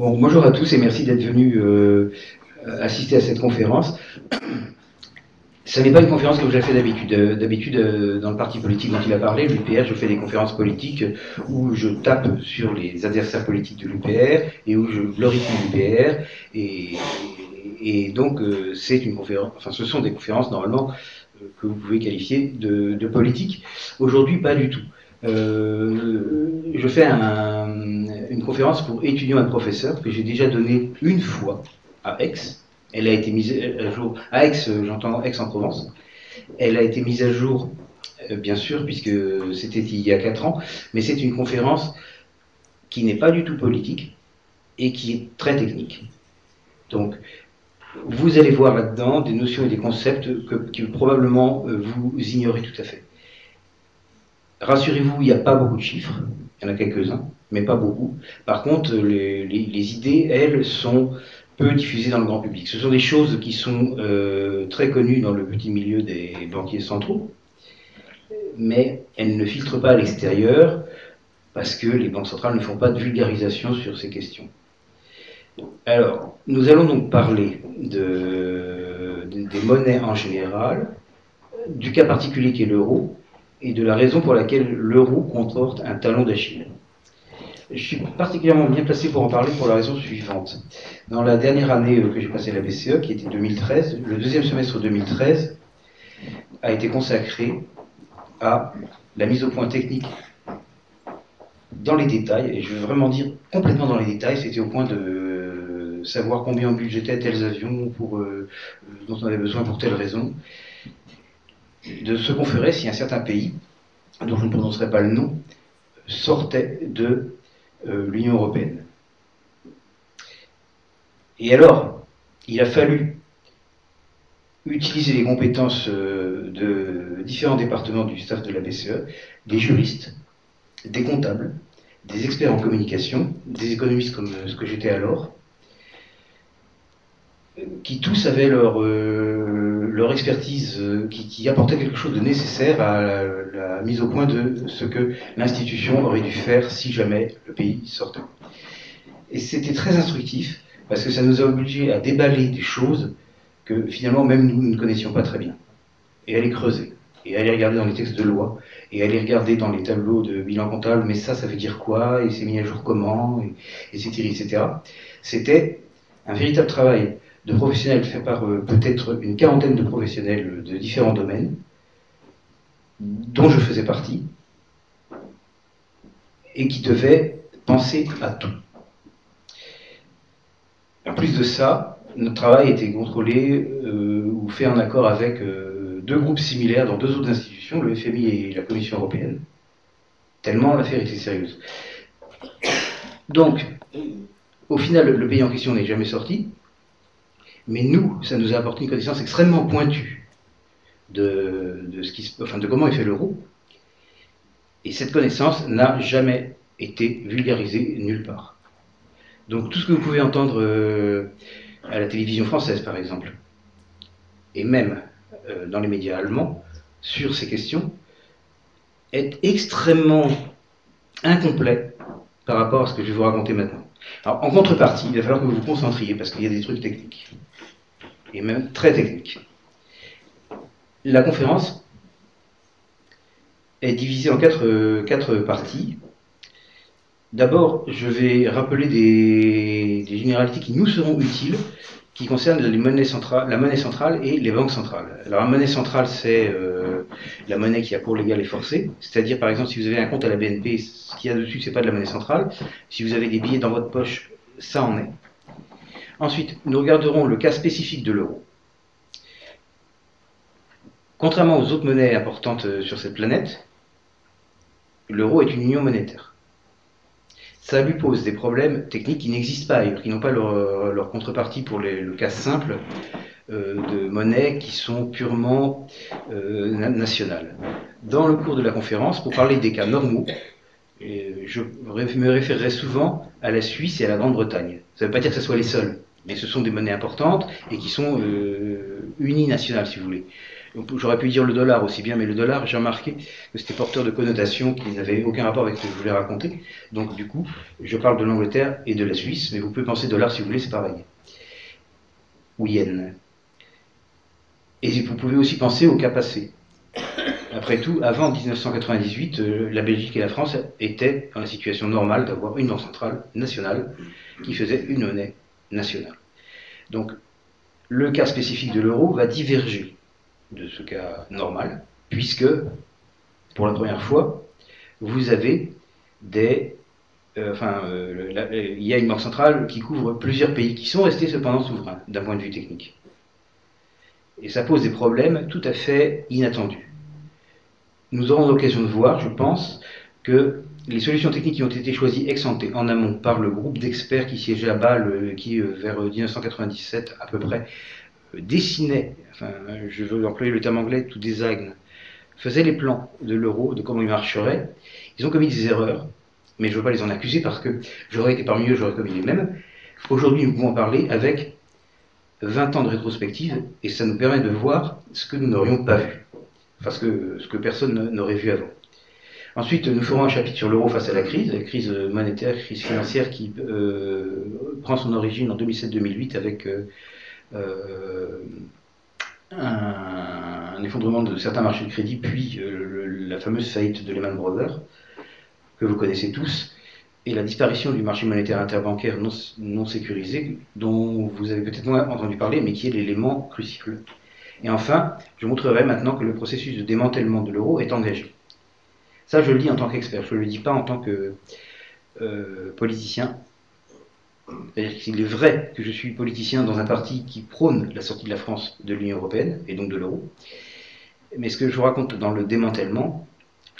Bon, bonjour à tous et merci d'être venus euh, assister à cette conférence. Ce n'est pas une conférence que j'ai fait d'habitude. Euh, d'habitude, euh, dans le parti politique dont il a parlé, l'UPR, je fais des conférences politiques où je tape sur les adversaires politiques de l'UPR et où je glorifie l'UPR. Et, et, donc, c'est une conférence, enfin, ce sont des conférences normalement que vous pouvez qualifier de, de politique. Aujourd'hui, pas du tout. Je fais un, une conférence pour étudiants et professeurs que j'ai déjà donnée une fois à Aix. Elle a été mise à jour à Aix, j'entends Aix-en-Provence. Elle a été mise à jour, euh, bien sûr, puisque c'était il y a quatre ans, mais c'est une conférence qui n'est pas du tout politique et qui est très technique. Donc, vous allez voir là-dedans des notions et des concepts que, que probablement euh, vous ignorez tout à fait. Rassurez-vous, il n'y a pas beaucoup de chiffres, il y en a quelques-uns mais pas beaucoup. Par contre, les, idées, elles, sont peu diffusées dans le grand public. Ce sont des choses qui sont euh, très connues dans le petit milieu des banquiers centraux, mais elles ne filtrent pas à l'extérieur parce que les banques centrales ne font pas de vulgarisation sur ces questions. Alors, nous allons donc parler de, des monnaies en général, du cas particulier qui est l'euro, et de la raison pour laquelle l'euro comporte un talon d'Achille. Je suis particulièrement bien placé pour en parler pour la raison suivante. Dans la dernière année euh, que j'ai passée à la BCE, qui était 2013, le deuxième semestre 2013 a été consacré à la mise au point technique dans les détails, et je veux vraiment dire complètement dans les détails, c'était au point de savoir combien on budgétait tels avions pour, euh, dont on avait besoin pour telle raison, de ce qu'on ferait si un certain pays, dont je ne prononcerai pas le nom, sortait de euh, l'Union européenne. Et alors, il a fallu utiliser les compétences euh, de différents départements du staff de la BCE, des juristes, des comptables, des experts en communication, des économistes comme ce que j'étais alors, qui tous avaient leur, euh, leur expertise, qui, qui, apportait quelque chose de nécessaire à la, mise au point de ce que l'institution aurait dû faire si jamais le pays sortait. Et c'était très instructif, parce que ça nous a obligés à déballer des choses que finalement même nous ne connaissions pas très bien, et à les creuser, et à les regarder dans les textes de loi, et à les regarder dans les tableaux de bilan comptable, mais ça, ça veut dire quoi, et c'est mis à jour comment, et, etc. C'était un véritable travail de professionnels fait par euh, peut-être une quarantaine de professionnels de différents domaines, dont je faisais partie, et qui devait penser à tout. En plus de ça, notre travail était contrôlé euh, ou fait en accord avec euh, deux groupes similaires dans deux autres institutions, le FMI et la Commission européenne, tellement l'affaire était sérieuse. Donc, au final, le pays en question n'est jamais sorti, mais nous, ça nous a apporté une connaissance extrêmement pointue de, ce qui, enfin, de comment est fait l'euro. Et cette connaissance n'a jamais été vulgarisée nulle part. Donc tout ce que vous pouvez entendre euh, à la télévision française, par exemple, et même euh, dans les médias allemands, sur ces questions, est extrêmement incomplet par rapport à ce que je vais vous raconter maintenant. Alors, en contrepartie, il va falloir que vous vous concentriez parce qu'il y a des trucs techniques, et même très techniques. La conférence est divisée en quatre, euh, quatre parties. D'abord, je vais rappeler des, généralités qui nous seront utiles, qui concernent la monnaie centrale et les banques centrales. Alors, la monnaie centrale, c'est euh, la monnaie qui a pour légal et forcé. C'est-à-dire, par exemple, si vous avez un compte à la BNP, ce qu'il y a dessus, c'est pas de la monnaie centrale. Si vous avez des billets dans votre poche, ça en est. Ensuite, nous regarderons le cas spécifique de l'euro. Contrairement aux autres monnaies importantes euh, sur cette planète, l'euro est une union monétaire. Ça lui pose des problèmes techniques qui n'existent pas et qui n'ont pas leur, euh, contrepartie pour le cas simple euh, de monnaies qui sont purement nationales. Dans le cours de la conférence, pour parler des cas normaux, je me référerai souvent à la Suisse et à la Grande-Bretagne. Ça ne veut pas dire que ce soit les seuls, mais ce sont des monnaies importantes et qui sont uninationales, si vous voulez. J'aurais pu dire le dollar aussi bien, mais le dollar, j'ai remarqué que c'était porteur de connotations qui n'avaient aucun rapport avec ce que je voulais raconter. Donc du coup, je parle de l'Angleterre et de la Suisse, mais vous pouvez penser dollar si vous voulez, c'est pareil. Ou yen. Et vous pouvez aussi penser au cas passé. Après tout, avant 1998, euh, la Belgique et la France étaient dans la situation normale d'avoir une banque centrale nationale qui faisait une monnaie nationale. Donc, le cas spécifique de l'euro va diverger de ce cas normal, puisque, pour la première fois, vous avez des... Euh, enfin, euh, il y a une banque centrale qui couvre plusieurs pays qui sont restés cependant souverains d'un point de vue technique. Et ça pose des problèmes tout à fait inattendus. Nous aurons l'occasion de voir, je pense, que les solutions techniques qui ont été choisies ex ante en amont par le groupe d'experts qui siégeait à Bâle, euh, qui vers 1997 à peu près dessinait, enfin je veux employer le terme anglais, tout design, faisait les plans de l'euro, de comment il marcherait, ils ont commis des erreurs, mais je ne veux pas les en accuser parce que j'aurais été parmi eux, j'aurais commis les mêmes. Aujourd'hui, nous pouvons en parler avec 20 ans de rétrospective et ça nous permet de voir ce que nous n'aurions pas vu, parce que ce que personne n'aurait vu avant. Ensuite, nous ferons un chapitre sur l'euro face à la crise, la crise monétaire, crise financière qui euh, prend son origine en 2007-2008 avec euh, euh, un, effondrement de certains marchés de crédit, puis la fameuse faillite de Lehman Brothers, que vous connaissez tous, et la disparition du marché monétaire interbancaire non, non sécurisé, dont vous avez peut-être moins entendu parler, mais qui est l'élément crucial. Et enfin, je montrerai maintenant que le processus de démantèlement de l'euro est engagé. Ça, je le dis en tant qu'expert, je ne le dis pas en tant que euh, politicien, c'est-à-dire qu'il est vrai que je suis politicien dans un parti qui prône la sortie de la France de l'Union européenne et donc de l'euro. Mais ce que je vous raconte dans le démantèlement,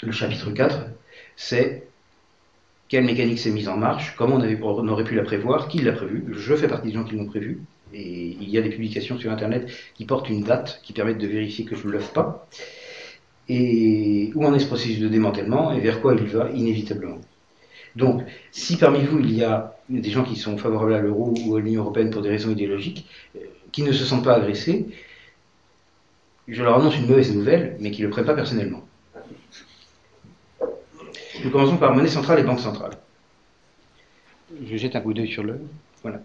le chapitre 4, c'est quelle mécanique s'est mise en marche, comment on, aurait pu la prévoir, qui l'a prévu. Je fais partie des gens qui l'ont prévu. Et il y a des publications sur Internet qui portent une date, qui permettent de vérifier que je ne l'œuvre pas. Et où en est ce processus de démantèlement et vers quoi il va inévitablement. Donc, si parmi vous il y a des gens qui sont favorables à l'euro ou à l'Union européenne pour des raisons idéologiques, euh, qui ne se sentent pas agressés, je leur annonce une mauvaise nouvelle, mais qui ne le prennent pas personnellement. Nous commençons par monnaie centrale et banque centrale. Je jette un coup d'œil sur le. Voilà.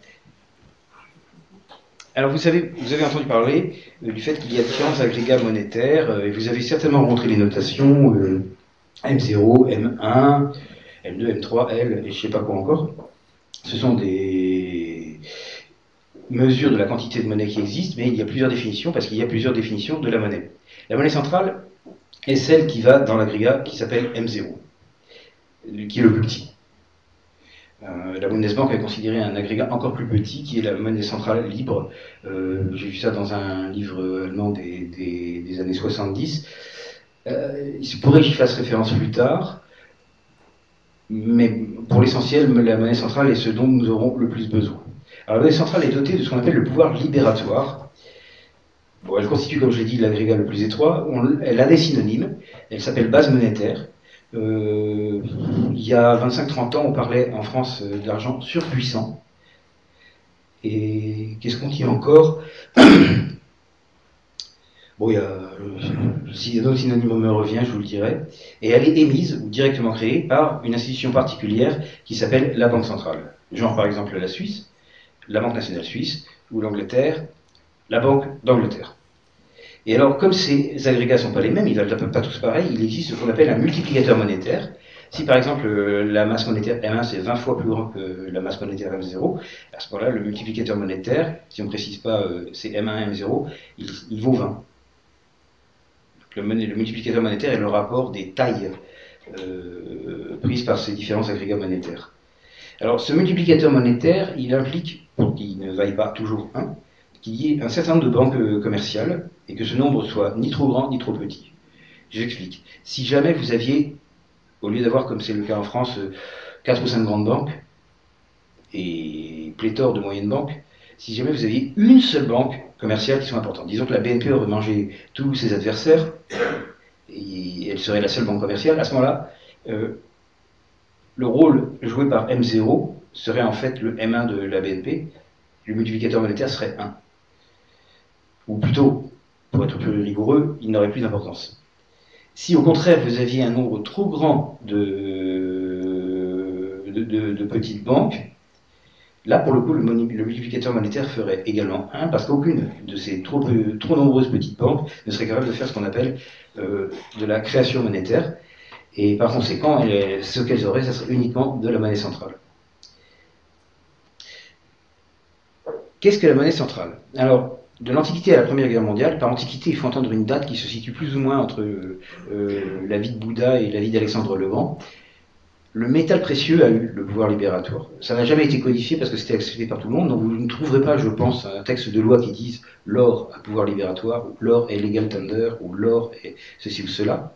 Alors vous savez, vous avez entendu parler euh, du fait qu'il y a différents agrégats monétaires, euh, et vous avez certainement rencontré les notations M0, M1, M2, M3, L, et je ne sais pas quoi encore ce sont des mesures de la quantité de monnaie qui existent, mais il y a plusieurs définitions, parce qu'il y a plusieurs définitions de la monnaie. La monnaie centrale est celle qui va dans l'agrégat qui s'appelle M0, qui est le plus petit. Euh, la Bundesbank a considéré un agrégat encore plus petit, qui est la monnaie centrale libre. Euh, j'ai vu ça dans un livre allemand des, années 70. Euh, il se pourrait que j'y fasse référence plus tard. Mais pour l'essentiel, la monnaie centrale est ce dont nous aurons le plus besoin. La monnaie centrale est dotée de ce qu'on appelle le pouvoir libératoire. Bon, elle constitue, comme je l'ai dit, l'agrégat le plus étroit. elle a des synonymes. Elle s'appelle base monétaire. Euh, il y a 25-30 ans, on parlait en France euh, de l'argent surpuissant. Et qu'est-ce qu'on dit encore? Bon, il y a, euh, si un autre synonyme me revient, je vous le dirai. Et elle est émise ou directement créée par une institution particulière qui s'appelle la Banque centrale. Genre par exemple la Suisse, la Banque nationale suisse, ou l'Angleterre, la Banque d'Angleterre. Et alors, comme ces agrégats ne sont pas les mêmes, ils ne valent pas tous pareil, il existe ce qu'on appelle un multiplicateur monétaire. Si par exemple la masse monétaire M1 c'est 20 fois plus grand que la masse monétaire M0, à ce moment-là, le multiplicateur monétaire, si on ne précise pas euh, c'est M1, M0, il, il vaut 20 le, multiplicateur monétaire est le rapport des tailles euh, prises par ces différents agrégats monétaires. Alors, ce multiplicateur monétaire, il implique, pour qu'il ne vaille pas toujours 1, qu'il y ait un certain nombre de banques euh, commerciales et que ce nombre soit ni trop grand ni trop petit. J'explique. Si jamais vous aviez, au lieu d'avoir, comme c'est le cas en France, 4 ou 5 grandes banques et pléthore de moyennes banques, si jamais vous aviez une seule banque commerciales qui sont importantes. Disons que la BNP aurait mangé tous ses adversaires, et elle serait la seule banque commerciale. À ce moment-là, euh, le rôle joué par M0 serait en fait le M1 de la BNP, le multiplicateur monétaire serait 1. Ou plutôt, pour être plus rigoureux, il n'aurait plus d'importance. Si au contraire vous aviez un nombre trop grand de, petites banques, là pour le coup le, multiplicateur monétaire ferait également 1 parce qu'aucune de ces trop, nombreuses petites banques ne serait capable de faire ce qu'on appelle euh, de la création monétaire. Et par conséquent, ce qu'elles auraient, ce serait uniquement de la monnaie centrale. Qu'est-ce que la monnaie centrale? Alors, de l'Antiquité à la Première Guerre mondiale, par Antiquité, il faut entendre une date qui se situe plus ou moins entre euh, la vie de Bouddha et la vie d'Alexandre le Grand. Le métal précieux a eu le pouvoir libératoire. Ça n'a jamais été codifié parce que c'était accepté par tout le monde, donc vous ne trouverez pas, je pense, un texte de loi qui dise l'or a pouvoir libératoire, ou l'or est legal tender, ou l'or est ceci ou cela.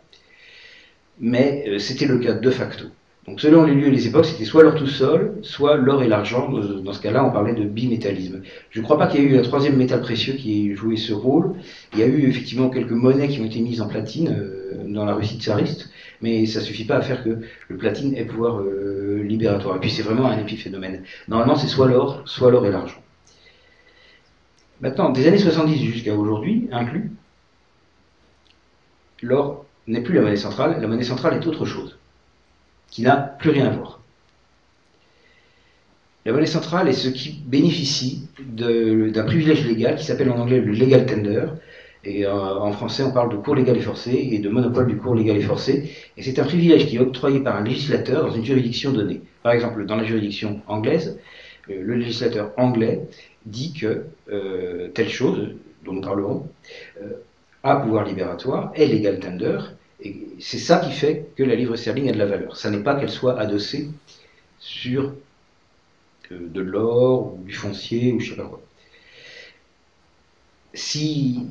Mais euh, c'était le cas de facto. Donc selon les lieux et les époques, c'était soit l'or tout seul, soit l'or et l'argent. Dans ce cas-là, on parlait de bimétallisme. Je ne crois pas qu'il y ait eu un troisième métal précieux qui ait joué ce rôle. Il y a eu effectivement quelques monnaies qui ont été mises en platine euh, dans la Russie tsariste, mais ça ne suffit pas à faire que le platine ait pouvoir euh, libératoire. Et puis c'est vraiment un épiphénomène. Normalement, c'est soit l'or, soit l'or et l'argent. Maintenant, des années 70 jusqu'à aujourd'hui, inclus, l'or n'est plus la monnaie centrale, la monnaie centrale est autre chose qui n'a plus rien à voir. La monnaie centrale est ce qui bénéficie d'un privilège légal qui s'appelle en anglais le legal tender. Et euh, en français, on parle de cours légal et forcé et de monopole du cours légal et forcé. Et c'est un privilège qui est octroyé par un législateur dans une juridiction donnée. Par exemple, dans la juridiction anglaise, euh, le législateur anglais dit que euh, telle chose, dont nous parlerons, a pouvoir libératoire, est legal tender, c'est ça qui fait que la livre sterling a de la valeur. Ça n'est pas qu'elle soit adossée sur euh, de l'or ou du foncier ou je sais pas quoi. Si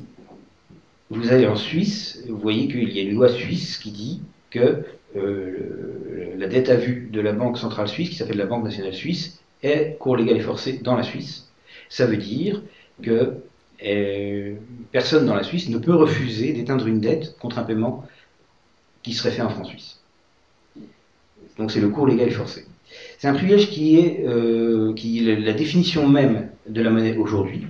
vous allez en Suisse, vous voyez qu'il y a une loi suisse qui dit que euh, la dette à vue de la Banque centrale suisse, qui s'appelle la Banque nationale suisse, est cours légal et forcé dans la Suisse. Ça veut dire que euh, personne dans la Suisse ne peut refuser d'éteindre une dette contre un paiement qui serait fait en franc suisse. Donc c'est le cours légal forcé. C'est un privilège qui est, euh, qui la définition même de la monnaie aujourd'hui,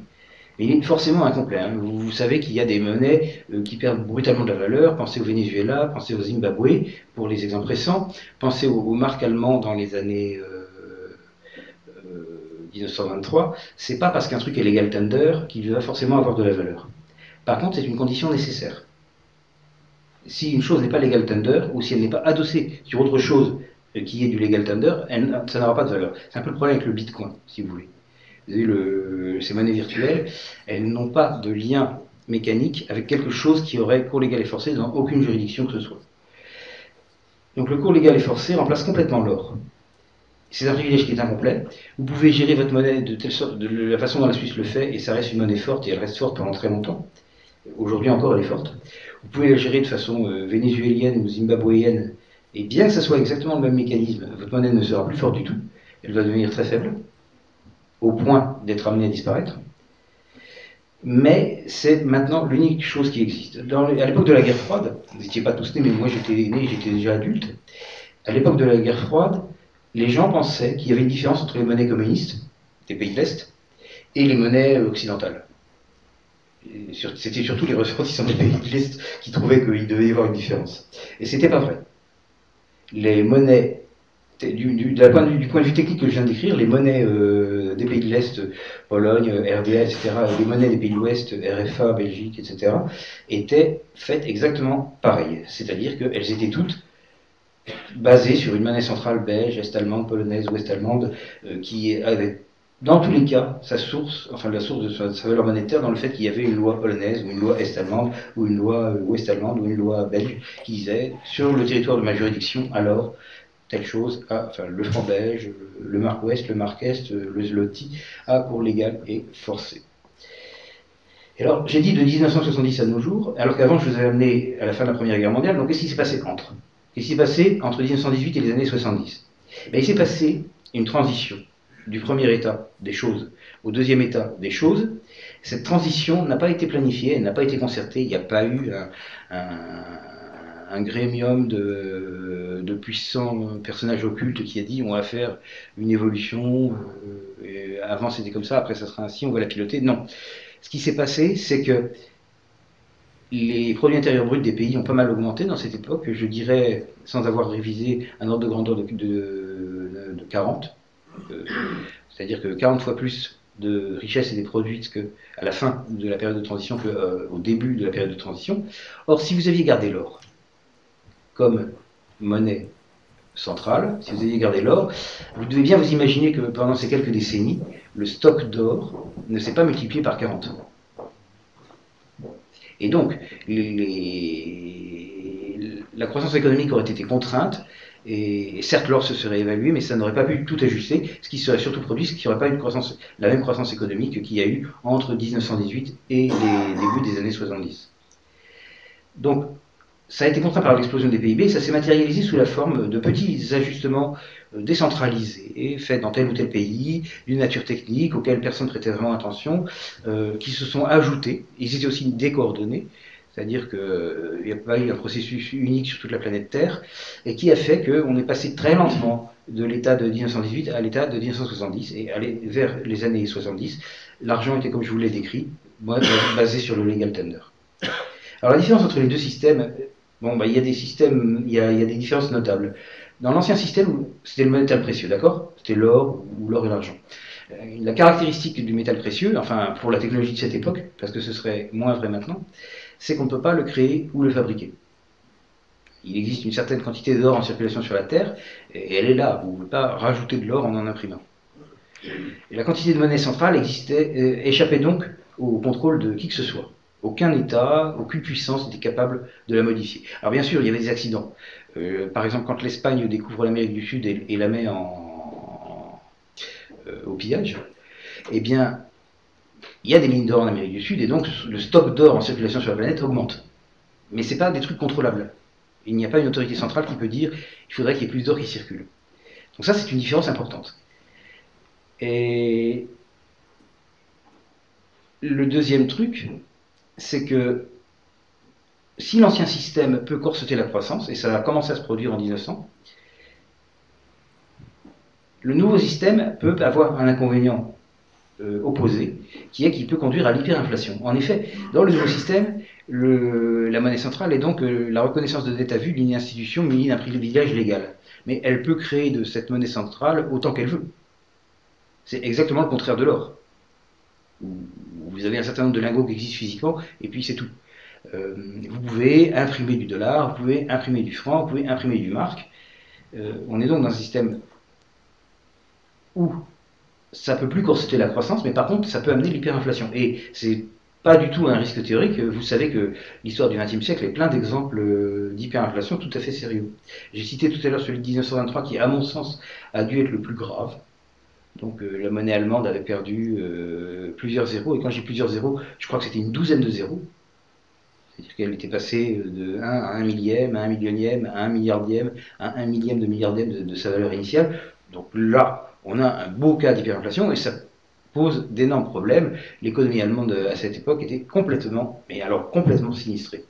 mais il est forcément incomplet. Hein. Vous, savez qu'il y a des monnaies euh, qui perdent brutalement de la valeur. Pensez au Venezuela, pensez au Zimbabwe, pour les exemples récents. Pensez aux, marques allemandes dans les années 1923. Euh, c'est pas parce qu'un truc est légal tender qu'il va forcément avoir de la valeur. Par contre, c'est une condition nécessaire si une chose n'est pas legal tender, ou si elle n'est pas adossée sur autre chose qui est du legal tender, ça n'aura pas de valeur. C'est un peu le problème avec le bitcoin, si vous voulez. Vous le, ces monnaies virtuelles, elles n'ont pas de lien mécanique avec quelque chose qui aurait cours légal et forcé dans aucune juridiction que ce soit. Donc le cours légal et forcé remplace complètement l'or. C'est un privilège qui est incomplet. Vous pouvez gérer votre monnaie de, de la façon dont la Suisse le fait, et ça reste une monnaie forte, et elle reste forte pendant très longtemps. Aujourd'hui encore, elle est forte. Vous pouvez la gérer de façon euh, vénézuélienne ou zimbabwéenne, et bien que ce soit exactement le même mécanisme, votre monnaie ne sera plus forte du tout. Elle va devenir très faible, au point d'être amenée à disparaître. Mais c'est maintenant l'unique chose qui existe. à l'époque de la guerre froide, vous n'étiez pas tous nés, mais moi j'étais né, j'étais déjà adulte. À l'époque de la guerre froide, les gens pensaient qu'il y avait une différence entre les monnaies communistes des pays de l'Est et les monnaies occidentales c'était surtout les ressortissants des pays de l'Est qui trouvaient qu'il devait y avoir une différence. Et c'était pas vrai. Les monnaies, du, point de, vue technique que je viens d'écrire, les monnaies euh, des pays de l'Est, Pologne, RDA, etc., les monnaies des pays de l'Ouest, RFA, Belgique, etc., étaient faites exactement pareil. C'est-à-dire qu'elles étaient toutes basées sur une monnaie centrale belge, est-allemande, polonaise, ouest-allemande, euh, qui avait dans tous les cas, sa source, enfin la source de sa, valeur monétaire, dans le fait qu'il y avait une loi polonaise, ou une loi est-allemande, ou une loi euh, ouest-allemande, ou une loi belge, qui disait, sur le territoire de ma juridiction, alors, telle chose, enfin, le franc belge, le mark ouest, le mark est, le zloty, a cours légal et forcé. Alors, j'ai dit de 1970 à nos jours, alors qu'avant je vous ai amené à la fin de la Première Guerre mondiale, donc qu'est-ce qui s'est passé entre? Qu'est-ce qui s'est passé entre 1918 et les années 70 ben, Il s'est passé une transition du premier état des choses au deuxième état des choses, cette transition n'a pas été planifiée, elle n'a pas été concertée, il n'y a pas eu un, grémium de, puissants personnages occultes qui a dit on va faire une évolution, euh, avant c'était comme ça, après ça sera ainsi, on va la piloter. Non. Ce qui s'est passé, c'est que les produits intérieurs bruts des pays ont pas mal augmenté dans cette époque, je dirais, sans avoir révisé un ordre de grandeur de, de, 40. Euh, c'est-à-dire que 40 fois plus de richesses étaient produites qu'à la fin de la période de transition qu'au euh, début de la période de transition. Or, si vous aviez gardé l'or comme monnaie centrale, si vous aviez gardé l'or, vous devez bien vous imaginer que pendant ces quelques décennies, le stock d'or ne s'est pas multiplié par 40. Et donc, la croissance économique aurait été contrainte, et, certes l'or se serait évalué, mais ça n'aurait pas pu tout ajuster, ce qui serait surtout produit, ce qui n'aurait pas eu la même croissance économique qu'il y a eu entre 1918 et les débuts des années 70. Donc, ça a été contraint par l'explosion des PIB, ça s'est matérialisé sous la forme de petits ajustements euh, décentralisés, faits dans tel ou tel pays, d'une nature technique, auxquels personne ne prêtait vraiment attention, euh, qui se sont ajoutés. Ils étaient aussi décoordonnés, c'est-à-dire qu'il euh, n'y a pas eu un processus unique sur toute la planète Terre, et qui a fait qu'on est passé très lentement de l'état de 1918 à l'état de 1970, et aller vers les années 70. L'argent était, comme je vous l'ai décrit, basé sur le legal tender. Alors la différence entre les deux systèmes Bon, bah, il y a des systèmes, il y a, des différences notables. Dans l'ancien système, c'était le métal précieux, d'accord? C'était l'or ou l'or et l'argent. Euh, la caractéristique du métal précieux, enfin pour la technologie de cette époque, parce que ce serait moins vrai maintenant, c'est qu'on ne peut pas le créer ou le fabriquer. Il existe une certaine quantité d'or en circulation sur la Terre, et elle est là. Vous ne pouvez pas rajouter de l'or en en imprimant. Et la quantité de monnaie centrale euh, échappait donc au contrôle de qui que ce soit. Aucun État, aucune puissance n'était capable de la modifier. Alors bien sûr, il y avait des accidents. Euh, par exemple, quand l'Espagne découvre l'Amérique du Sud et, la met en, euh, au pillage, eh bien, il y a des mines d'or en Amérique du Sud et donc le stock d'or en circulation sur la planète augmente. Mais ce n'est pas des trucs contrôlables. Il n'y a pas une autorité centrale qui peut dire il faudrait qu'il y ait plus d'or qui circule. Donc ça, c'est une différence importante. Et le deuxième truc, c'est que si l'ancien système peut corseter la croissance, et ça a commencé à se produire en 1900, le nouveau système peut avoir un inconvénient opposé, qui est qu'il peut conduire à l'hyperinflation. En effet, dans le nouveau système, la monnaie centrale est donc euh, la reconnaissance de dette à vue d'une institution munie d'un privilège légal. Mais elle peut créer de cette monnaie centrale autant qu'elle veut. C'est exactement le contraire de l'or vous avez un certain nombre de lingots qui existent physiquement, et puis c'est tout. Euh, vous pouvez imprimer du dollar, vous pouvez imprimer du franc, vous pouvez imprimer du marque. Euh, on est donc dans un système où ça peut plus corseter la croissance, mais par contre, ça peut amener l'hyperinflation. Et c'est pas du tout un risque théorique. Vous savez que l'histoire du XXe siècle est plein d'exemples d'hyperinflation tout à fait sérieux. J'ai cité tout à l'heure celui de 1923 qui, à mon sens, a dû être le plus grave. Donc euh, la monnaie allemande avait perdu euh, plusieurs zéros, et quand j'ai plusieurs zéros, je crois que c'était une douzaine de zéros. C'est-à-dire qu'elle était passée de 1 à 1 millième, à 1 millionième, à 1 milliardième, à 1 millième de milliardième de, sa valeur initiale. Donc là, on a un beau cas d'hyperinflation, et ça pose d'énormes problèmes. L'économie allemande à cette époque était complètement, mais alors complètement sinistrée.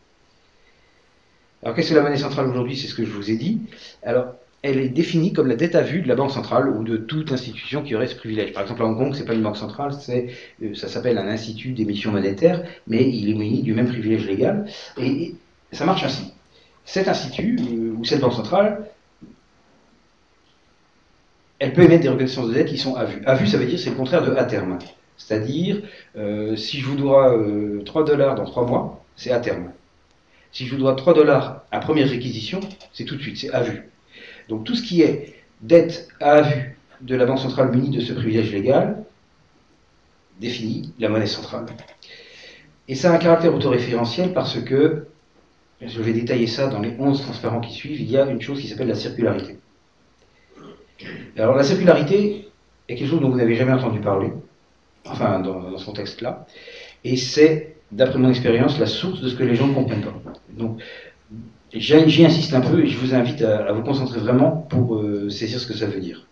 Alors qu'est-ce que la monnaie centrale aujourd'hui? C'est ce que je vous ai dit. Alors elle est définie comme la dette à vue de la banque centrale ou de toute institution qui aurait ce privilège. Par exemple, à Hong Kong, c'est pas une banque centrale, c'est, euh, ça s'appelle un institut d'émission monétaire, mais il est muni du même privilège légal. Et ça marche ainsi. Cet institut euh, ou cette banque centrale, elle peut émettre des reconnaissances de dette qui sont à vue. À vue, ça veut dire c'est le contraire de à terme. C'est-à-dire, euh, si je vous dois 3 dollars dans 3 mois, c'est à terme. Si je vous dois 3 dollars à première réquisition, c'est tout de suite, c'est à vue. Donc tout ce qui est dette à vue de la Banque centrale munie de ce privilège légal définit la monnaie centrale. Et ça a un caractère autoréférentiel parce que, je vais détailler ça dans les 11 transparents qui suivent, il y a une chose qui s'appelle la circularité. Alors la circularité est quelque chose dont vous n'avez jamais entendu parler, enfin dans, ce contexte-là, et c'est, d'après mon expérience, la source de ce que les gens ne comprennent pas. Donc J'y insiste un peu et je vous invite à, vous concentrer vraiment pour euh, saisir ce que ça veut dire.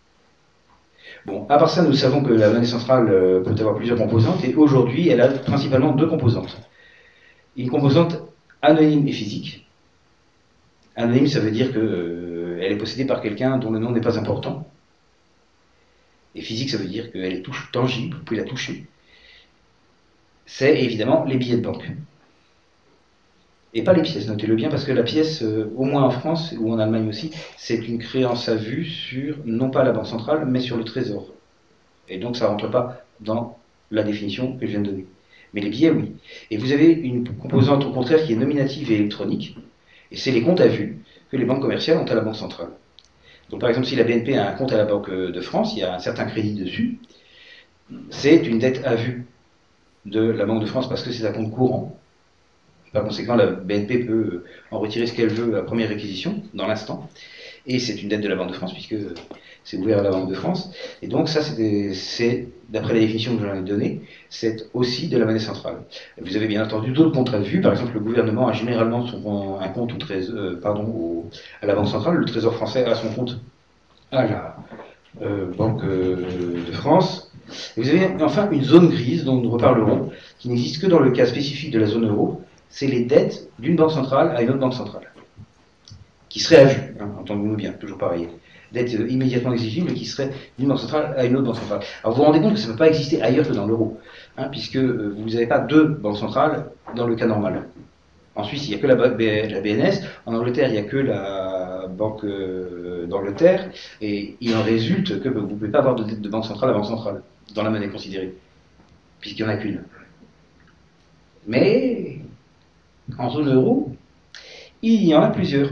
Bon, à part ça, nous savons que la monnaie centrale euh, peut avoir plusieurs composantes et aujourd'hui, elle a principalement deux composantes. Une composante anonyme et physique. Anonyme, ça veut dire qu'elle euh, est possédée par quelqu'un dont le nom n'est pas important. Et physique, ça veut dire qu'elle est touche, tangible, vous pouvez la toucher. C'est évidemment les billets de banque. Et pas les pièces, notez-le bien, parce que la pièce, euh, au moins en France ou en Allemagne aussi, c'est une créance à vue sur, non pas la banque centrale, mais sur le trésor. Et donc ça ne rentre pas dans la définition que je viens de donner. Mais les billets, oui. Et vous avez une composante au contraire qui est nominative et électronique, et c'est les comptes à vue que les banques commerciales ont à la Banque centrale. Donc par exemple, si la BNP a un compte à la Banque de France, il y a un certain crédit dessus, c'est une dette à vue de la Banque de France parce que c'est un compte courant. Par conséquent, la BNP peut en retirer ce qu'elle veut à première réquisition, dans l'instant. Et c'est une dette de la Banque de France, puisque c'est ouvert à la Banque de France. Et donc ça, c'est, d'après la définition que j'en ai donnée, c'est aussi de la monnaie centrale. Vous avez bien entendu d'autres comptes à vue. Par exemple, le gouvernement a généralement son, un compte au euh, pardon, à la Banque centrale. Le Trésor français a son compte à la euh, Banque euh, de France. vous avez enfin une zone grise dont nous reparlerons, qui n'existe que dans le cas spécifique de la zone euro, c'est les dettes d'une banque centrale à une autre banque centrale, qui seraient à vue, hein, entendons-nous bien, toujours pareil, dettes immédiatement exigibles qui seraient d'une banque centrale à une autre banque centrale. Alors vous vous rendez compte que ça ne peut pas exister ailleurs que dans l'euro, hein, puisque euh, vous n'avez pas deux banques centrales dans le cas normal. En Suisse, il n'y a que la, BNS, en Angleterre, il n'y a que la Banque euh, d'Angleterre, et il en résulte que vous ne pouvez pas avoir de de banque centrale à banque centrale, dans la monnaie considérée, puisqu'il n'y en a qu'une. Mais en zone euro, il y en a plusieurs.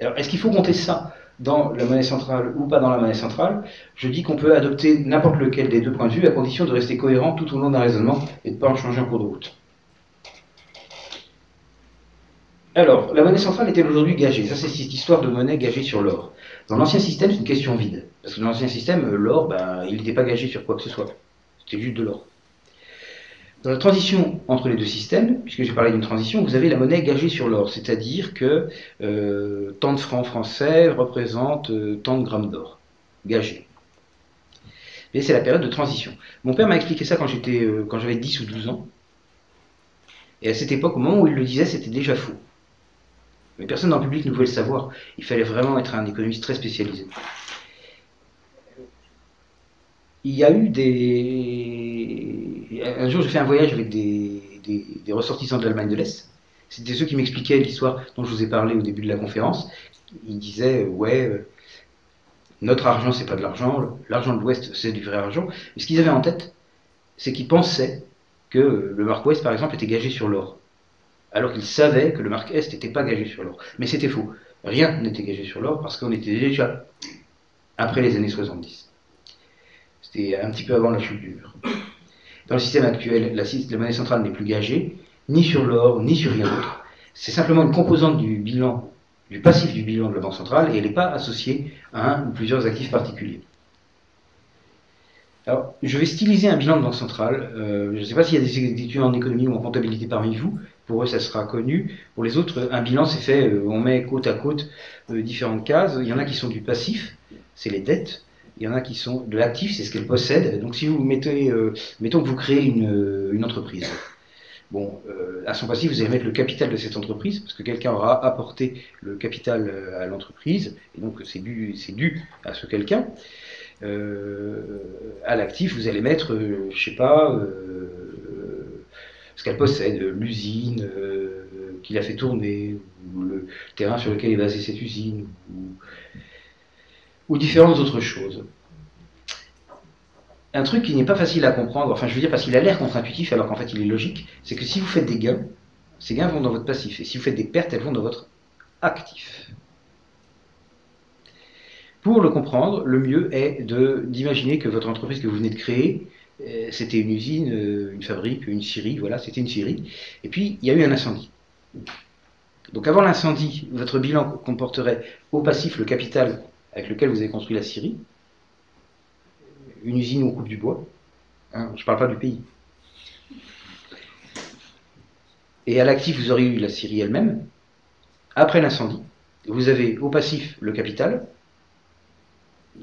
Alors, est-ce qu'il faut compter ça? Dans la monnaie centrale ou pas dans la monnaie centrale Je dis qu'on peut adopter n'importe lequel des deux points de vue à condition de rester cohérent tout au long d'un raisonnement et de ne pas en changer en cours de route. Alors, la monnaie centrale est-elle aujourd'hui gagée? Ça, c'est cette histoire de monnaie gagée sur l'or. Dans l'ancien système, c'est une question vide. Parce que dans l'ancien système, l'or, ben, il n'était pas gagé sur quoi que ce soit. C'était juste de l'or. Dans la transition entre les deux systèmes, puisque j'ai parlé d'une transition, vous avez la monnaie gagée sur l'or, c'est-à-dire que euh, tant de francs français représentent euh, tant de grammes d'or, gagés. Et c'est la période de transition. Mon père m'a expliqué ça quand euh, quand j'avais 10 ou 12 ans. Et à cette époque, au moment où il le disait, c'était déjà faux. Mais personne dans le public ne pouvait le savoir. Il fallait vraiment être un économiste très spécialisé. Il y a eu des un jour, j'ai fait un voyage avec des, ressortissants de l'Allemagne de l'Est. C'était ceux qui m'expliquaient l'histoire dont je vous ai parlé au début de la conférence. Ils disaient, ouais, euh, notre argent, c'est pas de l'argent, l'argent de l'Ouest, c'est du vrai argent. Mais ce qu'ils avaient en tête, c'est qu'ils pensaient que le marque Ouest, par exemple, était gagé sur l'or. Alors qu'ils savaient que le marque Est n'était pas gagé sur l'or. Mais c'était faux. Rien n'était gagé sur l'or parce qu'on était déjà après les années 70. C'était un petit peu avant la chute du mur. Dans le système actuel, la, monnaie centrale n'est plus gagée, ni sur l'or, ni sur rien d'autre. C'est simplement une composante du bilan, du passif du bilan de la Banque centrale, et elle n'est pas associée à un ou plusieurs actifs particuliers. Alors, je vais styliser un bilan de banque centrale. Euh, je ne sais pas s'il y a des étudiants en économie ou en comptabilité parmi vous. Pour eux, ça sera connu. Pour les autres, un bilan, c'est fait, euh, on met côte à côte euh, différentes cases. Il y en a qui sont du passif, c'est les dettes. Il y en a qui sont de l'actif, c'est ce qu'elle possède. Donc si vous mettez, euh, mettons que vous créez une, euh, entreprise. Bon, euh, à son passif, vous allez mettre le capital de cette entreprise, parce que quelqu'un aura apporté le capital à l'entreprise, et donc c'est dû, à ce quelqu'un. à l'actif, vous allez mettre, je je sais pas, ce qu'elle possède, l'usine qu'il a fait tourner, ou le terrain sur lequel est basée cette usine, ou différentes autres choses. Un truc qui n'est pas facile à comprendre, enfin je veux dire parce qu'il a l'air contre-intuitif alors qu'en fait il est logique, c'est que si vous faites des gains, ces gains vont dans votre passif, et si vous faites des pertes, elles vont dans votre actif. Pour le comprendre, le mieux est d'imaginer que votre entreprise que vous venez de créer, euh, c'était une usine, euh, une fabrique, une scierie, voilà, c'était une scierie, et puis il y a eu un incendie. Donc avant l'incendie, votre bilan comporterait au passif le capital avec lequel vous avez construit la Syrie, une usine où on coupe du bois. Hein, je ne parle pas du pays. Et à l'actif, vous auriez eu la Syrie elle-même. Après l'incendie, vous avez au passif le capital,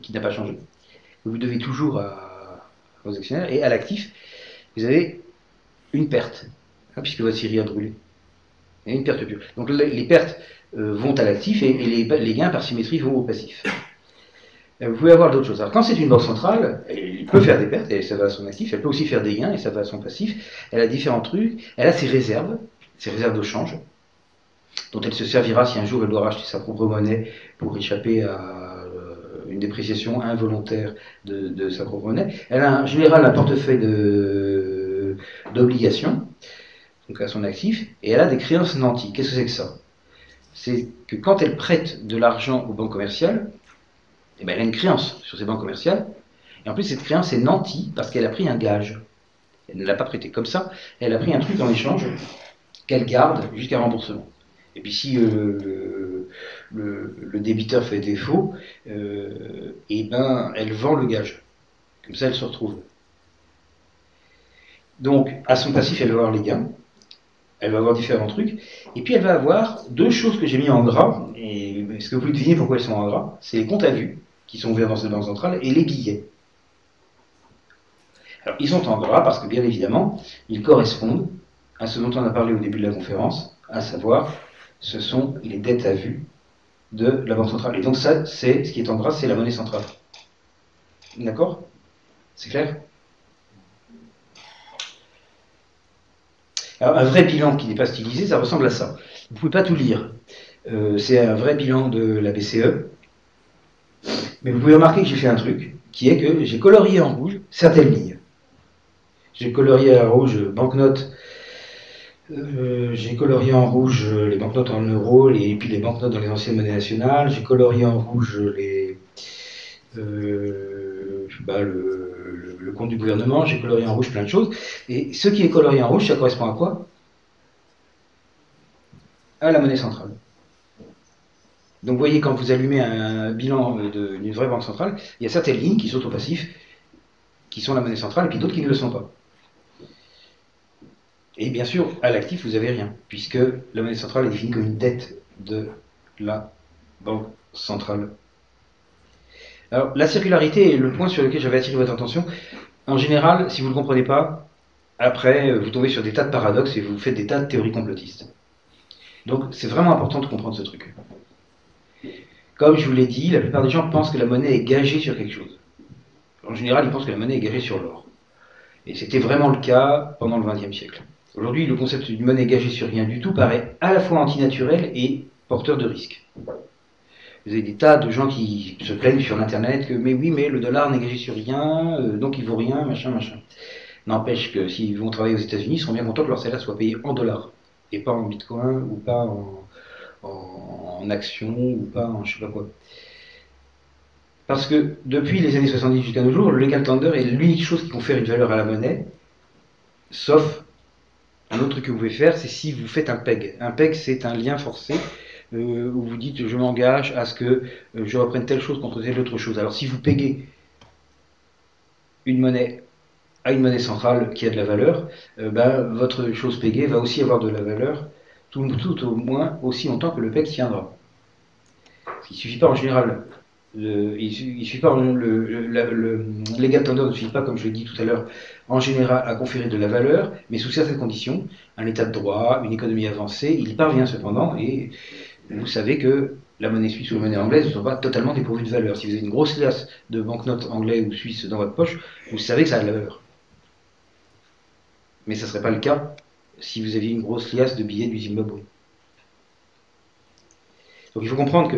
qui n'a pas changé. Vous devez toujours à, vos actionnaires. Et à l'actif, vous avez une perte, hein, puisque votre Syrie a brûlé. Et une perte pure. Donc les pertes vont à l'actif et, les, gains par symétrie vont au passif. Euh, vous pouvez avoir d'autres choses. Alors quand c'est une banque centrale, elle peut faire des pertes et ça va à son actif, elle peut aussi faire des gains et ça va à son passif. Elle a différents trucs, elle a ses réserves, ses réserves de change, dont elle se servira si un jour elle doit racheter sa propre monnaie pour échapper à euh, une dépréciation involontaire de, sa propre monnaie. Elle a en général un portefeuille d'obligations, donc à son actif, et elle a des créances nantis. Qu'est-ce que c'est que ça? C'est que quand elle prête de l'argent aux banques commerciales, eh ben, elle a une créance sur ces banques commerciales, et en plus cette créance est nantie parce qu'elle a pris un gage. Elle ne l'a pas prêté comme ça, elle a pris un truc en échange qu'elle garde jusqu'à remboursement. Et puis si euh, le, débiteur fait défaut, euh, eh ben, elle vend le gage. Comme ça, elle se retrouve. Donc, à son passif, elle va avoir les gains. Elle va avoir différents trucs. Et puis, elle va avoir deux choses que j'ai mis en gras. Et est-ce que vous pouvez deviner pourquoi elles sont en gras? C'est les comptes à vue, qui sont ouverts dans cette banque centrale, et les billets. Alors, ils sont en gras parce que, bien évidemment, ils correspondent à ce dont on a parlé au début de la conférence, à savoir ce sont les dettes à vue de la Banque centrale. Et donc ça, c'est ce qui est en gras, c'est la monnaie centrale. D'accord? C'est clair? Alors, un vrai bilan qui n'est pas stylisé, ça ressemble à ça. Vous ne pouvez pas tout lire. Euh, c'est un vrai bilan de la BCE. Mais vous pouvez remarquer que j'ai fait un truc, qui est que j'ai colorié en rouge certaines lignes. J'ai colorié en rouge banknotes euh, j'ai colorié en rouge les banknotes en euros et puis les banknotes dans les anciennes monnaies nationales. J'ai colorié en rouge les, euh, le, compte du gouvernement. J'ai colorié en rouge plein de choses. Et ce qui est colorié en rouge, ça correspond à quoi? À la monnaie centrale. Donc vous voyez, quand vous allumez un bilan d'une vraie banque centrale, il y a certaines lignes qui sont au passif, qui sont la monnaie centrale, et puis d'autres qui ne le sont pas. Et bien sûr, à l'actif, vous n'avez rien, puisque la monnaie centrale est définie comme une dette de la banque centrale. Alors, la circularité est le point sur lequel j'avais attiré votre attention. En général, si vous ne le comprenez pas, après, vous tombez sur des tas de paradoxes et vous faites des tas de théories complotistes. Donc, c'est vraiment important de comprendre ce truc. Comme je vous l'ai dit, la plupart des gens pensent que la monnaie est gagée sur quelque chose. En général, ils pensent que la monnaie est gagée sur l'or. Et c'était vraiment le cas pendant le XXe siècle. Aujourd'hui, le concept d'une monnaie gagée sur rien du tout paraît à la fois antinaturel et porteur de risques. Vous avez des tas de gens qui se plaignent sur Internet que, mais oui, mais le dollar gagé sur rien, euh, donc il vaut rien, machin, machin. N'empêche que s'ils vont travailler aux États-Unis, ils seront bien contents que leur salaire soit payé en dollars, et pas en bitcoin, ou pas en, en, actions, ou pas en je sais pas quoi. Parce que depuis les années 70 jusqu'à nos jours, le legal est l'unique chose qui confère une valeur à la monnaie, sauf un autre truc que vous pouvez faire, c'est si vous faites un PEG. Un PEG, c'est un lien forcé euh, où vous dites je m'engage à ce que euh, je reprenne telle chose contre telle autre chose. Alors si vous payez une monnaie à une monnaie centrale qui a de la valeur, euh, ben, votre chose pégée va aussi avoir de la valeur, tout, au moins aussi longtemps que le PEG tiendra. Il ne suffit pas en général le, il, suffit pas, tender ne suffit pas, comme je l'ai dit tout à l'heure, en général à conférer de la valeur, mais sous certaines conditions, un état de droit, une économie avancée, il y parvient cependant, et vous savez que la monnaie suisse ou la monnaie anglaise ne sont pas totalement dépourvues de valeur. Si vous avez une grosse liasse de banknotes anglais ou suisses dans votre poche, vous savez que ça a de la valeur. Mais ça ne serait pas le cas si vous aviez une grosse liasse de billets du Zimbabwe. Donc il faut comprendre que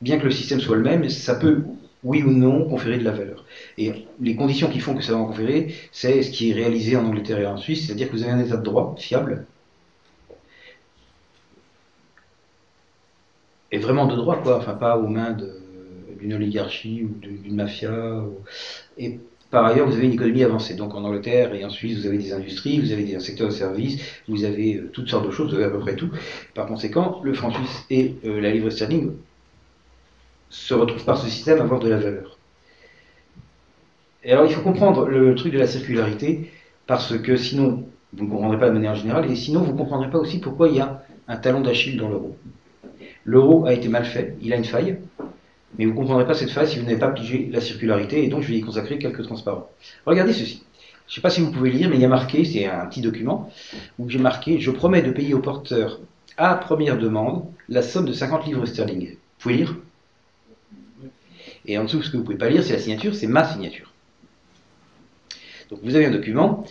bien que le système soit le même, ça peut, oui ou non, conférer de la valeur. Et les conditions qui font que ça va en conférer, c'est ce qui est réalisé en Angleterre et en Suisse, c'est-à-dire que vous avez un état de droit fiable, et vraiment de droit, quoi, enfin pas aux mains d'une oligarchie ou d'une mafia. Et par ailleurs, vous avez une économie avancée. Donc en Angleterre et en Suisse, vous avez des industries, vous avez des secteurs de services, vous avez euh, toutes sortes de choses, vous avez à peu près tout. Par conséquent, le franc suisse et euh, la livre sterling se retrouve par ce système à avoir de la valeur. Et alors il faut comprendre le truc de la circularité, parce que sinon vous ne comprendrez pas la monnaie en général, et sinon vous ne comprendrez pas aussi pourquoi il y a un talon d'Achille dans l'euro. L'euro a été mal fait, il a une faille, mais vous ne comprendrez pas cette faille si vous n'avez pas pigé la circularité, et donc je vais y consacrer quelques transparents. Regardez ceci. Je ne sais pas si vous pouvez lire, mais il y a marqué, c'est un petit document, où j'ai marqué Je promets de payer au porteur à première demande la somme de 50 livres sterling. Vous pouvez lire? Et en dessous, ce que vous ne pouvez pas lire, c'est la signature, c'est ma signature. Donc vous avez un document,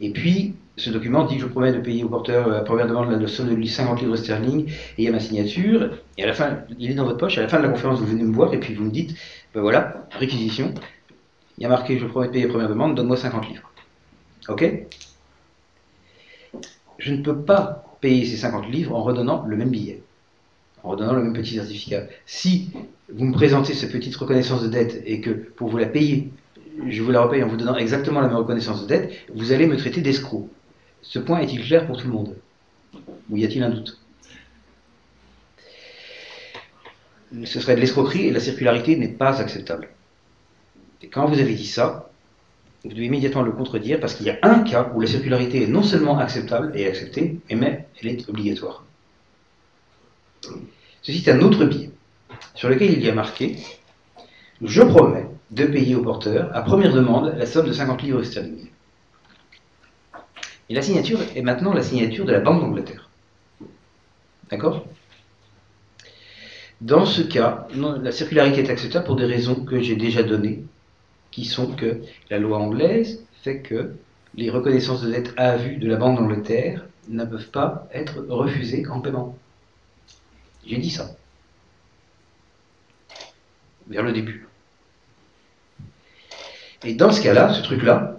et puis ce document dit je promets de payer au porteur la première demande la somme de 50 livres sterling et il y a ma signature et à la fin il est dans votre poche à la fin de la conférence vous venez me voir et puis vous me dites ben voilà réquisition il y a marqué je promets de payer première demande donne-moi 50 livres. Ok? Je ne peux pas payer ces 50 livres en redonnant le même billet en redonnant le même petit certificat. Si vous me présentez cette petite reconnaissance de dette et que pour vous la payer je vous la repaye en vous donnant exactement la même reconnaissance de dette, vous allez me traiter d'escroc. Ce point est-il clair pour tout le monde? Ou y a-t-il un doute? Ce serait de l'escroquerie et la circularité n'est pas acceptable. Et quand vous avez dit ça, vous devez immédiatement le contredire parce qu'il y a un cas où la circularité est non seulement acceptable et acceptée, mais elle est obligatoire. Ceci est un autre billet sur lequel il y a marqué Je promets de payer au porteur, à première demande, la somme de 50 livres sterling. Et la signature est maintenant la signature de la Banque d'Angleterre. D'accord? Dans ce cas, la circularité est acceptable pour des raisons que j'ai déjà données, qui sont que la loi anglaise fait que les reconnaissances de dette à vue de la Banque d'Angleterre ne peuvent pas être refusées en paiement. J'ai dit ça. Vers le début. Et dans ce cas-là, ce truc-là,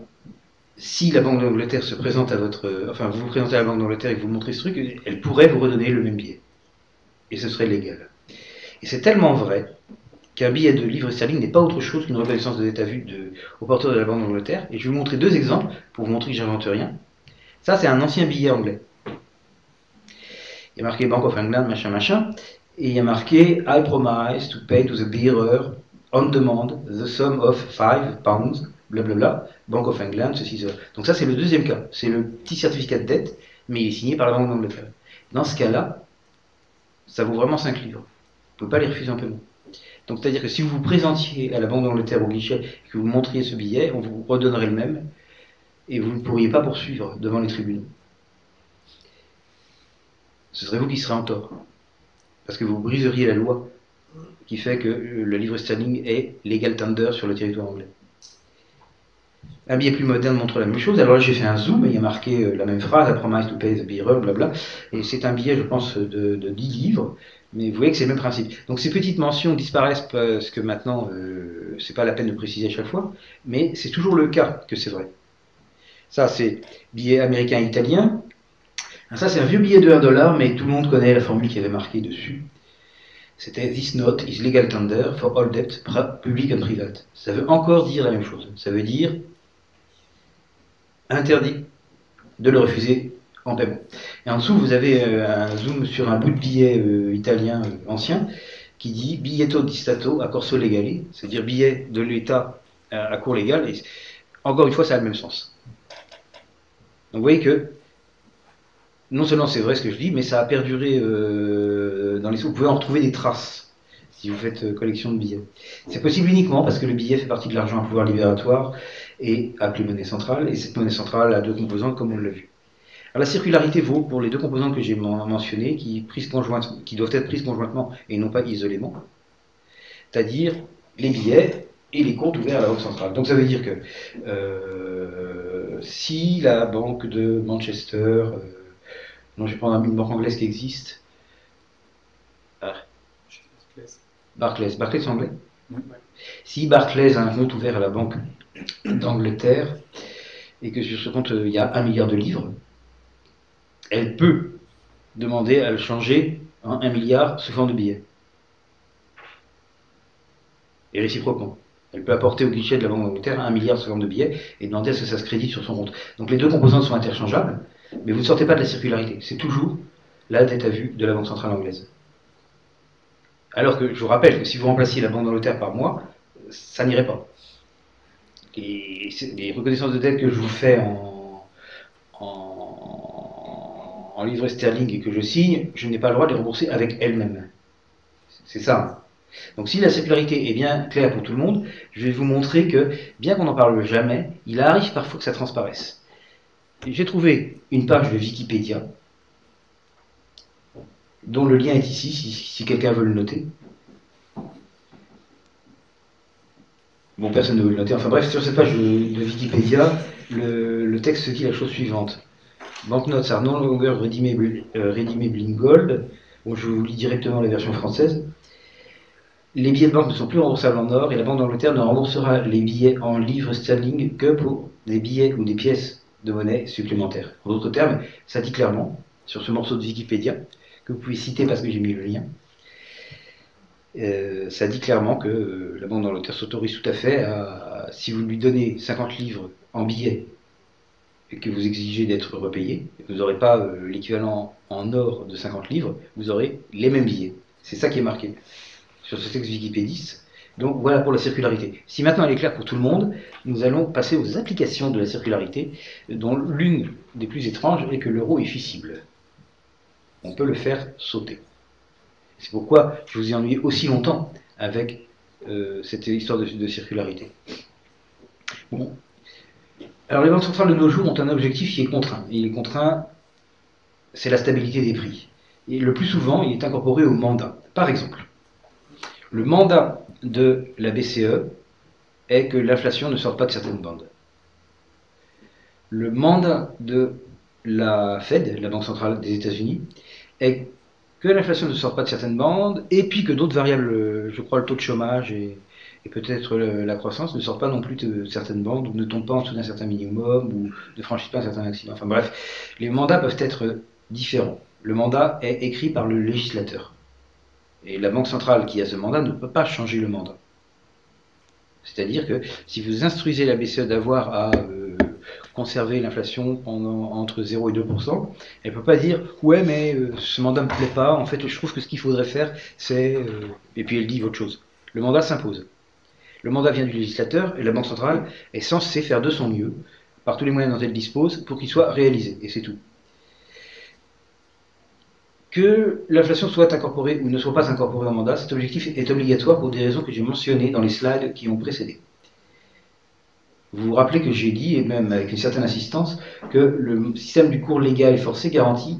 si la Banque d'Angleterre se présente à votre. Enfin, vous vous présentez à la Banque d'Angleterre et vous montrez ce truc, elle pourrait vous redonner le même billet. Et ce serait légal. Et c'est tellement vrai qu'un billet de livre sterling n'est pas autre chose qu'une reconnaissance de à vue de, au porteur de la Banque d'Angleterre. Et je vais vous montrer deux exemples pour vous montrer que j'invente rien. Ça, c'est un ancien billet anglais. Il y a marqué Bank of England, machin, machin. Et il y a marqué I promise to pay to the bearer on demand the sum of 5 pounds, blablabla, Bank of England, ceci, cela. Donc ça, c'est le deuxième cas. C'est le petit certificat de dette, mais il est signé par la Banque d'Angleterre. Dans ce cas-là, ça vaut vraiment 5 livres. Vous ne pouvez pas les refuser en paiement. Donc c'est-à-dire que si vous vous présentiez à la Banque d'Angleterre au guichet et que vous montriez ce billet, on vous redonnerait le même et vous ne pourriez pas poursuivre devant les tribunaux. Ce serait vous qui serez en tort. Parce que vous briseriez la loi qui fait que le livre sterling est legal tender sur le territoire anglais. Un billet plus moderne montre la même chose. Alors là, j'ai fait un zoom et il y a marqué euh, la même phrase, I promise to pay the bearer, blabla. Et c'est un billet, je pense, de, 10 livres. Mais vous voyez que c'est le même principe. Donc ces petites mentions disparaissent parce que maintenant, euh, c'est pas la peine de préciser à chaque fois. Mais c'est toujours le cas que c'est vrai. Ça, c'est billet américain-italien. Ça, c'est un vieux billet de 1 dollar, mais tout le monde connaît la formule qui avait marqué dessus c'était This note is legal tender for all debt, public and private. Ça veut encore dire la même chose. Ça veut dire interdit de le refuser en paiement. Et en dessous, vous avez euh, un zoom sur un bout de billet euh, italien euh, ancien qui dit biglietto di Stato a corso legale, c'est-à-dire billet de l'État à, cours légal. Et encore une fois, ça a le même sens. Donc vous voyez que non seulement c'est vrai ce que je dis, mais ça a perduré dans les sous. Vous pouvez en retrouver des traces si vous faites collection de billets. C'est possible uniquement parce que le billet fait partie de l'argent à pouvoir libératoire et appelé monnaie centrale, et cette monnaie centrale a deux composantes comme on l'a vu. Alors, la circularité vaut pour les deux composantes que j'ai mentionnées, qui, qui doivent être prises conjointement et non pas isolément, c'est-à-dire les billets et les comptes ouverts à la Banque centrale. Donc ça veut dire que euh, si la Banque de Manchester non, je vais prendre une banque anglaise qui existe. Ah. Barclays. Barclays, anglais? Si Barclays a un compte ouvert à la Banque d'Angleterre et que sur ce compte il y a un milliard de livres, elle peut demander à le changer en un milliard sous forme de billets. Et réciproquement. Elle peut apporter au guichet de la Banque d'Angleterre un milliard sous forme de billets et demander à ce que ça se crédite sur son compte. Donc les deux composantes sont interchangeables. Mais vous ne sortez pas de la circularité. C'est toujours la dette à vue de la Banque centrale anglaise. Alors que je vous rappelle que si vous remplaciez la Banque d'Angleterre par moi, ça n'irait pas. Les, reconnaissances de dette que je vous fais en, en, en livre sterling et que je signe, je n'ai pas le droit de les rembourser avec elles-mêmes. C'est ça. Donc si la circularité est bien claire pour tout le monde, je vais vous montrer que, bien qu'on n'en parle jamais, il arrive parfois que ça transparaisse j'ai trouvé une page de Wikipédia dont le lien est ici, si, quelqu'un veut le noter. Bon, personne ne veut le noter. Enfin bref, sur cette page de, Wikipédia, le, texte dit la chose suivante. Banknotes are no longer redeemable, euh, redeemable in gold. Bon, je vous lis directement la version française. Les billets de banque ne sont plus remboursables en or et la Banque d'Angleterre ne remboursera les billets en livres sterling que pour des billets ou des pièces de monnaie supplémentaires. En d'autres termes, ça dit clairement, sur ce morceau de Wikipédia, que vous pouvez citer parce que j'ai mis le lien, euh, ça dit clairement que euh, la Banque d'Angleterre s'autorise tout à fait à, si vous lui donnez 50 livres en billets et que vous exigez d'être repayé, vous n'aurez pas euh, l'équivalent en or de 50 livres, vous aurez les mêmes billets. C'est ça qui est marqué sur ce texte Wikipédie. Donc voilà pour la circularité. Si maintenant elle est claire pour tout le monde, nous allons passer aux applications de la circularité, dont l'une des plus étranges est que l'euro est fissible. On peut le faire sauter. C'est pourquoi je vous ai ennuyé aussi longtemps avec euh, cette histoire de, circularité. Bon. Alors les banques centrales de nos jours ont un objectif qui est contraint. il est contraint, c'est la stabilité des prix. Et le plus souvent, il est incorporé au mandat. Par exemple, le mandat de la BCE est que l'inflation ne sorte pas de certaines bandes. Le mandat de la Fed, la Banque centrale des États-Unis, est que l'inflation ne sorte pas de certaines bandes, et puis que d'autres variables, je crois le taux de chômage et, peut-être la croissance, ne sortent pas non plus de certaines bandes, ou ne tombent pas en dessous d'un certain minimum, ou ne franchissent pas un certain maximum. Enfin bref, les mandats peuvent être différents. Le mandat est écrit par le législateur. Et la Banque centrale qui a ce mandat ne peut pas changer le mandat. C'est-à-dire que si vous instruisez la BCE d'avoir à euh, conserver l'inflation entre 0 et 2%, elle ne peut pas dire ouais mais euh, ce mandat ne me plaît pas, en fait je trouve que ce qu'il faudrait faire c'est... Euh, et puis elle dit autre chose. Le mandat s'impose. Le mandat vient du législateur et la Banque centrale est censée faire de son mieux, par tous les moyens dont elle dispose, pour qu'il soit réalisé. Et c'est tout que l'inflation soit incorporée ou ne soit pas incorporée au mandat, cet objectif est obligatoire pour des raisons que j'ai mentionnées dans les slides qui ont précédé. Vous vous rappelez que j'ai dit, et même avec une certaine insistance, que le système du cours légal et forcé garantit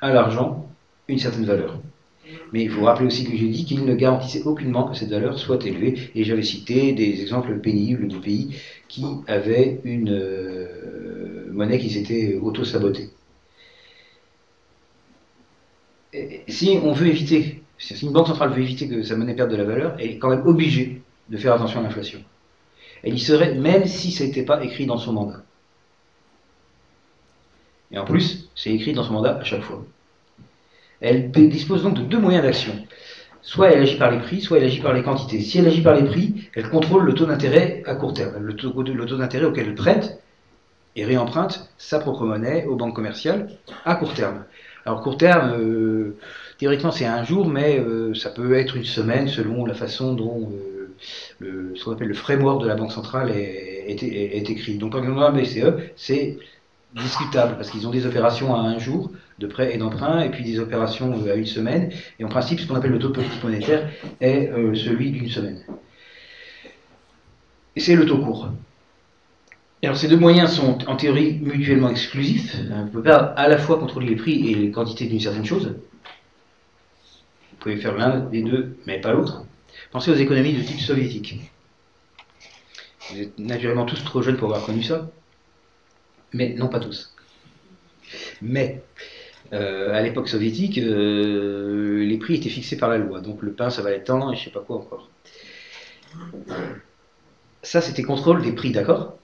à l'argent une certaine valeur. Mais il faut rappeler aussi que j'ai dit qu'il ne garantissait aucunement que cette valeur soit élevée, et j'avais cité des exemples pénibles de pays qui avaient une euh, monnaie qui s'était auto-sabotée si on veut éviter, si une banque centrale veut éviter que sa monnaie perde de la valeur, elle est quand même obligée de faire attention à l'inflation. Elle y serait même si ce n'était pas écrit dans son mandat. Et en plus, c'est écrit dans son mandat à chaque fois. Elle dispose donc de deux moyens d'action. Soit elle agit par les prix, soit elle agit par les quantités. Si elle agit par les prix, elle contrôle le taux d'intérêt à court terme, le taux, d'intérêt auquel elle prête et réemprunte sa propre monnaie aux banques commerciales à court terme. Alors court terme, euh, théoriquement c'est un jour, mais euh, ça peut être une semaine selon la façon dont euh, ce qu'on appelle le framework de la Banque centrale est, écrit. Donc en la BCE, c'est discutable parce qu'ils ont des opérations à un jour de prêt et d'emprunt et puis des opérations à une semaine. Et en principe, ce qu'on appelle le taux de politique monétaire est celui d'une semaine. Et c'est le taux court alors ces deux moyens sont en théorie mutuellement exclusifs. Vous ne pouvez pas à la fois contrôler les prix et les quantités d'une certaine chose. Vous pouvez faire l'un des deux, mais pas l'autre. Pensez aux économies de type soviétique. Vous êtes naturellement tous trop jeunes pour avoir connu ça, mais non pas tous. Mais euh, à l'époque soviétique, euh, les prix étaient fixés par la loi. Donc le pain, ça valait tant, et je ne sais pas quoi encore. Ça, c'était contrôle des prix, d'accord?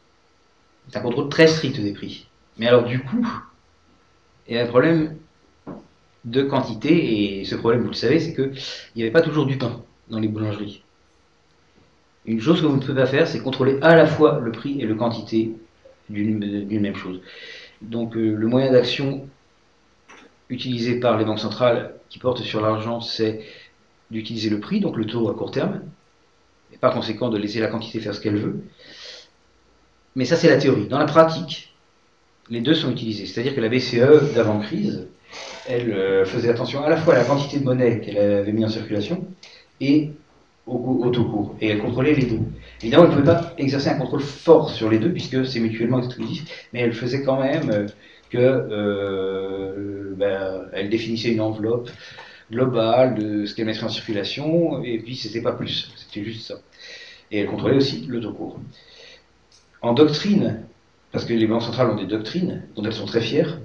C'est un contrôle très strict des prix. Mais alors du coup, il y a un problème de quantité, et ce problème, vous le savez, c'est qu'il n'y avait pas toujours du pain dans les boulangeries. Une chose que vous ne pouvez pas faire, c'est contrôler à la fois le prix et la quantité d'une même chose. Donc euh, le moyen d'action utilisé par les banques centrales qui portent sur l'argent, c'est d'utiliser le prix, donc le taux à court terme, et par conséquent de laisser la quantité faire ce qu'elle veut. Mais ça, c'est la théorie. Dans la pratique, les deux sont utilisés. C'est-à-dire que la BCE d'avant-crise, elle euh, faisait attention à la fois à la quantité de monnaie qu'elle avait mis en circulation et au, taux court. Et elle contrôlait les deux. Évidemment, elle ne pouvait pas exercer un contrôle fort sur les deux puisque c'est mutuellement exclusif, mais elle faisait quand même euh, que euh, ben, elle définissait une enveloppe globale de ce qu'elle mettrait en circulation, et puis c'était pas plus, c'était juste ça. Et elle contrôlait aussi le taux court. En doctrine, parce que les banques centrales ont des doctrines dont elles sont très fières.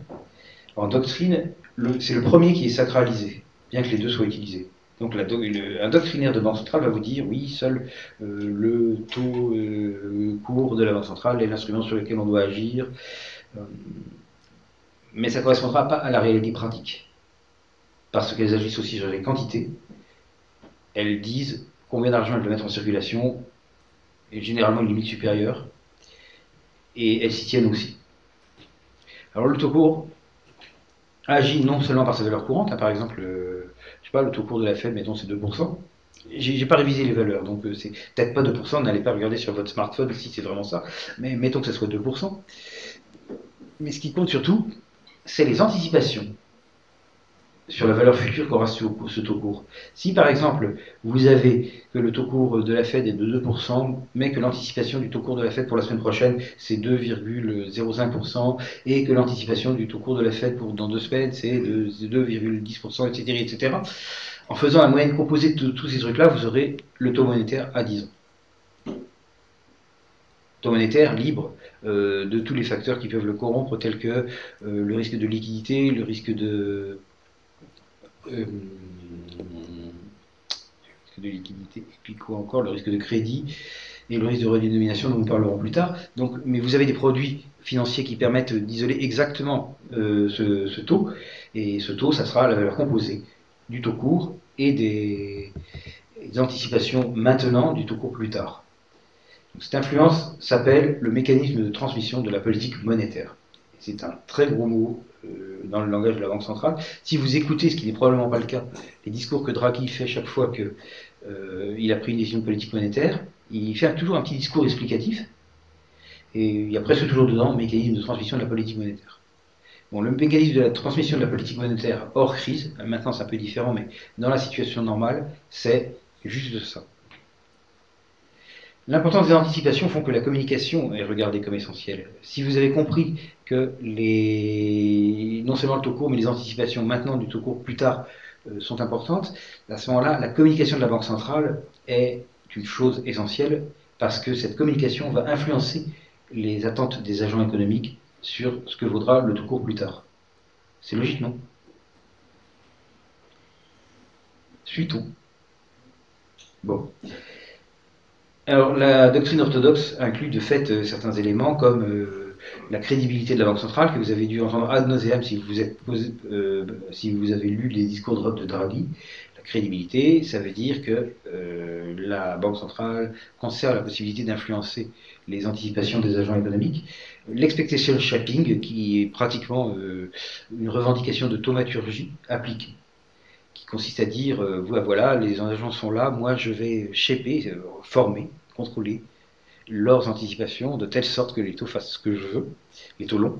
En doctrine, c'est le premier qui est sacralisé, bien que les deux soient utilisés. Donc un doctrinaire de banque centrale va vous dire oui, seul euh, le taux euh, court de la banque centrale est l'instrument sur lequel on doit agir. Euh, mais ça ne correspondra pas à la réalité pratique. Parce qu'elles agissent aussi sur les quantités. Elles disent combien d'argent elles doivent mettre en circulation, et généralement une limite supérieure. Et elles s'y tiennent aussi. Alors le taux court agit non seulement par sa valeur courante, hein, par exemple je sais pas, le taux court de la Fed, mettons, c'est 2%. J'ai pas révisé les valeurs, donc euh, c'est peut-être pas 2%, n'allez pas regarder sur votre smartphone si c'est vraiment ça, mais mettons que ce soit 2%. Mais ce qui compte surtout, c'est les anticipations sur la valeur future qu'aura ce, ce, taux court. Si par exemple vous avez que le taux court de la Fed est de 2%, mais que l'anticipation du taux court de la Fed pour la semaine prochaine c'est 2,05%, et que l'anticipation du taux court de la Fed pour dans deux semaines c'est de 2,10%, etc., etc. En faisant la moyenne composée de tous ces trucs-là, vous aurez le taux monétaire à 10 ans. Taux monétaire libre euh, de tous les facteurs qui peuvent le corrompre, tels que euh, le risque de liquidité, le risque de euh, de liquidité, et puis quoi encore, le risque de crédit et le risque de redénomination dont nous parlerons plus tard. Donc, mais vous avez des produits financiers qui permettent d'isoler exactement euh, ce, taux, et ce taux, ça sera la valeur composée du taux court et des, anticipations maintenant du taux court plus tard. cette influence s'appelle le mécanisme de transmission de la politique monétaire. C'est un très gros mot dans le langage de la Banque centrale. Si vous écoutez, ce qui n'est probablement pas le cas, les discours que Draghi fait chaque fois qu'il euh, a pris une décision politique monétaire, il fait toujours un petit discours explicatif, et il y a presque toujours dedans mécanisme de transmission de la politique monétaire. Bon, le mécanisme de la transmission de la politique monétaire hors crise, maintenant c'est un peu différent, mais dans la situation normale, c'est juste ça. L'importance des anticipations font que la communication est regardée comme essentielle. Si vous avez compris que les, non seulement le taux court, mais les anticipations maintenant du taux court plus tard euh, sont importantes, à ce moment-là, la communication de la Banque centrale est une chose essentielle parce que cette communication va influencer les attentes des agents économiques sur ce que vaudra le taux court plus tard. C'est logique, non? Suit-on? Bon. Alors, la doctrine orthodoxe inclut de fait euh, certains éléments comme euh, la crédibilité de la Banque centrale, que vous avez dû entendre ad nauseam si vous, euh, avez lu les discours de, Draghi. La crédibilité, ça veut dire que la Banque centrale conserve la possibilité d'influencer les anticipations des agents économiques. L'expectation shopping, qui est pratiquement une revendication de thaumaturgie appliquée qui consiste à dire euh, voilà, les agents sont là, moi je vais shaper, euh, former, contrôler leurs anticipations de telle sorte que les taux fassent ce que je veux, les taux longs.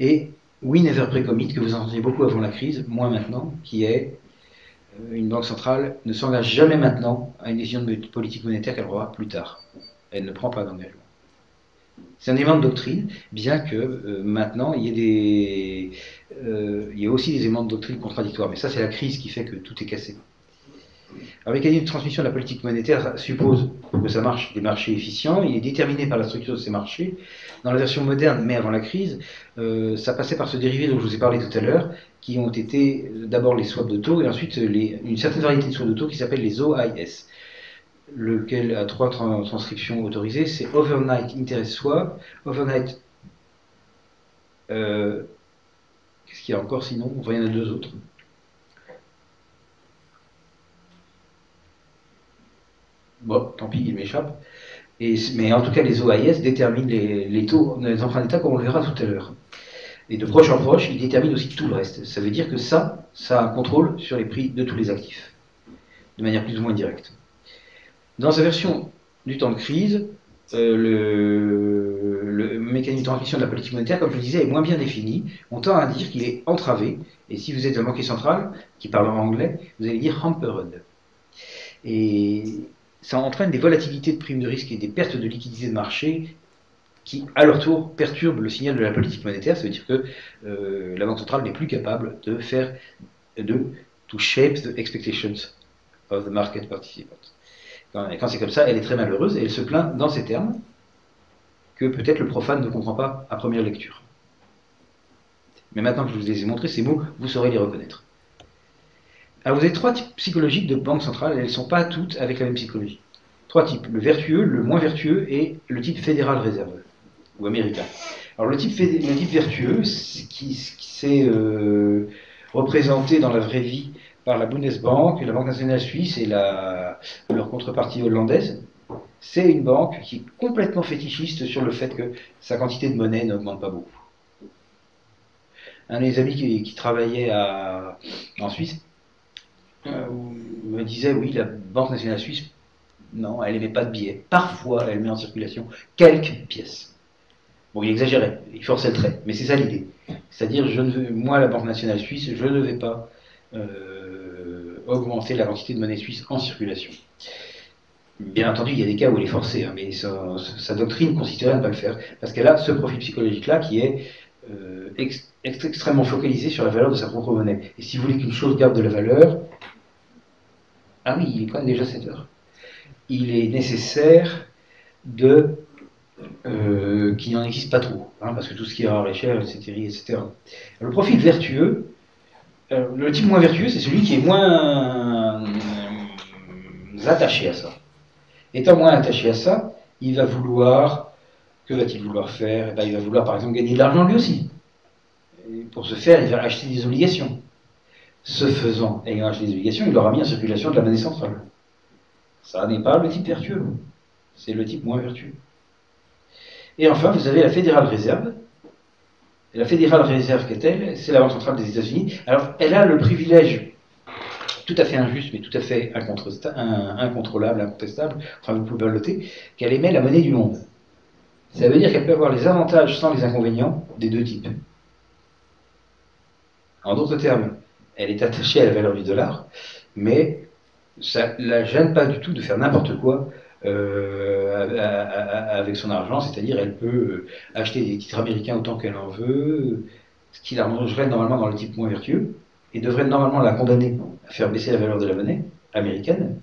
Et we never pre-commit, que vous entendez beaucoup avant la crise, moins maintenant, qui est euh, une banque centrale ne s'engage jamais maintenant à une décision de politique monétaire qu'elle aura plus tard. Elle ne prend pas d'engagement. C'est un élément de doctrine, bien que euh, maintenant il y, ait des, euh, il y aussi des éléments de doctrine contradictoires. Mais ça, c'est la crise qui fait que tout est cassé. Un mécanisme de transmission de la politique monétaire suppose que ça marche des marchés efficients. Il est déterminé par la structure de ces marchés. Dans la version moderne, mais avant la crise, euh, ça passait par ce dérivé dont je vous ai parlé tout à l'heure, qui ont été d'abord les swaps de taux et ensuite une certaine variété de swaps de taux qui s'appelle les OIS lequel a trois transcriptions autorisées, c'est Overnight Interest Swap, Overnight... Euh, qu'est-ce qu'il y a encore sinon? Enfin, il y en a deux autres. Bon, tant pis, il m'échappe. mais en tout cas, les OIS déterminent les, taux des emprunts d'État, comme on le verra tout à l'heure. Et de proche en proche, ils déterminent aussi tout le reste. Ça veut dire que ça, ça a un contrôle sur les prix de tous les actifs, de manière plus ou moins directe. Dans sa version du temps de crise, euh, le, mécanisme de transmission de la politique monétaire, comme je le disais, est moins bien défini. On tend à dire qu'il est entravé. Et si vous êtes un banquier central qui parle en anglais, vous allez dire hampered. Et ça entraîne des volatilités de primes de risque et des pertes de liquidité de marché qui, à leur tour, perturbent le signal de la politique monétaire. Ça veut dire que euh, la Banque centrale n'est plus capable de faire, de to shape the expectations of the market participants. Quand, c'est comme ça, elle est très malheureuse et elle se plaint dans ces termes que peut-être le profane ne comprend pas à première lecture. Mais maintenant que je vous les ai montrés, ces mots, vous saurez les reconnaître. Alors vous avez trois types psychologiques de banque centrale, elles ne sont pas toutes avec la même psychologie. Trois types, le vertueux, le moins vertueux et le type fédéral réserve, ou américain. Alors le type, le type vertueux, qui, s'est euh, représenté dans la vraie vie par la Bundesbank, la Banque nationale suisse et leur contrepartie hollandaise, c'est une banque qui est complètement fétichiste sur le fait que sa quantité de monnaie n'augmente pas beaucoup. Un des amis qui, travaillait en Suisse euh, me disait oui, la Banque nationale suisse, non, elle n'émet pas de billets. Parfois, elle met en circulation quelques pièces. Bon, il exagérait, il forçait le trait, mais c'est ça l'idée. C'est-à-dire, moi, la Banque nationale suisse, je ne vais pas euh, augmenter la quantité de monnaie suisse en circulation. Bien entendu, il y a des cas où elle est forcée, hein, mais sa, doctrine consisterait à ne pas le faire, parce qu'elle a ce profil psychologique-là qui est euh, extrêmement focalisé sur la valeur de sa propre monnaie. Et si vous voulez qu'une chose garde de la valeur, ah oui, il est déjà 7 heures. Il est nécessaire de euh, qu'il n'en existe pas trop, hein, parce que tout ce qui est rare et cher, etc. etc. le profil vertueux, euh, le type moins vertueux, c'est celui qui est moins euh, attaché à ça. Étant moins attaché à ça, il va vouloir, que va-t-il vouloir faire? Eh ben, Il va vouloir par exemple gagner de l'argent lui aussi. Et pour ce faire, il va acheter des obligations. Ce faisant, ayant acheté des obligations, il aura mis en circulation de la monnaie centrale. Ça n'est pas le type vertueux, c'est le type moins vertueux. Et enfin, vous avez la Fédérale Réserve. La Fédérale Réserve qu'est-elle C'est la Banque centrale des États-Unis. Alors, elle a le privilège tout à fait injuste, mais tout à fait incontrôlable, incontestable, enfin vous pouvez le noter, qu'elle émet la monnaie du monde. Ça veut dire qu'elle peut avoir les avantages sans les inconvénients des deux types. En d'autres termes, elle est attachée à la valeur du dollar, mais ça ne la gêne pas du tout de faire n'importe quoi euh, avec son argent, c'est-à-dire elle peut euh, acheter des titres américains autant qu'elle en veut, ce qui la rangerait normalement dans le type moins vertueux, et devrait normalement la condamner à faire baisser la valeur de la monnaie américaine.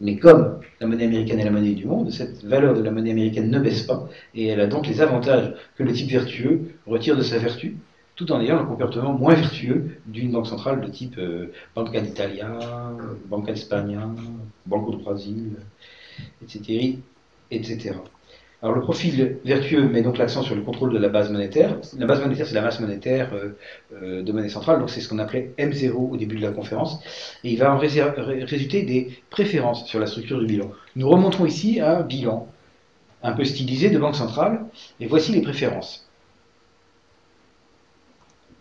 Mais comme la monnaie américaine est la monnaie du monde, cette valeur de la monnaie américaine ne baisse pas, et elle a donc les avantages que le type vertueux retire de sa vertu, tout en ayant un comportement moins vertueux d'une banque centrale de type euh, Banca d'Italia, Banca d'Espagne, Banco de Brésil, etc., etc. Alors le profil vertueux met donc l'accent sur le contrôle de la base monétaire. La base monétaire, c'est la masse monétaire euh, euh, de monnaie centrale, donc c'est ce qu'on appelait M0 au début de la conférence. Et il va en résulter des préférences sur la structure du bilan. Nous remontrons ici un bilan un peu stylisé de banque centrale, et voici les préférences.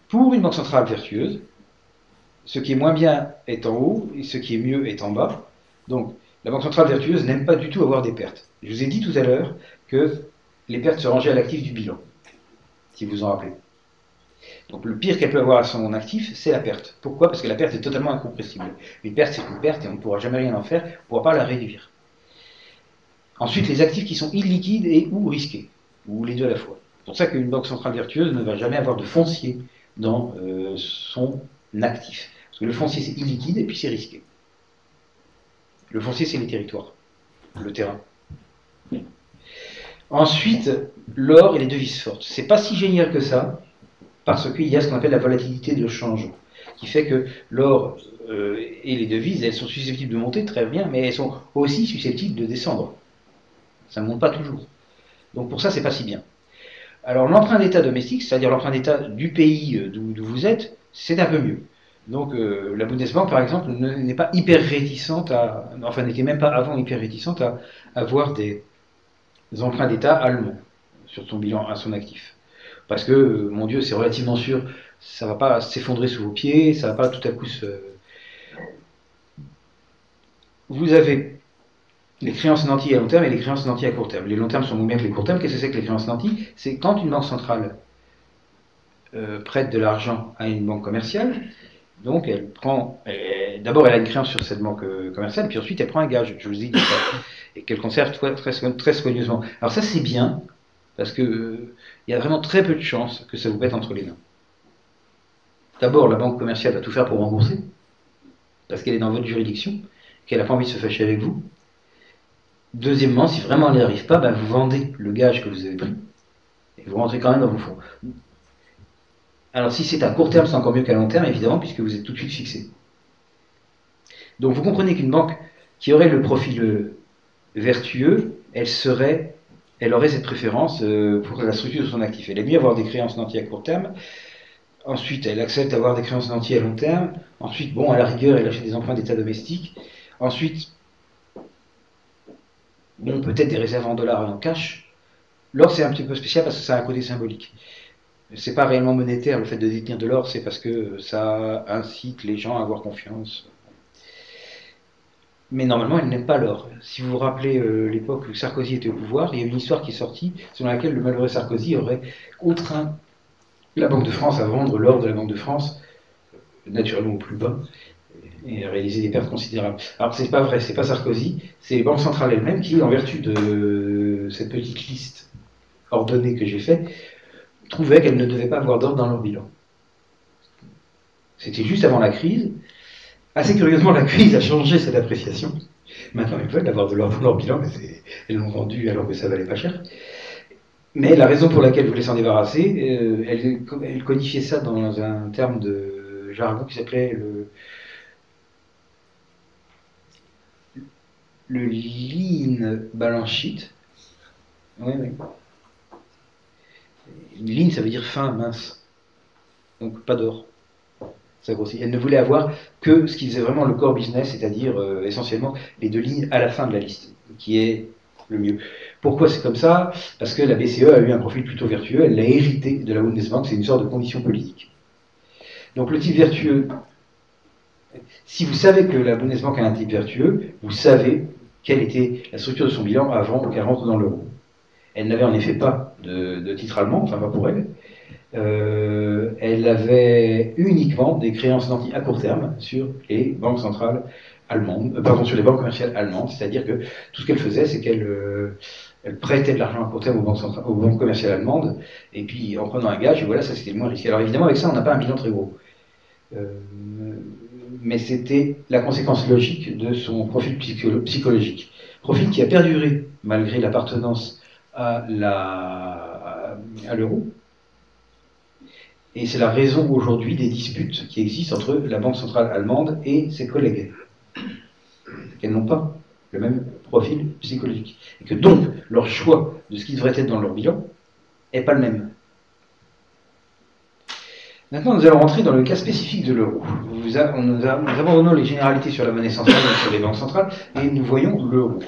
Pour une banque centrale vertueuse, ce qui est moins bien est en haut et ce qui est mieux est en bas. Donc, la banque centrale vertueuse n'aime pas du tout avoir des pertes. Je vous ai dit tout à l'heure que les pertes se rangeaient à l'actif du bilan, si vous en rappelez. Donc le pire qu'elle peut avoir à son actif, c'est la perte. Pourquoi? Parce que la perte est totalement incompressible. Une perte, c'est une perte et on ne pourra jamais rien en faire, on ne pourra pas la réduire. Ensuite, les actifs qui sont illiquides et ou risqués, ou les deux à la fois. C'est pour ça qu'une banque centrale vertueuse ne va jamais avoir de foncier dans euh, son actif. Parce que le foncier, c'est illiquide et puis c'est risqué. Le foncier, c'est les territoires, le terrain. Ensuite, l'or et les devises fortes. C'est pas si génial que ça, parce qu'il y a ce qu'on appelle la volatilité de change, qui fait que l'or euh, et les devises, elles sont susceptibles de monter très bien, mais elles sont aussi susceptibles de descendre. Ça ne monte pas toujours. Donc pour ça, c'est pas si bien. Alors l'emprunt d'État domestique, c'est-à-dire l'emprunt d'État du pays euh, d'où vous êtes, c'est un peu mieux. Donc euh, la Bundesbank, par exemple, n'est pas hyper réticente à, enfin n'était même pas avant hyper réticente à avoir des, emprunts d'État allemands sur son bilan, à son actif. Parce que, euh, mon Dieu, c'est relativement sûr, ça va pas s'effondrer sous vos pieds, ça va pas tout à coup se... Vous avez les créances nantis à long terme et les créances nantis à court terme. Les long termes sont moins bien que les court termes. Qu'est-ce que c'est que les créances nantis? C'est quand une banque centrale euh, prête de l'argent à une banque commerciale, donc elle prend, d'abord elle a une créance sur cette banque euh, commerciale, puis ensuite elle prend un gage, je vous dit et qu'elle conserve très, très, soigneusement. Alors ça c'est bien, parce que euh, il y a vraiment très peu de chances que ça vous pète entre les mains. D'abord, la banque commerciale va tout faire pour rembourser, parce qu'elle est dans votre juridiction, qu'elle n'a pas envie de se fâcher avec vous, Deuxièmement, si vraiment elle n'y arrive pas, ben, vous vendez le gage que vous avez pris et vous rentrez quand même dans vos fonds. Alors si c'est à court terme, c'est encore mieux qu'à long terme, évidemment, puisque vous êtes tout de suite fixé. Donc vous comprenez qu'une banque qui aurait le profil vertueux, elle serait, elle aurait cette préférence euh, pour la structure de son actif. Elle aime mieux avoir des créances nantis à court terme. Ensuite, elle accepte d'avoir des créances nantis à long terme. Ensuite, bon, à la rigueur, elle achète des emprunts d'état domestique. Ensuite, bon, peut-être des réserves en dollars et en cash. L'or, c'est un petit peu spécial parce que ça a un côté symbolique. C'est pas réellement monétaire le fait de détenir de l'or, c'est parce que ça incite les gens à avoir confiance. Mais normalement, elle n'aime pas l'or. Si vous vous rappelez euh, l'époque où Sarkozy était au pouvoir, il y a une histoire qui est sortie selon laquelle le malheureux Sarkozy aurait contraint la Banque de France à vendre l'or de la Banque de France, naturellement au plus bas, et réaliser des pertes considérables. Alors c'est pas vrai, c'est pas Sarkozy, c'est les banques centrales elles-mêmes qui, en vertu de cette petite liste ordonnée que j'ai faite, trouvaient qu'elles ne devaient pas avoir d'or dans leur bilan. C'était juste avant la crise. Assez curieusement, la crise a changé cette appréciation. Maintenant, ils veulent avoir de l'or dans leur bilan, mais elles l'ont vendu alors que ça valait pas cher. Mais la raison pour laquelle ils voulaient s'en débarrasser, euh, elle, codifiait ça dans un terme de jargon qui s'appelait le, le lean balance sheet. Oui, oui. Ligne, ça veut dire fin, mince. Donc pas d'or. Ça grossit. Elle ne voulait avoir que ce qui faisait vraiment le core business, c'est-à-dire euh, essentiellement les deux lignes à la fin de la liste, qui est le mieux. Pourquoi c'est comme ça? Parce que la BCE a eu un profil plutôt vertueux, elle l'a hérité de la Bundesbank, c'est une sorte de condition politique. Donc le type vertueux, si vous savez que la Bundesbank a un type vertueux, vous savez quelle était la structure de son bilan avant qu'elle rentre dans l'euro. Elle n'avait en effet pas de, titre allemand, enfin pas pour elle. Euh, elle avait uniquement des créances nantis à court terme sur les banques centrales allemandes, euh, pardon, sur les banques commerciales allemandes, c'est-à-dire que tout ce qu'elle faisait, c'est qu'elle euh, prêtait de l'argent à court terme aux banques, commerciales allemandes, et puis en prenant un gage, voilà, ça c'était moins risqué. Alors évidemment, avec ça, on n'a pas un bilan très gros. Mais c'était la conséquence logique de son profil psychologique. Profil qui a perduré malgré l'appartenance à l'euro. Et c'est la raison aujourd'hui des disputes qui existent entre la Banque centrale allemande et ses collègues. Qu'elles n'ont pas le même profil psychologique. Et que donc, leur choix de ce qui devrait être dans leur bilan n'est pas le même. Maintenant, nous allons rentrer dans le cas spécifique de l'euro. Nous, abandonnons les généralités sur la monnaie centrale et sur les banques centrales, et nous voyons l'euro.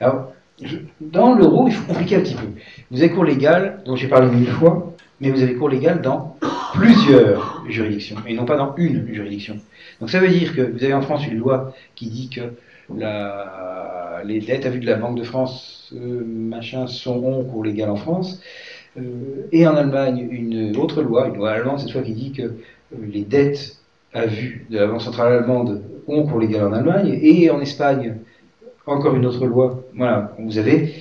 Alors, dans l'euro, il faut compliquer un petit peu. Vous avez cours légal, dont j'ai parlé mille fois, mais vous avez cours légal dans plusieurs juridictions, et non pas dans une juridiction. Donc ça veut dire que vous avez en France une loi qui dit que les dettes à vue de la Banque de France, euh, machin, sont cours légal en France, et en Allemagne une autre loi, une loi allemande cette fois, qui dit que euh, les dettes à vue de la Banque centrale allemande ont cours légal en Allemagne, et en Espagne, encore une autre loi. Voilà, vous avez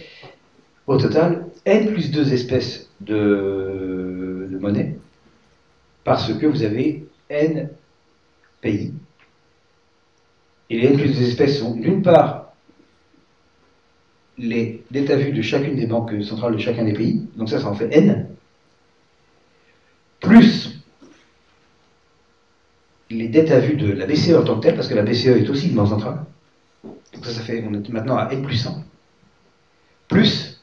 au total N plus deux espèces de, de monnaie, parce que vous avez N pays. Et les N plus deux espèces sont d'une part les dettes à vue de chacune des banques centrales de chacun des pays, donc ça, ça en fait N, plus les dettes à vue de la BCE en tant que telle, parce que la BCE est aussi une banque centrale. Donc ça, ça fait, on est maintenant à N plus 100. Plus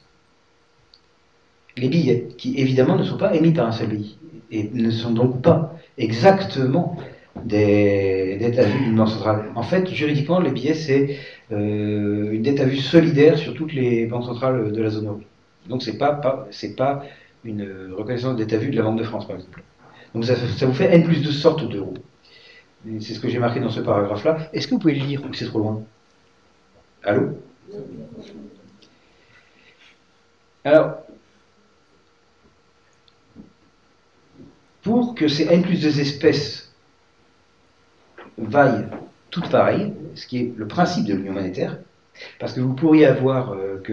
les billets, qui évidemment ne sont pas émis par un seul pays, et ne sont donc pas exactement des dettes à vue d'une banque centrale. En fait, juridiquement, les billets, c'est une dette à vue solidaire sur toutes les banques centrales de la zone euro. Donc c'est pas, pas c'est pas une reconnaissance de dette à vue de la Banque de France, par exemple. Donc ça, ça vous fait N plus de sortes d'euros. C'est ce que j'ai marqué dans ce paragraphe-là. Est-ce que vous pouvez le lire ou c'est trop loin? Allô? Alors, pour que ces N plus 2 espèces vaillent toutes pareilles, ce qui est le principe de l'union monétaire, parce que vous pourriez avoir euh, que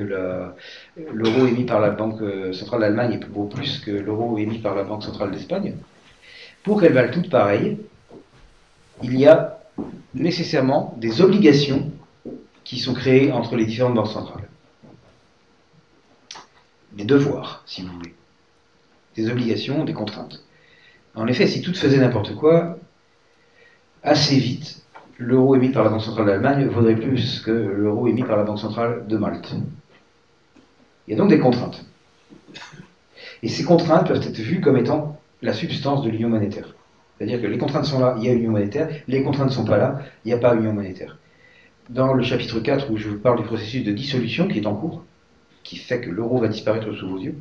l'euro émis par la Banque euh, centrale d'Allemagne vaut plus que l'euro émis par la Banque centrale d'Espagne. Pour qu'elles valent toutes pareilles, il y a nécessairement des obligations qui sont créés entre les différentes banques centrales. Des devoirs, si vous voulez. Des obligations, des contraintes. En effet, si tout faisait n'importe quoi, assez vite, l'euro émis par la Banque centrale d'Allemagne vaudrait plus que l'euro émis par la Banque centrale de Malte. Il y a donc des contraintes. Et ces contraintes peuvent être vues comme étant la substance de l'union monétaire. C'est-à-dire que les contraintes sont là, il y a union monétaire, les contraintes ne sont pas là, il n'y a pas union monétaire. Dans le chapitre 4, où je vous parle du processus de dissolution qui est en cours, qui fait que l'euro va disparaître sous vos yeux,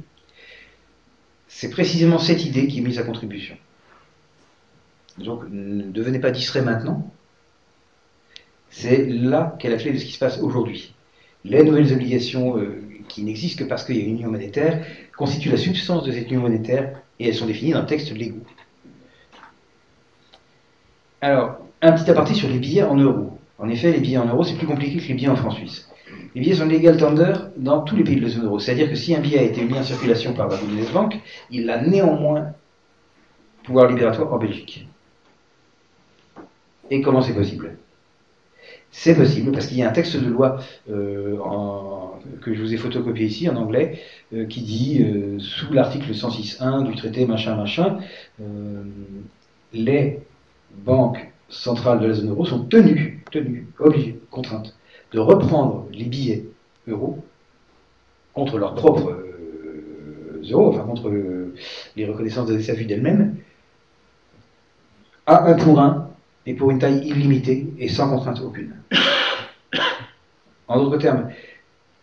c'est précisément cette idée qui est mise à contribution. Donc ne devenez pas distrait maintenant, c'est là qu'est la clé de ce qui se passe aujourd'hui. Les nouvelles obligations euh, qui n'existent que parce qu'il y a une union monétaire constituent la substance de cette union monétaire et elles sont définies dans le texte légaux. Alors, un petit aparté sur les billets en euros. En effet, les billets en euros, c'est plus compliqué que les billets en francs suisses. Les billets sont legal tender dans tous les pays de la zone euro. C'est-à-dire que si un billet a été mis en circulation par la Bundesbank, il a néanmoins pouvoir libératoire en Belgique. Et comment c'est possible? C'est possible parce qu'il y a un texte de loi euh, que je vous ai photocopié ici en anglais euh, qui dit, euh, sous l'article 106.1 du traité machin machin, les banques centrales de la zone euro sont tenues, tenues, obligées, contraintes, de reprendre les billets euros contre leurs propres euros, enfin contre les reconnaissances des SAFU d'elles-mêmes, à un pour un et pour une taille illimitée et sans contrainte aucune. En d'autres termes,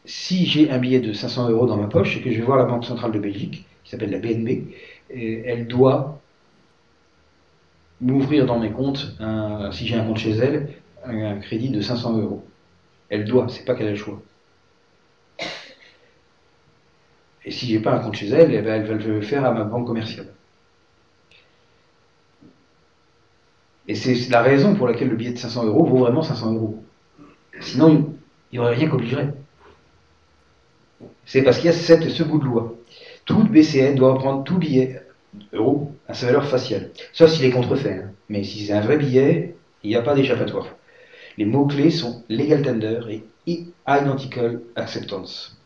si j'ai un billet de 500 euros dans ma poche et que je vais voir la Banque centrale de Belgique, qui s'appelle la BNB, elle doit m'ouvrir dans mes comptes, si j'ai un compte chez elle, un crédit de 500 euros. Elle doit, c'est pas qu'elle a le choix. Et si j'ai pas un compte chez elle, eh ben, elle va le faire à ma banque commerciale. Et c'est la raison pour laquelle le billet de 500 euros vaut vraiment 500 euros. Sinon, il n'y aurait rien qu'obligerait. C'est parce qu'il y a cette, ce bout de loi. Toute BCN doit reprendre tout billet euro à sa valeur faciale. Sauf s'il est contrefait. Hein. Mais si c'est un vrai billet, il n'y a pas d'échappatoire. Les mots-clés sont legal tender et identical acceptance.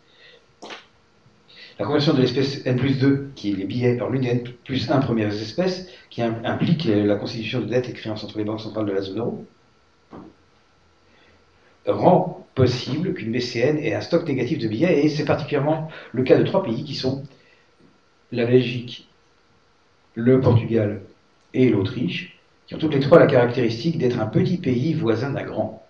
La conversion de l'espèce N plus 2, qui est les billets par l'une des N plus 1 premières espèces, qui implique la constitution de dettes et créances entre les banques centrales de la zone euro, rend possible qu'une BCN ait un stock négatif de billets, et c'est particulièrement le cas de trois pays qui sont la Belgique, le Portugal et l'Autriche, qui ont toutes les trois la caractéristique d'être un petit pays voisin d'un grand.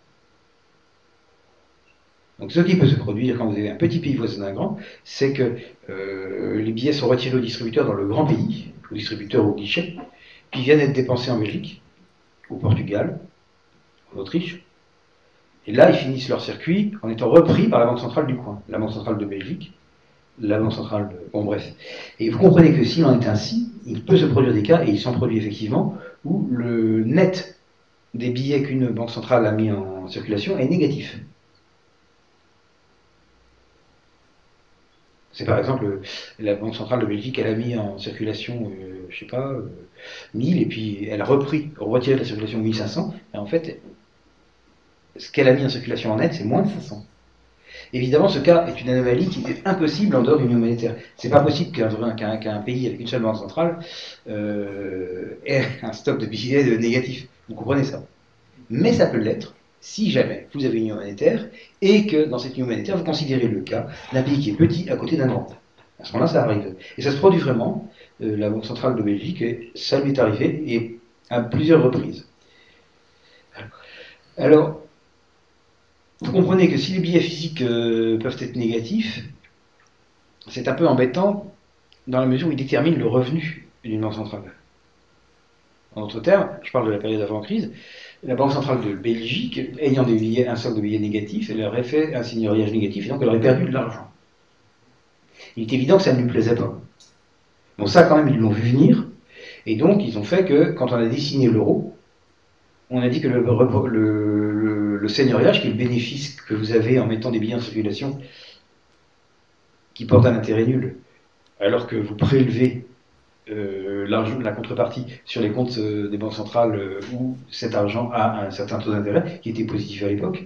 Donc ce qui peut se produire quand vous avez un petit pays voisin d'un grand, c'est que euh, les billets sont retirés au distributeur dans le grand pays, au distributeur au guichet, puis viennent être dépensés en Belgique, au Portugal, en Autriche. Et là, ils finissent leur circuit en étant repris par la Banque centrale du coin, la Banque centrale de Belgique, la Banque centrale de... Bon bref. Et vous comprenez que s'il en est ainsi, il peut se produire des cas, et il s'en produit effectivement, où le net des billets qu'une banque centrale a mis en circulation est négatif. C'est par exemple la Banque centrale de Belgique, elle a mis en circulation, euh, je sais pas, 1000, euh, et puis elle a repris, retiré de la circulation 1500, et en fait, ce qu'elle a mis en circulation en net, c'est moins de 500. Évidemment, ce cas est une anomalie qui est impossible en dehors de l'union monétaire. C'est pas possible qu'un pays avec une seule banque centrale euh, ait un stock de billets négatif. Vous comprenez ça Mais ça peut l'être si jamais vous avez une union monétaire et que dans cette union monétaire, vous considérez le cas d'un pays qui est petit à côté d'un grand. À ce moment-là, ça arrive. Et ça se produit vraiment. Euh, la Banque centrale de Belgique, ça lui est arrivé et à plusieurs reprises. Alors, vous comprenez que si les billets physiques euh, peuvent être négatifs, c'est un peu embêtant dans la mesure où ils déterminent le revenu d'une banque centrale. En d'autres termes, je parle de la période avant-crise, la Banque centrale de Belgique, ayant un stock de billets négatifs, elle aurait fait un signoriage négatif et donc elle aurait perdu de l'argent. Il est évident que ça ne lui plaisait pas. Bon, ça, quand même, ils l'ont vu venir. Et donc, ils ont fait que, quand on a dessiné l'euro, on a dit que le, le, le, seigneuriage, qui est le bénéfice que vous avez en mettant des billets en circulation, qui porte un intérêt nul, alors que vous prélevez euh, la contrepartie sur les comptes euh, des banques centrales euh, où cet argent a un certain taux d'intérêt qui était positif à l'époque,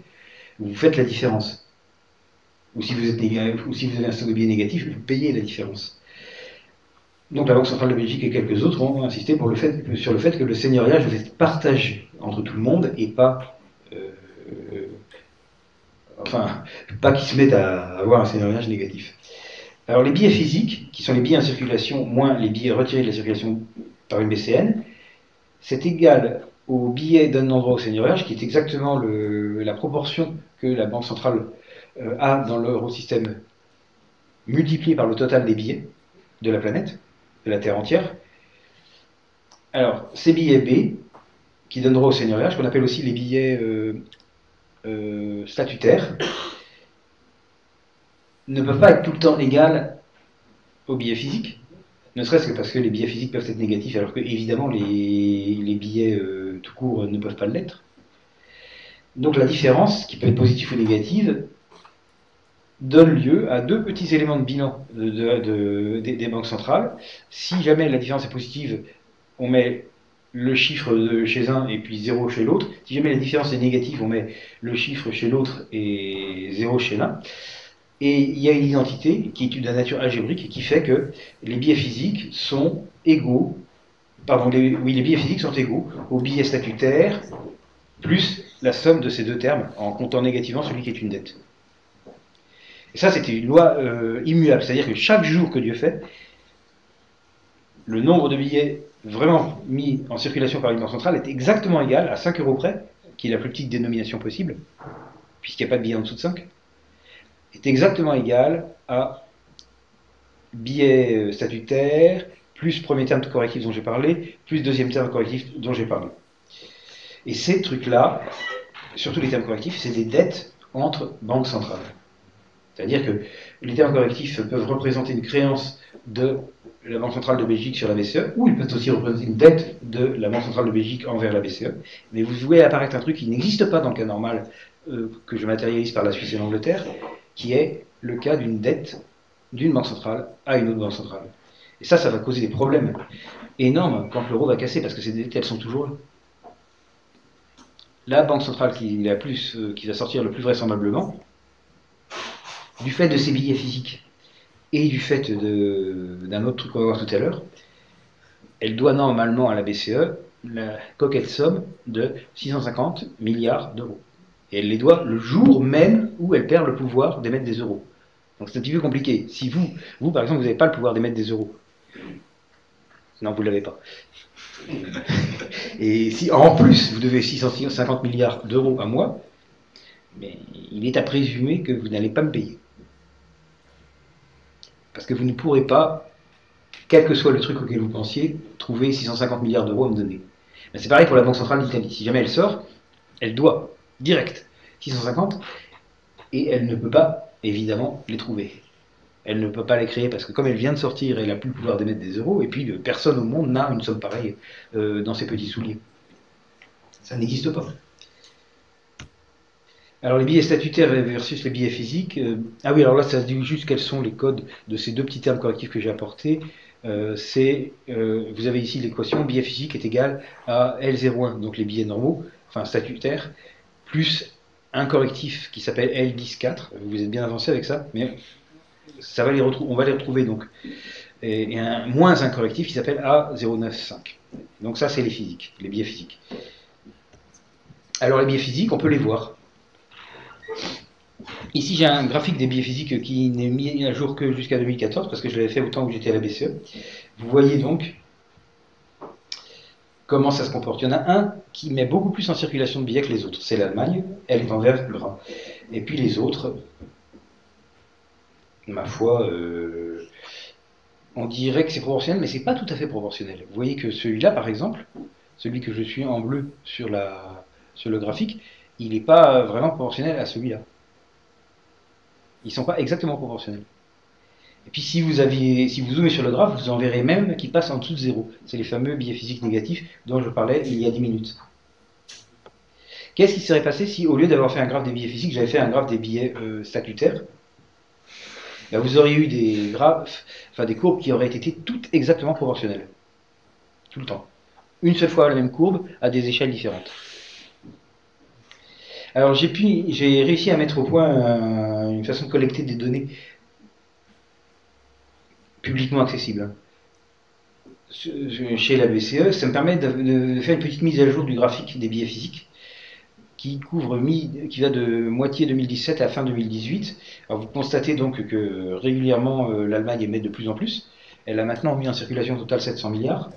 vous faites la différence. Ou si vous, êtes ou si vous avez un stock de négatif, vous payez la différence. Donc la Banque centrale de Belgique et quelques autres ont insisté sur le fait que le seigneuriage devait être partagé entre tout le monde et pas. Enfin, pas qu'ils se mettent à avoir un seigneuriage négatif. Alors les billets physiques, qui sont les billets en circulation moins les billets retirés de la circulation par une BCN, c'est égal au billet d'un endroit au seigneuriage, qui est exactement la proportion que la Banque centrale euh, a dans l'eurosystème multiplié par le total des billets de la planète, de la Terre entière. Alors, ces billets B, qui donnent droit au seigneuriage, qu'on appelle aussi les billets euh, euh, statutaires, ne peuvent pas être tout le temps égales aux billets physiques, ne serait-ce que parce que les billets physiques peuvent être négatifs, alors que évidemment les, billets euh, tout court ne peuvent pas l'être. Donc la différence, qui peut être positive ou négative, donne lieu à deux petits éléments de bilan des banques centrales. Si jamais la différence est positive, on met le chiffre chez un et puis zéro chez l'autre. Si jamais la différence est négative, on met le chiffre chez l'autre et zéro chez l'un. Et il y a une identité qui est de nature algébrique et qui fait que les billets physiques sont égaux, pardon, les physiques sont égaux aux billets statutaires plus la somme de ces deux termes en comptant négativement celui qui est une dette. Et ça, c'était une loi euh, immuable, c'est-à-dire que chaque jour que Dieu fait, le nombre de billets vraiment mis en circulation par une banque centrale est exactement égal à 5 euros près, qui est la plus petite dénomination possible, puisqu'il n'y a pas de billet en dessous de 5 est exactement égal à billet euh, statutaire, plus premier terme correctif dont j'ai parlé, plus deuxième terme correctif dont j'ai parlé. Et ces trucs-là, surtout les termes correctifs, c'est des dettes entre banques centrales. C'est-à-dire que les termes correctifs peuvent représenter une créance de la Banque centrale de Belgique sur la BCE, ou ils peuvent aussi représenter une dette de la Banque centrale de Belgique envers la BCE. Mais vous voyez apparaître un truc qui n'existe pas dans le cas normal, euh, que je matérialise par la Suisse et l'Angleterre, qui est le cas d'une dette d'une banque centrale à une autre banque centrale. Et ça, ça va causer des problèmes énormes quand l'euro va casser, parce que ces dettes, elles sont toujours là. La banque centrale qui, plus, euh, qui va sortir le plus vraisemblablement, du fait de ses billets physiques et du fait d'un autre truc qu'on va voir tout à l'heure, elle doit normalement à la BCE la coquette somme de 650 milliards d'euros. Et elle les doit le jour même où elle perd le pouvoir d'émettre des euros. Donc c'est un petit peu compliqué. Si vous, vous par exemple, vous n'avez pas le pouvoir d'émettre des euros, non, vous ne l'avez pas. Et si en plus vous devez 650 milliards d'euros à moi, mais il est à présumer que vous n'allez pas me payer. Parce que vous ne pourrez pas, quel que soit le truc auquel vous pensiez, trouver 650 milliards d'euros à me donner. c'est pareil pour la Banque centrale d'Italie. Si jamais elle sort, elle doit direct, 650, et elle ne peut pas, évidemment, les trouver. Elle ne peut pas les créer parce que comme elle vient de sortir, elle n'a plus le pouvoir d'émettre des euros, et puis personne au monde n'a une somme pareille euh, dans ses petits souliers. Ça n'existe pas. Alors les billets statutaires versus les billets physiques. Euh, ah oui, alors là, ça se dit juste quels sont les codes de ces deux petits termes correctifs que j'ai apportés. Euh, c'est, vous avez ici l'équation, billet physique est égal à L01, donc les billets normaux, enfin statutaires, plus un correctif qui s'appelle L104. Vous êtes bien avancé avec ça, mais ça va les on va les retrouver donc. Et, un, moins un correctif qui s'appelle A095. Donc ça, c'est les physiques, les biais physiques. Alors les biais physiques, on peut les voir. Ici, j'ai un graphique des biais physiques qui n'est mis à jour que jusqu'à 2014, parce que je l'avais fait autant que j'étais à la BCE. Vous voyez donc Comment ça se comporte? Il y en a un qui met beaucoup plus en circulation de billets que les autres. C'est l'Allemagne, elle est en vert gras. Et puis les autres, ma foi, euh, on dirait que c'est proportionnel, mais c'est pas tout à fait proportionnel. Vous voyez que celui-là, par exemple, celui que je suis en bleu sur, sur le graphique, il n'est pas vraiment proportionnel à celui-là. Ils ne sont pas exactement proportionnels. Et puis si vous, aviez, si vous zoomez sur le graphe, vous en verrez même qui passe en dessous de zéro. C'est les fameux billets physiques négatifs dont je parlais il y a 10 minutes. Qu'est-ce qui serait passé si, au lieu d'avoir fait un graphe des billets physiques, j'avais fait un graphe des billets euh, statutaires? Ben, Vous auriez eu des graphes, enfin des courbes qui auraient été toutes exactement proportionnelles. Tout le temps. Une seule fois la même courbe à des échelles différentes. Alors j'ai réussi à mettre au point euh, une façon de collecter des données publiquement accessibles chez la BCE. Ça me permet de, faire une petite mise à jour du graphique des billets physiques qui couvre qui va de moitié 2017 à fin 2018. Alors vous constatez donc que régulièrement euh, l'Allemagne émet de plus en plus. Elle a maintenant mis en circulation totale 700 milliards.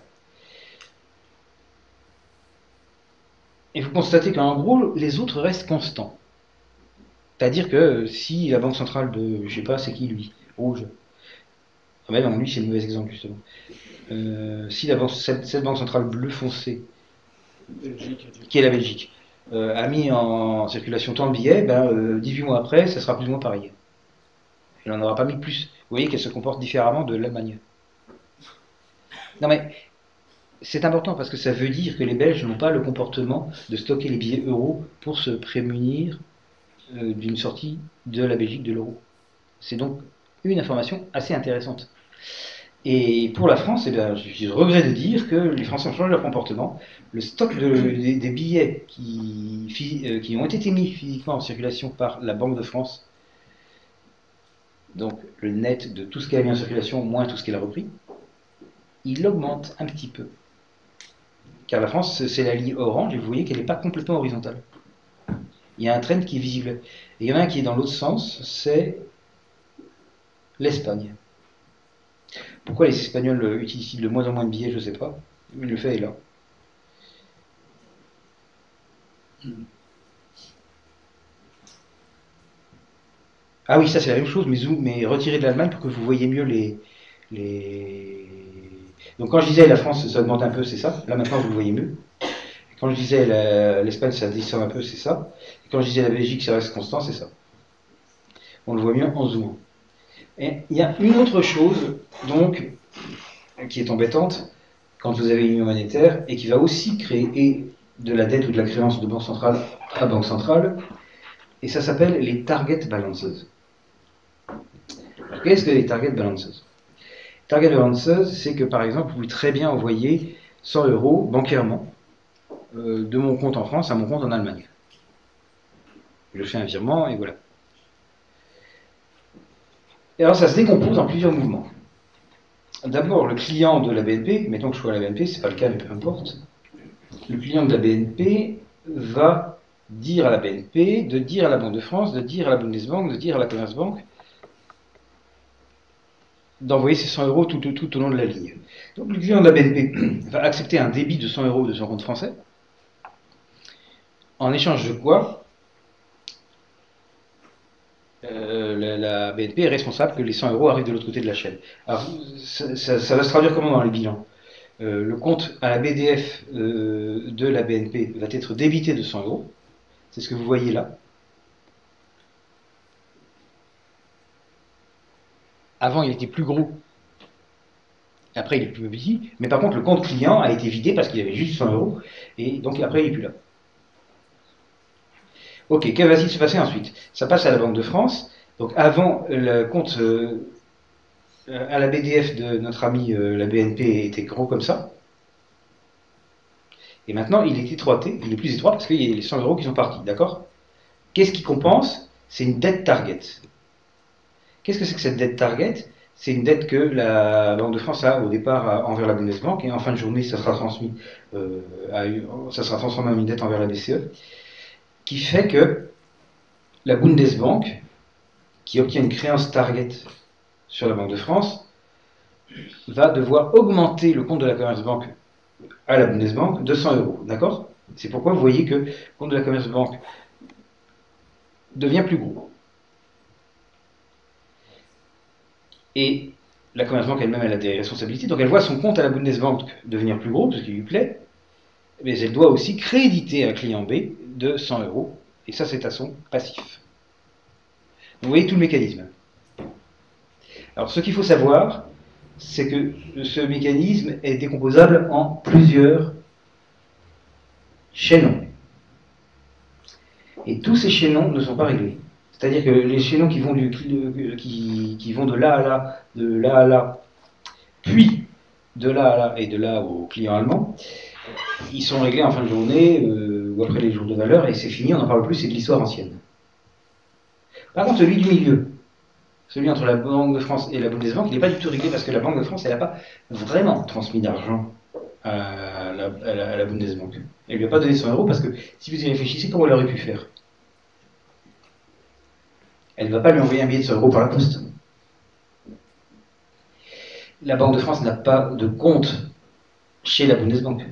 Et vous constatez qu'en gros, les autres restent constants. C'est-à-dire que si la banque centrale de, je sais pas, c'est qui lui Rouge. Ah ben non, lui c'est le mauvais exemple justement. Euh, si la banque, cette, banque centrale bleu foncé, qui est la Belgique, euh, a mis en circulation tant de billets, ben, 18 euh, mois après, ça sera plus ou moins pareil. Elle n'en aura pas mis plus. Vous voyez qu'elle se comporte différemment de l'Allemagne. Non mais, c'est important parce que ça veut dire que les Belges n'ont pas le comportement de stocker les billets euros pour se prémunir d'une sortie de la Belgique de l'euro. C'est donc une information assez intéressante. Et pour la France, eh bien, je regrette de dire que les Français ont changé leur comportement. Le stock des, billets qui, euh, qui, ont été mis physiquement en circulation par la Banque de France, donc le net de tout ce qu'elle a mis en circulation moins tout ce qu'elle a repris, il augmente un petit peu. Car la France, c'est la ligne orange et vous voyez qu'elle n'est pas complètement horizontale. Il y a un trend qui est visible. Et il y en a un qui est dans l'autre sens, c'est l'Espagne. Pourquoi les Espagnols utilisent de moins en moins de billets, je ne sais pas. Mais le fait est là. Ah oui, ça c'est la même chose, mais, zoom, mais retirez de l'Allemagne pour que vous voyez mieux les, les... Donc quand je disais la France, ça augmente un peu, c'est ça. Là maintenant, vous le voyez mieux. quand je disais l'Espagne, ça descend un peu, c'est ça. Et quand je disais la Belgique, ça reste constant, c'est ça. On le voit mieux en zoomant. Et il y a une autre chose, donc, qui est embêtante quand vous avez une union monétaire et qui va aussi créer de la dette ou de la créance de banque centrale à banque centrale, et ça s'appelle les target balances. Qu'est-ce que les target balances? Target balances, c'est que par exemple, vous pouvez très bien envoyer 100 euros bancairement euh, de mon compte en France à mon compte en Allemagne. Je fais un virement et voilà. Et alors ça se décompose en plusieurs mouvements. D'abord, le client de la BNP, mettons que je sois à la BNP, c'est pas le cas, mais peu importe. Le client de la BNP va dire à la BNP, de dire à la Banque de France, de dire à la Bundesbank, de dire à la Commerzbank, d'envoyer ces 100 euros tout, tout, au long de la ligne. Donc le client de la BNP va accepter un débit de 100 euros de son compte français, en échange de quoi? Euh, la, BNP est responsable que les 100 euros arrivent de l'autre côté de la chaîne. Alors, ça, va se traduire comment dans les bilans euh, Le compte à la BDF euh, de la BNP va être débité de 100 euros. C'est ce que vous voyez là. Avant, il était plus gros. Après, il est plus petit. Mais par contre, le compte client a été vidé parce qu'il avait juste 100 euros. Et donc, après, il n'est plus là. Ok, que va-t-il se passer ensuite? Ça passe à la Banque de France. Donc avant, le compte euh, à la BDF de notre ami euh, la BNP était gros comme ça. Et maintenant, il est étroité, il est plus étroit parce qu'il y a les 100 euros qui sont partis, d'accord? Qu'est-ce qui compense? C'est une dette target. Qu'est-ce que c'est que cette dette target? C'est une dette que la Banque de France a au départ envers la Bundesbank et en fin de journée, ça sera transmis, euh, ça sera transformé en une dette envers la BCE qui fait que la Bundesbank, qui obtient une créance target sur la Banque de France, va devoir augmenter le compte de la Commerzbank à la Bundesbank de 100 euros. D'accord? C'est pourquoi vous voyez que le compte de la Commerzbank devient plus gros. Et la Commerzbank elle-même, elle a des responsabilités, donc elle voit son compte à la Bundesbank devenir plus gros, parce qu'il lui plaît, mais elle doit aussi créditer un client B de 100 euros, et ça c'est à son passif. Vous voyez tout le mécanisme. Alors ce qu'il faut savoir, c'est que ce mécanisme est décomposable en plusieurs chaînons. Et tous ces chaînons ne sont pas réglés. C'est-à-dire que les chaînons qui vont, de là à là, de là à là, puis de là à là et de là au client allemand, ils sont réglés en fin de journée, euh, après les jours de valeur, et c'est fini, on n'en parle plus, c'est de l'histoire ancienne. Par contre, celui du milieu, celui entre la Banque de France et la Bundesbank, il n'est pas du tout réglé parce que la Banque de France, elle n'a pas vraiment transmis d'argent à la, à, la, Bundesbank. Elle ne lui a pas donné 100 euros parce que si vous y réfléchissez, comment elle aurait pu faire? Elle ne va pas lui envoyer un billet de 100 euros par la poste. La Banque de France n'a pas de compte chez la Bundesbank.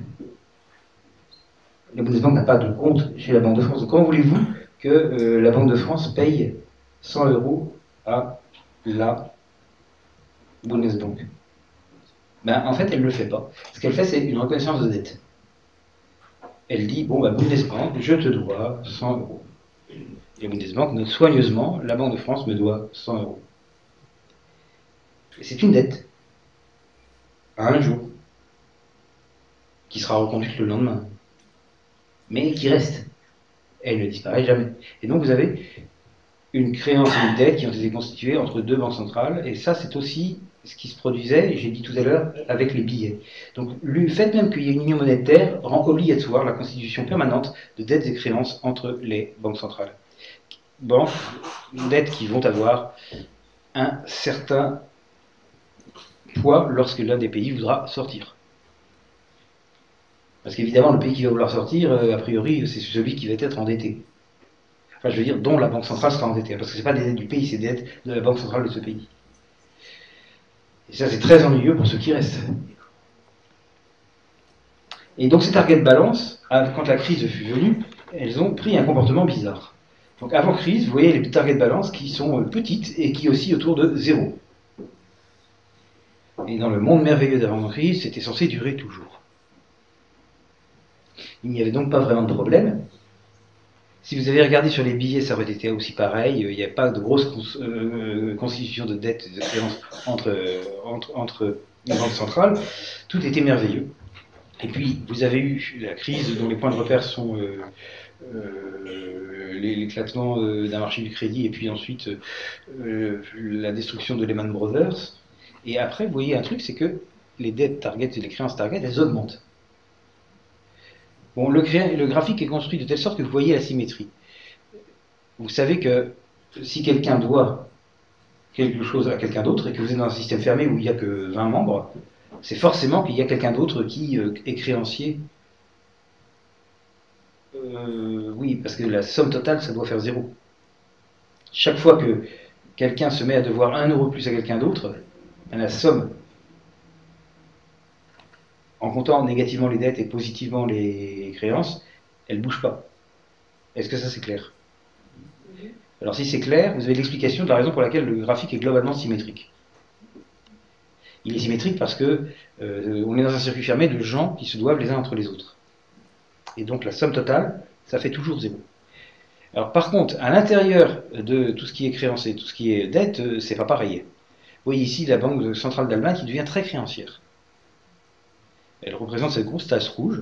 La Bundesbank n'a pas de compte chez la Banque de France. comment voulez-vous que euh, la Banque de France paye 100 euros à la Bundesbank? Ben, En fait, elle ne le fait pas. Ce qu'elle fait, c'est une reconnaissance de dette. Elle dit, bon, bah, Bundesbank, je te dois 100 euros. Et Bundesbank note soigneusement, la Banque de France me doit 100 euros. c'est une dette. À un jour. Qui sera reconduite le lendemain. Mais qui reste. Elle ne disparaît jamais. Et donc vous avez une créance et une dette qui ont été constituées entre deux banques centrales, et ça c'est aussi ce qui se produisait, j'ai dit tout à l'heure, avec les billets. Donc le fait même qu'il y ait une union monétaire rend obligatoire la constitution permanente de dettes et créances entre les banques centrales. Banques, dettes qui vont avoir un certain poids lorsque l'un des pays voudra sortir. Parce qu'évidemment, le pays qui va vouloir sortir, euh, a priori, c'est celui qui va être endetté. Enfin, je veux dire, dont la Banque centrale sera endettée. Parce que ce pas des dettes du pays, c'est des dettes de la Banque centrale de ce pays. Et ça, c'est très ennuyeux pour ceux qui restent. Et donc, ces target balance, quand la crise fut venue, elles ont pris un comportement bizarre. Donc, avant crise, vous voyez les target balance qui sont euh, petites et qui oscillent autour de zéro. Et dans le monde merveilleux d'avant crise, c'était censé durer toujours. Il n'y avait donc pas vraiment de problème. Si vous avez regardé sur les billets, ça aurait été aussi pareil. Il n'y a pas de grosse euh, constitution de dette de entre, entre, entre les banques centrales. Tout était merveilleux. Et puis, vous avez eu la crise dont les points de repère sont euh, euh, l'éclatement d'un marché du crédit et puis ensuite la destruction de Lehman Brothers. Et après, vous voyez un truc, c'est que les dettes target et les créances target, elles augmentent. Le, graphique est construit de telle sorte que vous voyez la symétrie. Vous savez que si quelqu'un doit quelque chose à quelqu'un d'autre et que vous êtes dans un système fermé où il n'y a que 20 membres, c'est forcément qu'il y a quelqu'un d'autre qui euh, est créancier. Euh, oui, parce que la somme totale, ça doit faire zéro. Chaque fois que quelqu'un se met à devoir 1 euro plus à quelqu'un d'autre, la somme en comptant négativement les dettes et positivement les créances, elle ne bouge pas. Est-ce que ça c'est clair? Alors si c'est clair, vous avez l'explication de la raison pour laquelle le graphique est globalement symétrique. Il est symétrique parce que euh, on est dans un circuit fermé de gens qui se doivent les uns entre les autres. Et donc la somme totale, ça fait toujours zéro. Alors par contre, à l'intérieur de tout ce qui est créancier, tout ce qui est dette, euh, c'est pas pareil. Vous voyez ici la Banque centrale d'Allemagne qui devient très créancière. Elle représente cette grosse tasse rouge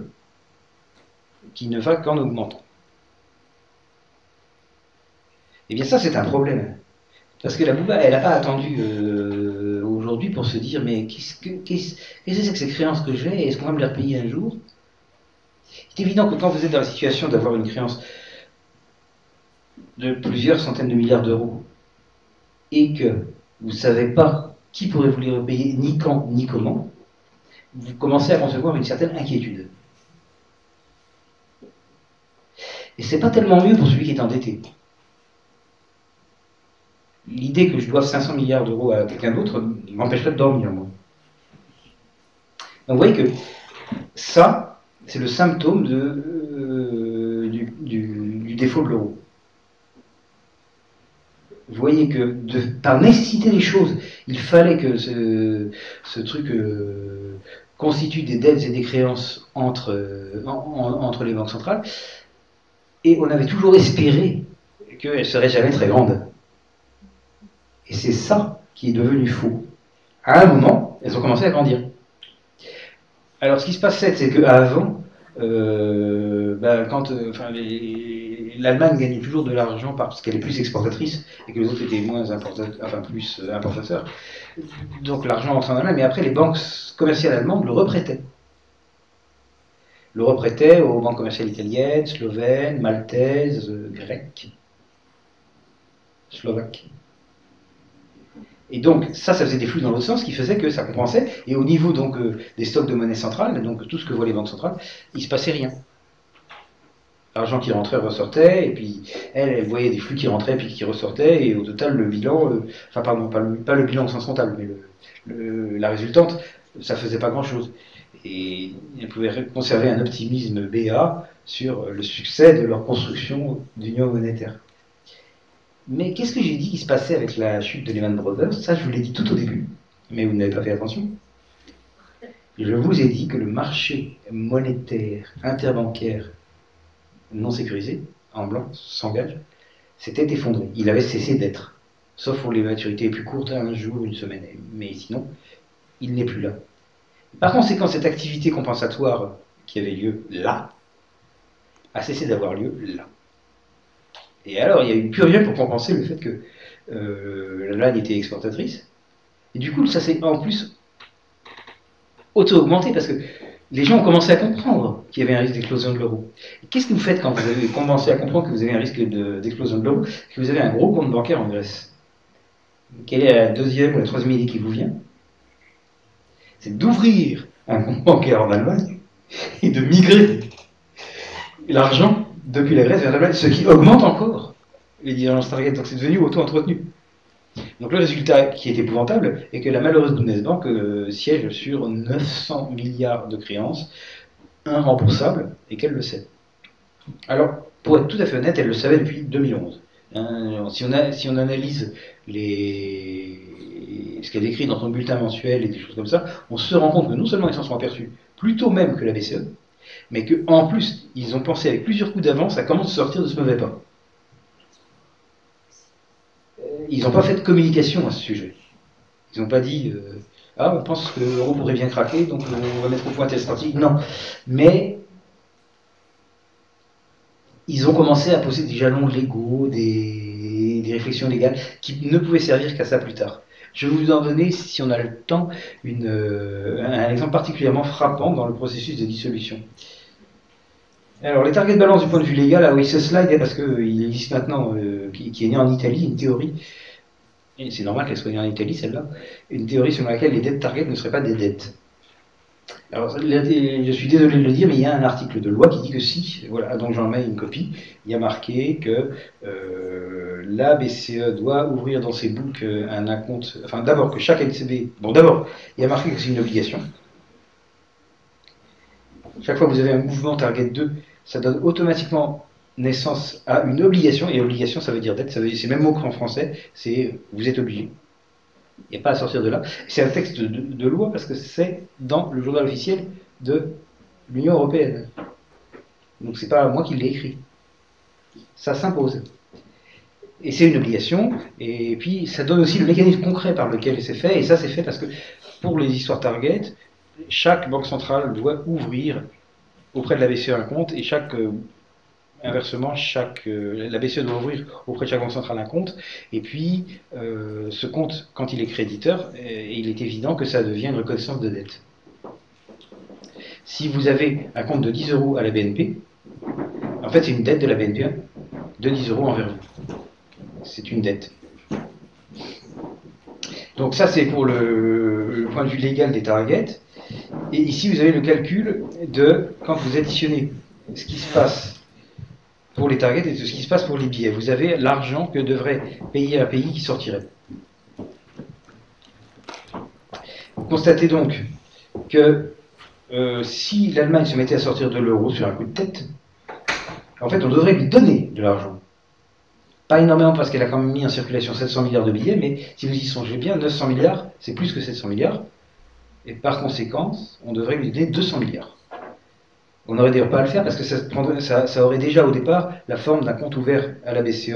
qui ne va qu'en augmentant. Et eh bien ça, c'est un problème. Parce que la Bouba, elle n'a pas attendu euh, aujourd'hui pour se dire, mais qu'est-ce que c'est que ces créances que j'ai? Est-ce qu'on va me les repayer un jour? C'est évident que quand vous êtes dans la situation d'avoir une créance de plusieurs centaines de milliards d'euros, et que vous ne savez pas qui pourrait vous les repayer, ni quand, ni comment, vous commencez à concevoir une certaine inquiétude. Et c'est pas tellement mieux pour celui qui est endetté. L'idée que je dois 500 milliards d'euros à quelqu'un d'autre m'empêcherait de dormir, moi. Donc vous voyez que ça, c'est le symptôme euh, du, défaut de l'euro. Vous voyez que par nécessité des choses, il fallait que ce, truc euh, constitue des dettes et des créances entre, euh, entre les banques centrales, et on avait toujours espéré qu'elles ne seraient jamais très grandes. Et c'est ça qui est devenu faux. À un moment, elles ont commencé à grandir. Alors ce qui se passait, c'est qu'avant, euh, ben, quand euh, l'Allemagne gagnait toujours de l'argent parce qu'elle est plus exportatrice et que les autres étaient moins importateurs, enfin plus importateurs, donc l'argent entrait en Allemagne, mais après les banques commerciales allemandes le reprêtaient. L'euro prêtait aux banques commerciales italiennes, slovènes, maltaises, euh, grecques, slovaques. Et donc, ça, ça faisait des flux dans l'autre sens, qui faisait que ça compensait. Et au niveau euh, des stocks de monnaie centrale, donc tout ce que voient les banques centrales, il se passait rien. L'argent qui rentrait ressortait, et puis elle, elle voyait des flux qui rentraient puis qui ressortaient, et au total, le bilan, euh, enfin pardon, pas le, pas le bilan au sens comptable, mais la résultante, ça faisait pas grand-chose. Et elle pouvait conserver un optimisme BA sur le succès de leur construction d'union monétaire. Mais qu'est-ce que j'ai dit qui se passait avec la chute de Lehman Brothers? Ça, je vous l'ai dit tout au début, mais vous n'avez pas fait attention. Je vous ai dit que le marché monétaire interbancaire non sécurisé, en blanc, sans gage, s'était effondré. Il avait cessé d'être. Sauf pour les maturités plus courtes, un jour, une semaine. Mais sinon, il n'est plus là. Par conséquent, cette activité compensatoire qui avait lieu là a cessé d'avoir lieu là. Et alors, il n'y a eu plus rien pour compenser le fait que euh, l'Allemagne était exportatrice. Et du coup, ça s'est en plus auto-augmenté parce que les gens ont commencé à comprendre qu'il y avait un risque d'explosion de l'euro. Qu'est-ce que vous faites quand vous avez commencé à comprendre que vous avez un risque d'explosion de, l'euro? Que vous avez un gros compte bancaire en Grèce Quelle est la deuxième ou la troisième idée qui vous vient? C'est d'ouvrir un compte bancaire en Allemagne et de migrer l'argent depuis la Grèce vers l'Allemagne, ce qui augmente encore les divergences target. Donc c'est devenu auto-entretenu. Donc le résultat qui est épouvantable est que la malheureuse Bundesbank euh, siège sur 900 milliards de créances irremboursables et qu'elle le sait. Alors, pour être tout à fait honnête, elle le savait depuis 2011. Hein, si, on analyse ce qu'elle écrit dans son bulletin mensuel et des choses comme ça, on se rend compte que non seulement ils s'en sont aperçus, plutôt même que la BCE, mais qu'en plus, ils ont pensé avec plusieurs coups d'avance à comment se sortir de ce mauvais pas. Ils n'ont pas fait de communication à ce sujet. Ils n'ont pas dit euh, Ah, on pense que l'euro pourrait bien craquer, donc on va mettre au point telle stratégie. Non. Mais ils ont commencé à poser des jalons légaux, des, réflexions légales qui ne pouvaient servir qu'à ça plus tard. Je vais vous en donner, si on a le temps, euh, un exemple particulièrement frappant dans le processus de dissolution. Alors, les targets de balance du point de vue légal, ah oui, ce slide parce qu'il existe maintenant, euh, qui, est né en Italie, une théorie, et c'est normal qu'elle soit née en Italie, celle-là, une théorie selon laquelle les dettes target ne seraient pas des dettes. Alors, je suis désolé de le dire, mais il y a un article de loi qui dit que si, voilà, donc j'en mets une copie, il y a marqué que euh, la BCE doit ouvrir dans ses books un acompte, enfin d'abord que chaque NCB, bon d'abord, il y a marqué que c'est une obligation. Chaque fois que vous avez un mouvement target 2, ça donne automatiquement naissance à une obligation, et obligation ça veut dire dette, ça veut dire, c'est même mot qu'en français, c'est vous êtes obligé. Il n'y a pas à sortir de là. C'est un texte de, loi parce que c'est dans le journal officiel de l'Union européenne. Donc c'est pas moi qui l'ai écrit. Ça s'impose. Et c'est une obligation. Et puis ça donne aussi le mécanisme concret par lequel c'est fait. Et ça c'est fait parce que pour les histoires target, chaque banque centrale doit ouvrir auprès de la BCE un compte et chaque euh, inversement, chaque, euh, la BCE doit ouvrir auprès de chaque banque centrale un compte, et puis euh, ce compte, quand il est créditeur, il est évident que ça devient une reconnaissance de dette. Si vous avez un compte de 10 euros à la BNP, en fait c'est une dette de la BNP de 10 euros envers vous. C'est une dette. Donc ça c'est pour le, point de vue légal des targets. Et ici vous avez le calcul de quand vous additionnez ce qui se passe pour les targets et ce qui se passe pour les billets. Vous avez l'argent que devrait payer un pays qui sortirait. Vous constatez donc que euh, si l'Allemagne se mettait à sortir de l'euro sur un coup de tête, en fait, on devrait lui donner de l'argent. Pas énormément parce qu'elle a quand même mis en circulation 700 milliards de billets, mais si vous y songez bien, 900 milliards, c'est plus que 700 milliards. Et par conséquent, on devrait lui donner 200 milliards. On n'aurait d'ailleurs pas à le faire parce que ça, aurait déjà au départ la forme d'un compte ouvert à la BCE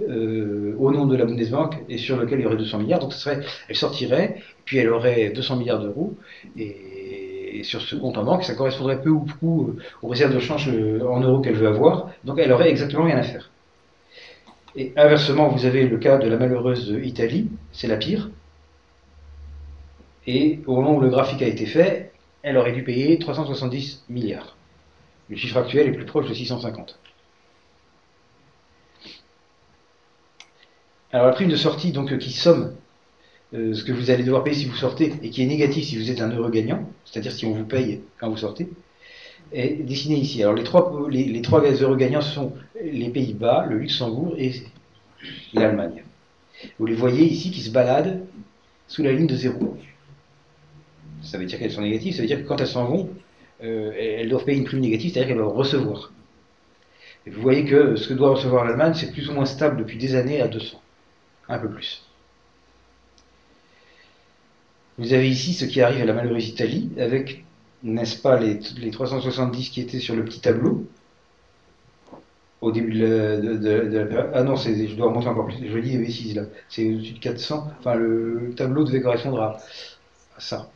euh, au nom de la Bundesbank et sur lequel il y aurait 200 milliards. Donc serait, elle sortirait, puis elle aurait 200 milliards d'euros et, sur ce compte en banque, ça correspondrait peu ou prou euh, aux réserves de change euh, en euros qu'elle veut avoir. Donc elle aurait exactement rien à faire. Et inversement, vous avez le cas de la malheureuse Italie, c'est la pire. Et au moment où le graphique a été fait, elle aurait dû payer 370 milliards. Le chiffre actuel est plus proche de 650. Alors la prime de sortie, donc qui somme euh, ce que vous allez devoir payer si vous sortez et qui est négatif si vous êtes un heureux gagnant, c'est-à-dire si on vous paye quand vous sortez, est dessinée ici. Alors les trois, les, les trois heureux gagnants sont les Pays-Bas, le Luxembourg et l'Allemagne. Vous les voyez ici qui se baladent sous la ligne de zéro. Ça veut dire qu'elles sont négatives, ça veut dire que quand elles s'en vont, euh, elles doivent payer une prime négative, c'est-à-dire qu'elles doivent recevoir. Et vous voyez que ce que doit recevoir l'Allemagne, c'est plus ou moins stable depuis des années à 200. Un peu plus. Vous avez ici ce qui arrive à la malheureuse Italie, avec, n'est-ce pas, les, les 370 qui étaient sur le petit tableau, au début de, la période. Ah non, je dois remonter encore plus. Je dis les bêtises là. C'est au-dessus de 400. Enfin, le, tableau devait correspondre à, ça.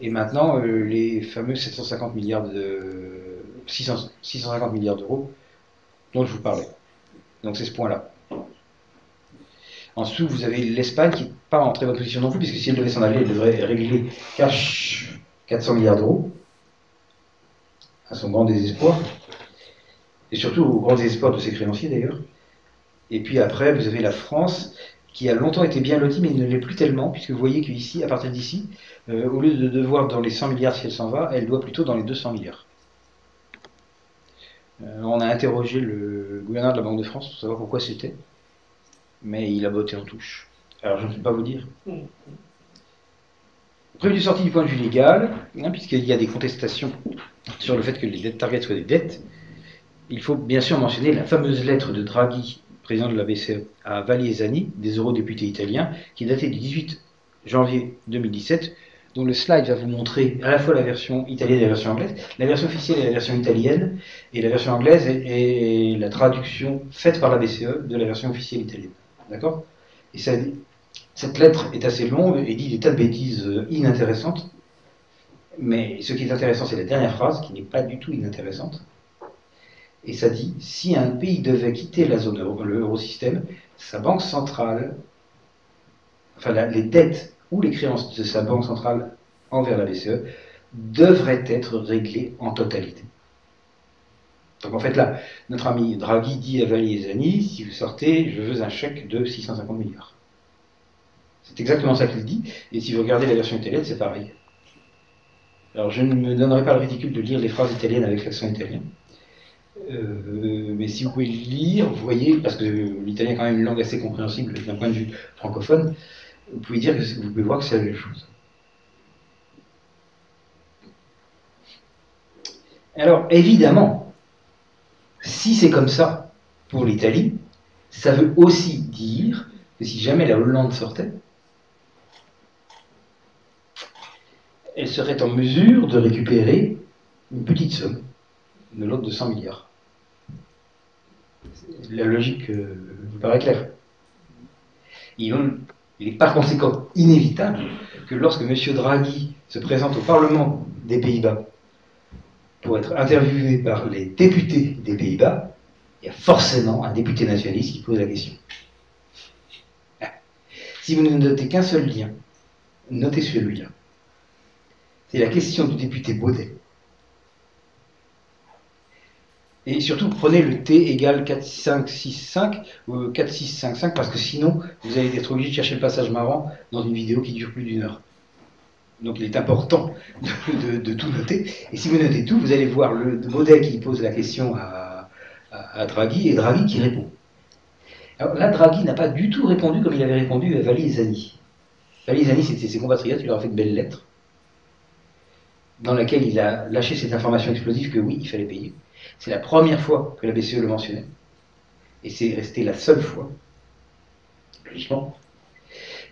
Et maintenant, euh, les fameux 750 milliards de 650 milliards d'euros dont je vous parlais. Donc c'est ce point-là. En dessous, vous avez l'Espagne qui n'est pas en très bonne position non plus, puisque si elle devait s'en aller, elle devrait régler cash 400 milliards d'euros, à son grand désespoir et surtout au grand désespoir de ses créanciers d'ailleurs. Et puis après, vous avez la France, qui a longtemps été bien lotie, mais ne l'est plus tellement, puisque vous voyez qu'ici, à partir d'ici, euh, au lieu de devoir dans les 100 milliards si elle s'en va, elle doit plutôt dans les 200 milliards. Euh, on a interrogé le gouverneur de la Banque de France pour savoir pourquoi c'était, mais il a botté en touche. Alors je ne peux pas vous dire. Prévu de sortie du point de vue légal, hein, puisqu'il y a des contestations sur le fait que les dettes target soient des dettes, il faut bien sûr mentionner la fameuse lettre de Draghi, président de la BCE, à Zani, des eurodéputés italiens, qui est datée du 18 janvier 2017, dont le slide va vous montrer à la fois la version italienne et la version anglaise. La version officielle est la version italienne, et la version anglaise est, la traduction faite par la BCE de la version officielle italienne. D'accord? Et cette lettre est assez longue et dit des tas de bêtises euh, inintéressantes. Mais ce qui est intéressant, c'est la dernière phrase, qui n'est pas du tout inintéressante. Et ça dit, si un pays devait quitter la zone euro, l'eurosystème, sa banque centrale, enfin les dettes ou les créances de sa banque centrale envers la BCE devraient être réglées en totalité. Donc en fait là, notre ami Draghi dit à Zani, si vous sortez, je veux un chèque de 650 milliards. C'est exactement ça qu'il dit, et si vous regardez la version italienne, c'est pareil. Alors je ne me donnerai pas le ridicule de lire les phrases italiennes avec l'accent italien. Euh, mais si vous pouvez lire, vous voyez, parce que l'italien est quand même une langue assez compréhensible d'un point de vue francophone, vous pouvez dire que vous pouvez voir que c'est la même chose. Alors évidemment, si c'est comme ça pour l'Italie, ça veut aussi dire que si jamais la Hollande sortait, elle serait en mesure de récupérer une petite somme de l'autre de 100 milliards. La logique euh, vous paraît claire. Il, est par conséquent inévitable que lorsque M. Draghi se présente au Parlement des Pays-Bas pour être interviewé par les députés des Pays-Bas, il y a forcément un député nationaliste qui pose la question. Si vous ne notez qu'un seul lien, notez celui-là. C'est la question du député Baudet et surtout, prenez le t égale 4, 5, 6, 5 ou 4, 6, 5, 5 parce que sinon, vous allez être obligé de chercher le passage marrant dans une vidéo qui dure plus d'une heure. Donc il est important de, tout noter. Et si vous notez tout, vous allez voir le modèle qui pose la question à, Draghi et Draghi qui répond. Alors là, Draghi n'a pas du tout répondu comme il avait répondu à Vali Zani. Vali Zani, c'était ses compatriotes, il leur a fait de belles lettres dans laquelle il a lâché cette information explosive que oui, il fallait payer. C'est la première fois que la BCE le mentionnait. Et c'est resté la seule fois. Logiquement.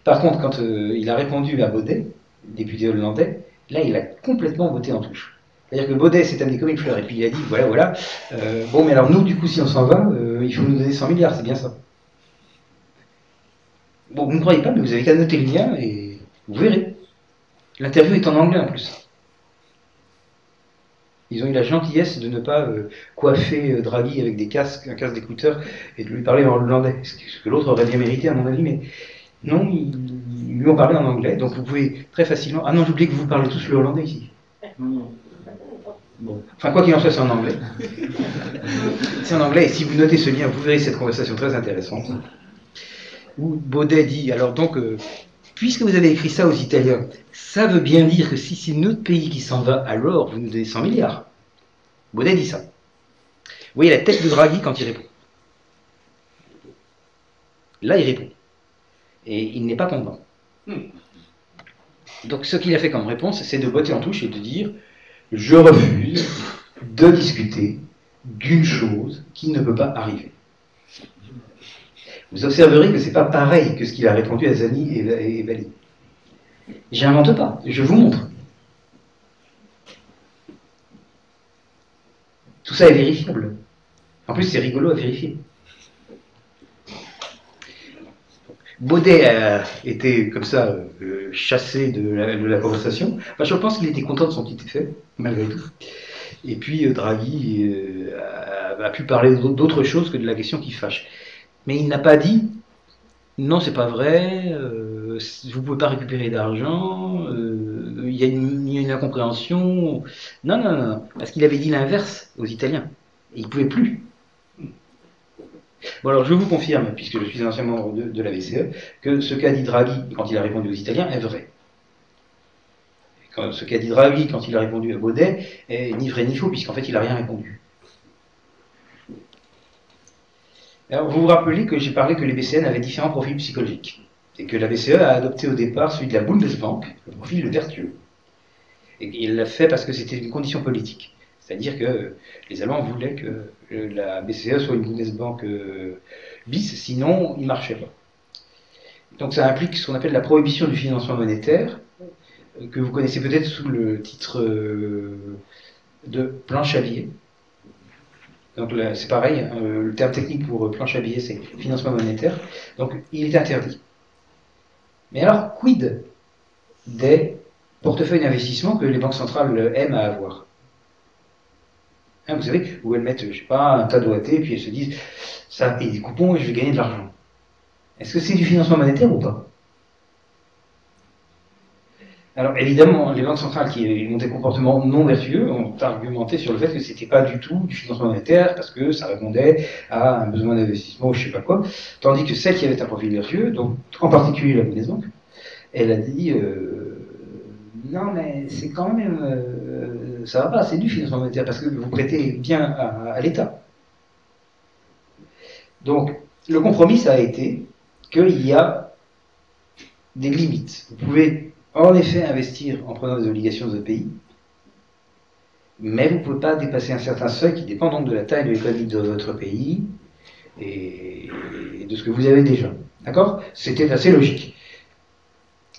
Par contre, quand euh, il a répondu à Baudet, député hollandais, là, il a complètement voté en touche. C'est-à-dire que Baudet s'est amené comme une fleur, et puis il a dit, voilà, voilà, euh, bon, mais alors nous, du coup, si on s'en va, euh, il faut nous donner 100 milliards, c'est bien ça. Bon, vous ne croyez pas, mais vous avez qu'à noter le lien, et vous verrez. L'interview est en anglais en plus. Ils ont eu la gentillesse de ne pas euh, coiffer euh, Draghi avec des casques, un casque d'écouteurs et de lui parler en hollandais, ce que l'autre aurait bien mérité à mon avis, mais non, ils, lui ont parlé en anglais, donc vous pouvez très facilement... Ah non, j'oublie que vous parlez tous le hollandais ici. Enfin, quoi qu'il en soit, c'est en anglais. c'est en anglais, et si vous notez ce lien, vous verrez cette conversation très intéressante. Où Baudet dit, alors donc, euh, puisque vous avez écrit ça aux Italiens, ça veut bien dire que si c'est notre pays qui s'en va, alors vous nous donnez 100 milliards. Baudet dit ça. Vous voyez la tête de Draghi quand il répond. Là, il répond. Et il n'est pas content. Donc, ce qu'il a fait comme réponse, c'est de botter en touche et de dire Je refuse de discuter d'une chose qui ne peut pas arriver. Vous observerez que ce n'est pas pareil que ce qu'il a répondu à Zani et, Bali. J'invente pas, je vous montre. Tout ça est vérifiable. En plus, c'est rigolo à vérifier. Baudet a été comme ça euh, chassé de la, conversation. je pense qu'il était content de son petit effet, malgré tout. Et puis euh, Draghi euh, a, pu parler d'autre chose que de la question qui fâche. Mais il n'a pas dit non, c'est pas vrai, vous pouvez pas récupérer d'argent, il y, a une incompréhension. Non, non, non, parce qu'il avait dit l'inverse aux Italiens. Et il pouvait plus. Bon alors je vous confirme, puisque je suis un ancien membre de, la BCE, que ce qu'a dit Draghi quand il a répondu aux Italiens est vrai. ce qu'a dit Draghi quand il a répondu à Baudet est ni vrai ni faux, puisqu'en fait il n'a rien répondu. Vous vous rappelez que j'ai parlé que les BCN avaient différents profils psychologiques, et que la BCE a adopté au départ celui de la Bundesbank, le profil vertueux. Et il l'a fait parce que c'était une condition politique. C'est-à-dire que les Allemands voulaient que la BCE soit une Bundesbank euh, bis, sinon il ne marchait pas. Donc ça implique ce qu'on appelle la prohibition du financement monétaire, euh, que vous connaissez peut-être sous le titre euh, de billets. Donc c'est pareil, hein, le terme technique pour planche à billets, c'est financement monétaire. Donc il est interdit. Mais alors, quid des portefeuilles d'investissement que les banques centrales aiment à avoir? Hein, vous savez, où elles mettent, je sais pas, un tas d'OAT, et puis elles se disent, ça paye des coupons et je vais gagner de l'argent. Est-ce que c'est du financement monétaire ou pas? Alors évidemment, les banques centrales qui ont des comportements non vertueux ont argumenté sur le fait que ce n'était pas du tout du financement monétaire parce que ça répondait à un besoin d'investissement ou je sais pas quoi, tandis que celle qui avait un profil vertueux, donc en particulier la Bundesbank, elle a dit euh, non mais c'est quand même euh, ça va pas, c'est du financement monétaire parce que vous prêtez bien à, l'État. Donc, le compromis, ça a été qu'il y a des limites. Vous pouvez en effet investir en prenant des obligations de pays, mais vous ne pouvez pas dépasser un certain seuil qui dépend donc de la taille de l'économie de votre pays et de ce que vous avez déjà. D'accord? C'était assez logique.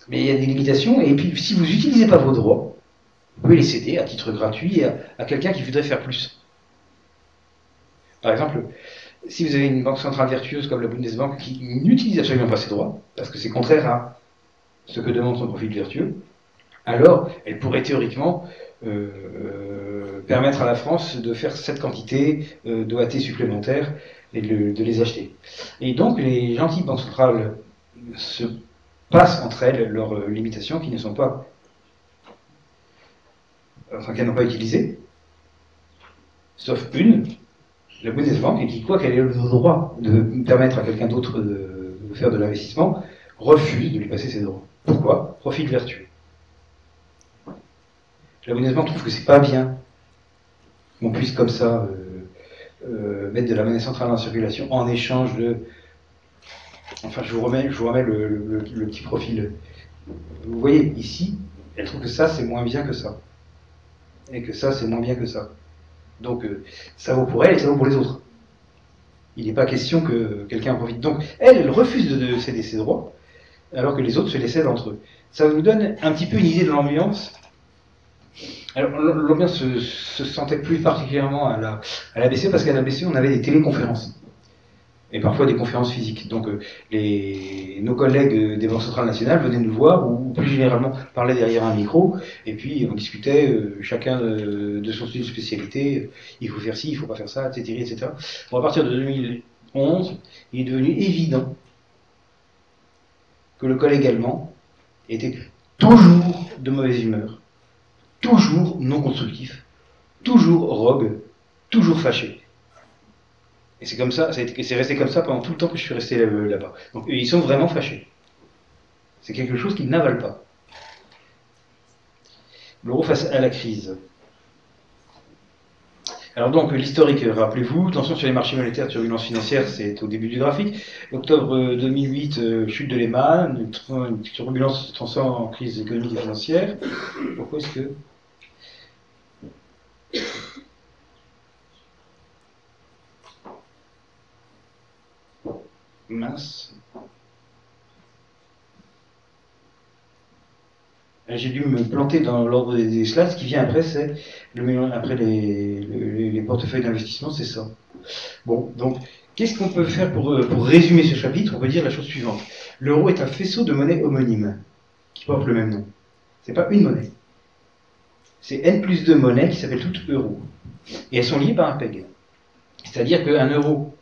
Mais il y a des limitations, et puis si vous n'utilisez pas vos droits, vous pouvez les céder à titre gratuit à, quelqu'un qui voudrait faire plus. Par exemple, si vous avez une banque centrale vertueuse comme la Bundesbank qui n'utilise absolument pas ses droits, parce que c'est contraire à ce que demande son profil vertueux, alors elle pourrait théoriquement euh, euh, permettre à la France de faire cette quantité euh, d'OAT supplémentaires et de, les acheter. Et donc les gentilles banques centrales se passent entre elles leurs limitations qui ne sont pas enfin qu'elles n'ont pas utilisé, sauf une, la Bundesbank, et qui, quoi qu'elle ait le droit de permettre à quelqu'un d'autre de, faire de l'investissement, refuse de lui passer ses droits. Pourquoi? Profit vertueux. La Bundesbank trouve que c'est pas bien qu'on puisse comme ça euh, euh, mettre de la monnaie centrale en circulation en échange de. Enfin, je vous remets, je vous remets le petit profil. Vous voyez, ici, elle trouve que ça, c'est moins bien que ça et que ça, c'est moins bien que ça. Donc, euh, ça vaut pour elle et ça vaut pour les autres. Il n'est pas question que quelqu'un profite. Donc, elle, elle refuse de, céder ses droits, alors que les autres se les cèdent entre eux. Ça vous donne un petit peu une idée de l'ambiance? Alors, l'ambiance se, sentait plus particulièrement à la, à parce qu'à la BCE, on avait des téléconférences et parfois des conférences physiques. Donc euh, nos collègues des banques centrales nationales venaient nous voir ou, plus généralement parlaient derrière un micro et puis on discutait euh, chacun de, son style de spécialité, il faut faire ci, il faut pas faire ça, etc. etc. Bon, à partir de 2011, il est devenu évident que le collègue allemand était toujours de mauvaise humeur, toujours non constructif, toujours rogue, toujours fâché. Et c'est comme ça, c'est resté comme ça pendant tout le temps que je suis resté là-bas. Donc ils sont vraiment fâchés. C'est quelque chose qu'ils n'avalent pas. L'euro face à la crise. Alors donc l'historique, rappelez-vous, tension sur les marchés monétaires, turbulence financière, c'est au début du graphique. Octobre 2008, euh, chute de Lehman, une turbulence se transforme en crise économique et financière. Pourquoi est-ce que mince. J'ai dû me planter dans l'ordre des, slides. Ce qui vient après, c'est le après les, portefeuilles d'investissement, c'est ça. Bon, donc, qu'est-ce qu'on peut faire pour, euh, pour résumer ce chapitre? On peut dire la chose suivante. L'euro est un faisceau de monnaie homonyme qui porte le même nom. C'est pas une monnaie. C'est N plus 2 monnaies qui s'appellent toutes euros. Et elles sont liées par un PEG. C'est-à-dire qu'un euro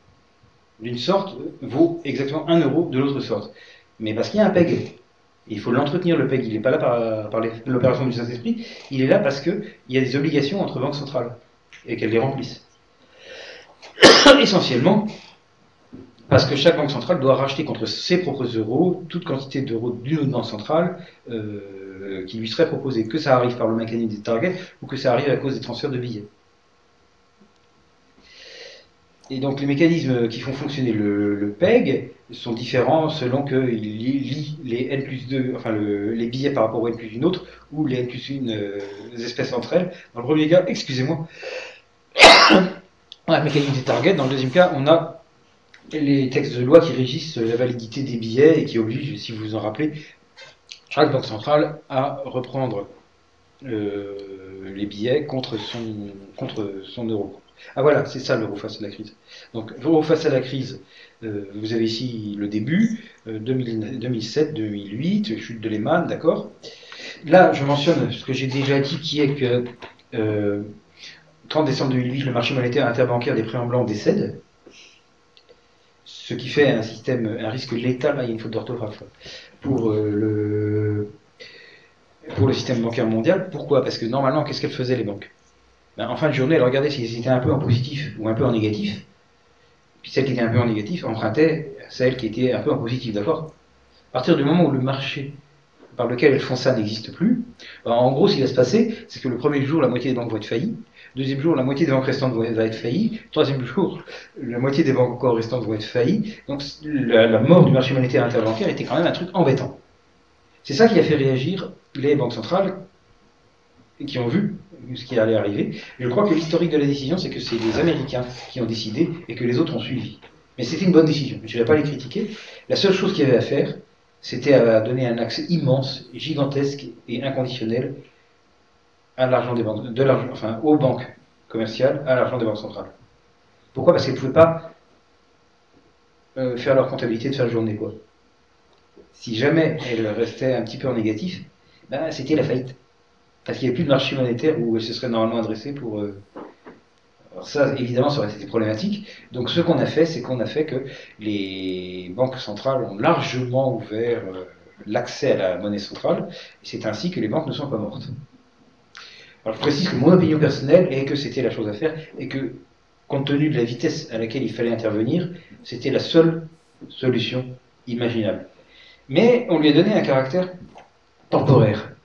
d'une sorte vaut exactement 1 euro de l'autre sorte. Mais parce qu'il y a un PEG, il faut l'entretenir le PEG, il n'est pas là par, l'opération du Saint-Esprit, il est là parce qu'il y a des obligations entre banques centrales et qu'elles les remplissent. Essentiellement, parce que chaque banque centrale doit racheter contre ses propres euros toute quantité d'euros d'une autre banque centrale euh, qui lui serait proposée, que ça arrive par le mécanisme des targets ou que ça arrive à cause des transferts de billets. Et donc les mécanismes qui font fonctionner le, PEG sont différents selon qu'il lie les N plus 2, enfin les billets par rapport au N plus une autre, ou les N plus une euh, espèces entre elles. Dans le premier cas, excusez-moi, on a le mécanisme des targets. Dans le deuxième cas, on a les textes de loi qui régissent la validité des billets et qui obligent, si vous vous en rappelez, chaque banque centrale à reprendre euh, les billets contre son, contre son euro. Ah voilà, c'est ça l'euro face à la crise. Donc l'euro face à la crise, euh, vous avez ici le début, 2007, 2008, chute de Lehman, d'accord Là, je mentionne ce que j'ai déjà dit, qui est que 30 euh, décembre 2008, le marché monétaire interbancaire des prêts en blanc décède, ce qui fait un système, un risque létal, il y a une faute d'orthographe, pour euh, le pour le système bancaire mondial. Pourquoi? Parce que normalement, qu'est-ce qu'elles faisaient les banques? Ben, en fin de journée, elle regardait s'ils étaient un peu en positif ou un peu en négatif. Puis celle qui était un peu en négatif empruntait celle qui était un peu en positif, d'accord? À partir du moment où le marché par lequel elles font ça n'existe plus, ben, en gros, ce qui va se passer, c'est que le premier jour, la moitié des banques vont être faillies. Deuxième jour, la moitié des banques restantes vont être faillies. Troisième jour, la moitié des banques encore restantes vont être faillies. Donc la, la mort du marché monétaire interbancaire était quand même un truc embêtant. C'est ça qui a fait réagir les banques centrales qui ont vu ce qui allait arriver. Je crois que l'historique de la décision, c'est que c'est les Américains qui ont décidé et que les autres ont suivi. Mais c'était une bonne décision, je ne vais pas les critiquer. La seule chose qu'il y avait à faire, c'était à donner un accès immense, gigantesque et inconditionnel à l'argent des banques, enfin aux banques commerciales, à l'argent des banques centrales. Pourquoi? Parce qu'elles ne pouvaient pas euh, faire leur comptabilité de fin de journée. Quoi. Si jamais elles restaient un petit peu en négatif, ben, c'était la faillite. Parce qu'il n'y a plus de marché monétaire où se serait normalement adressée pour. Euh, alors ça, évidemment, ça aurait été problématique. Donc ce qu'on a fait, c'est qu'on a fait que les banques centrales ont largement ouvert euh, l'accès à la monnaie centrale, et c'est ainsi que les banques ne sont pas mortes. Alors je précise que mon opinion personnelle est que c'était la chose à faire, et que, compte tenu de la vitesse à laquelle il fallait intervenir, c'était la seule solution imaginable. Mais on lui a donné un caractère temporaire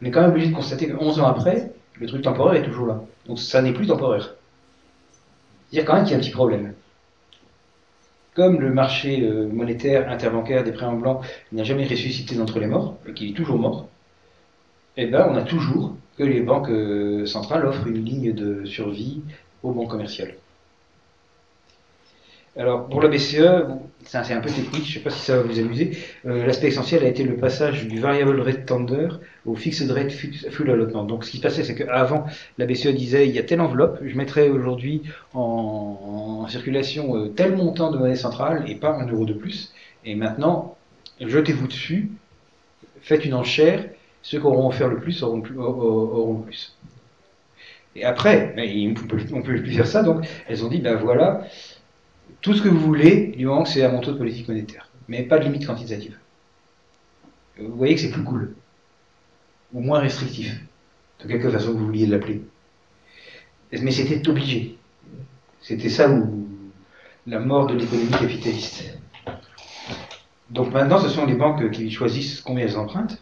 on est quand même obligé de constater que 11 ans après, le truc temporaire est toujours là. Donc ça n'est plus temporaire. C'est-à-dire quand même qu'il y a un petit problème. Comme le marché euh, monétaire interbancaire des prêts en blanc n'a jamais ressuscité d'entre les morts, et qu'il est toujours mort, eh ben, on a toujours que les banques euh, centrales offrent une ligne de survie aux banques commerciales. Alors, pour la BCE, c'est un, peu technique, je ne sais pas si ça va vous amuser. Euh, l'aspect essentiel a été le passage du variable rate tender au fixed rate full allotment. Donc, ce qui se passait, c'est qu'avant, la BCE disait il y a telle enveloppe, je mettrai aujourd'hui en, circulation euh, tel montant de monnaie centrale et pas un euro de plus. Et maintenant, jetez-vous dessus, faites une enchère, ceux qui auront offert le plus auront, le plus. Et après, on ne peut plus faire ça, donc elles ont dit ben voilà tout ce que vous voulez, du moment que c'est un montant de politique monétaire, mais pas de limite quantitative. Vous voyez que c'est plus cool, ou moins restrictif, de quelque façon que vous vouliez l'appeler. Mais c'était obligé. C'était ça où la mort de l'économie capitaliste. Donc maintenant, ce sont les banques qui choisissent combien elles empruntent.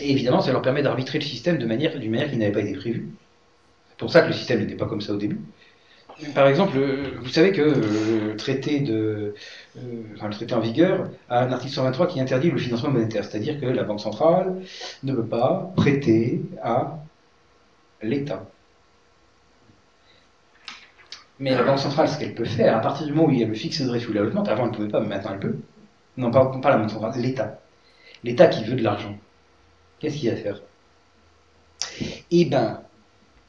Et évidemment, ça leur permet d'arbitrer le système de manière, d'une manière qui n'avait pas été prévue. C'est pour ça que le système n'était pas comme ça au début. Par exemple, vous savez que le traité, de, euh, enfin, le traité en vigueur a un article 123 qui interdit le financement monétaire, c'est-à-dire que la Banque centrale ne peut pas prêter à l'État. Mais la Banque centrale, ce qu'elle peut faire, à partir du moment où il y a le fixe de la avant elle ne pouvait pas, mais maintenant elle peut. Non, pas, pas la Banque centrale, l'État. L'État qui veut de l'argent. Qu'est-ce qu'il va faire? Eh bien,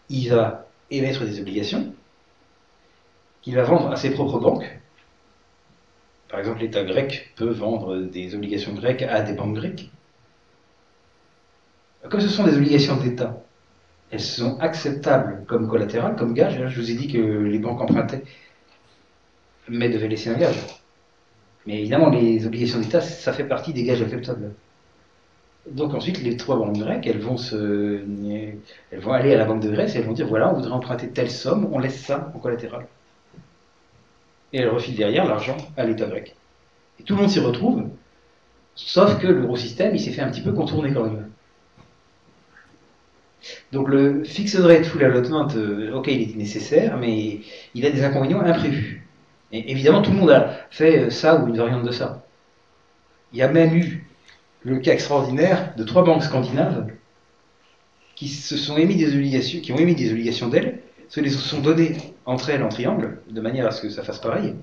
il va émettre des obligations qu'il va vendre à ses propres banques. Par exemple, l'État grec peut vendre des obligations grecques à des banques grecques. Comme ce sont des obligations d'État, elles sont acceptables comme collatéral, comme gage. Je vous ai dit que les banques empruntaient, mais devaient laisser un gage. Mais évidemment, les obligations d'État, ça fait partie des gages acceptables. Donc ensuite, les trois banques grecques, elles vont, se, elles vont aller à la banque de Grèce et elles vont dire, voilà, on voudrait emprunter telle somme, on laisse ça en collatéral. Et elles refilent derrière l'argent à l'État grec. Et tout le monde s'y retrouve, sauf que l'eurosystème, il s'est fait un petit peu contourner quand même. Donc le fixed rate full allotment, euh, ok, il est nécessaire, mais il a des inconvénients imprévus. Et évidemment, tout le monde a fait ça ou une variante de ça. Il y a même eu le cas extraordinaire de trois banques scandinaves qui se sont émis des obligations, qui ont émis des obligations d'elles, se les sont données entre elles en triangle, de manière à ce que ça fasse pareil,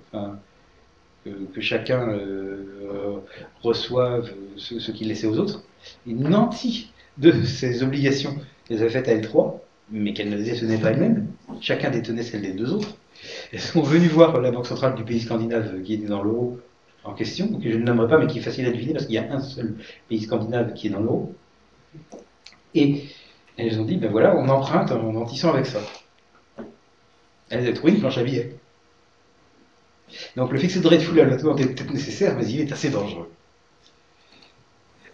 que, chacun euh, reçoive ce, qu'il laissait aux autres. Et nanti de ces obligations qu'elles avaient faites à L3, mais qu'elles ne détenaient pas elles-mêmes, chacun détenait celle des deux autres, elles sont venues voir la Banque centrale du pays scandinave qui était dans l'euro en question, que je ne nommerai pas, mais qui est facile à deviner parce qu'il y a un seul pays scandinave qui est dans l'euro. Et elles ont dit, ben voilà, on emprunte en mentissant avec ça. Elles ont trouvé une planche à billets. Donc le fixed rate full allotment est peut-être nécessaire, mais il est assez dangereux.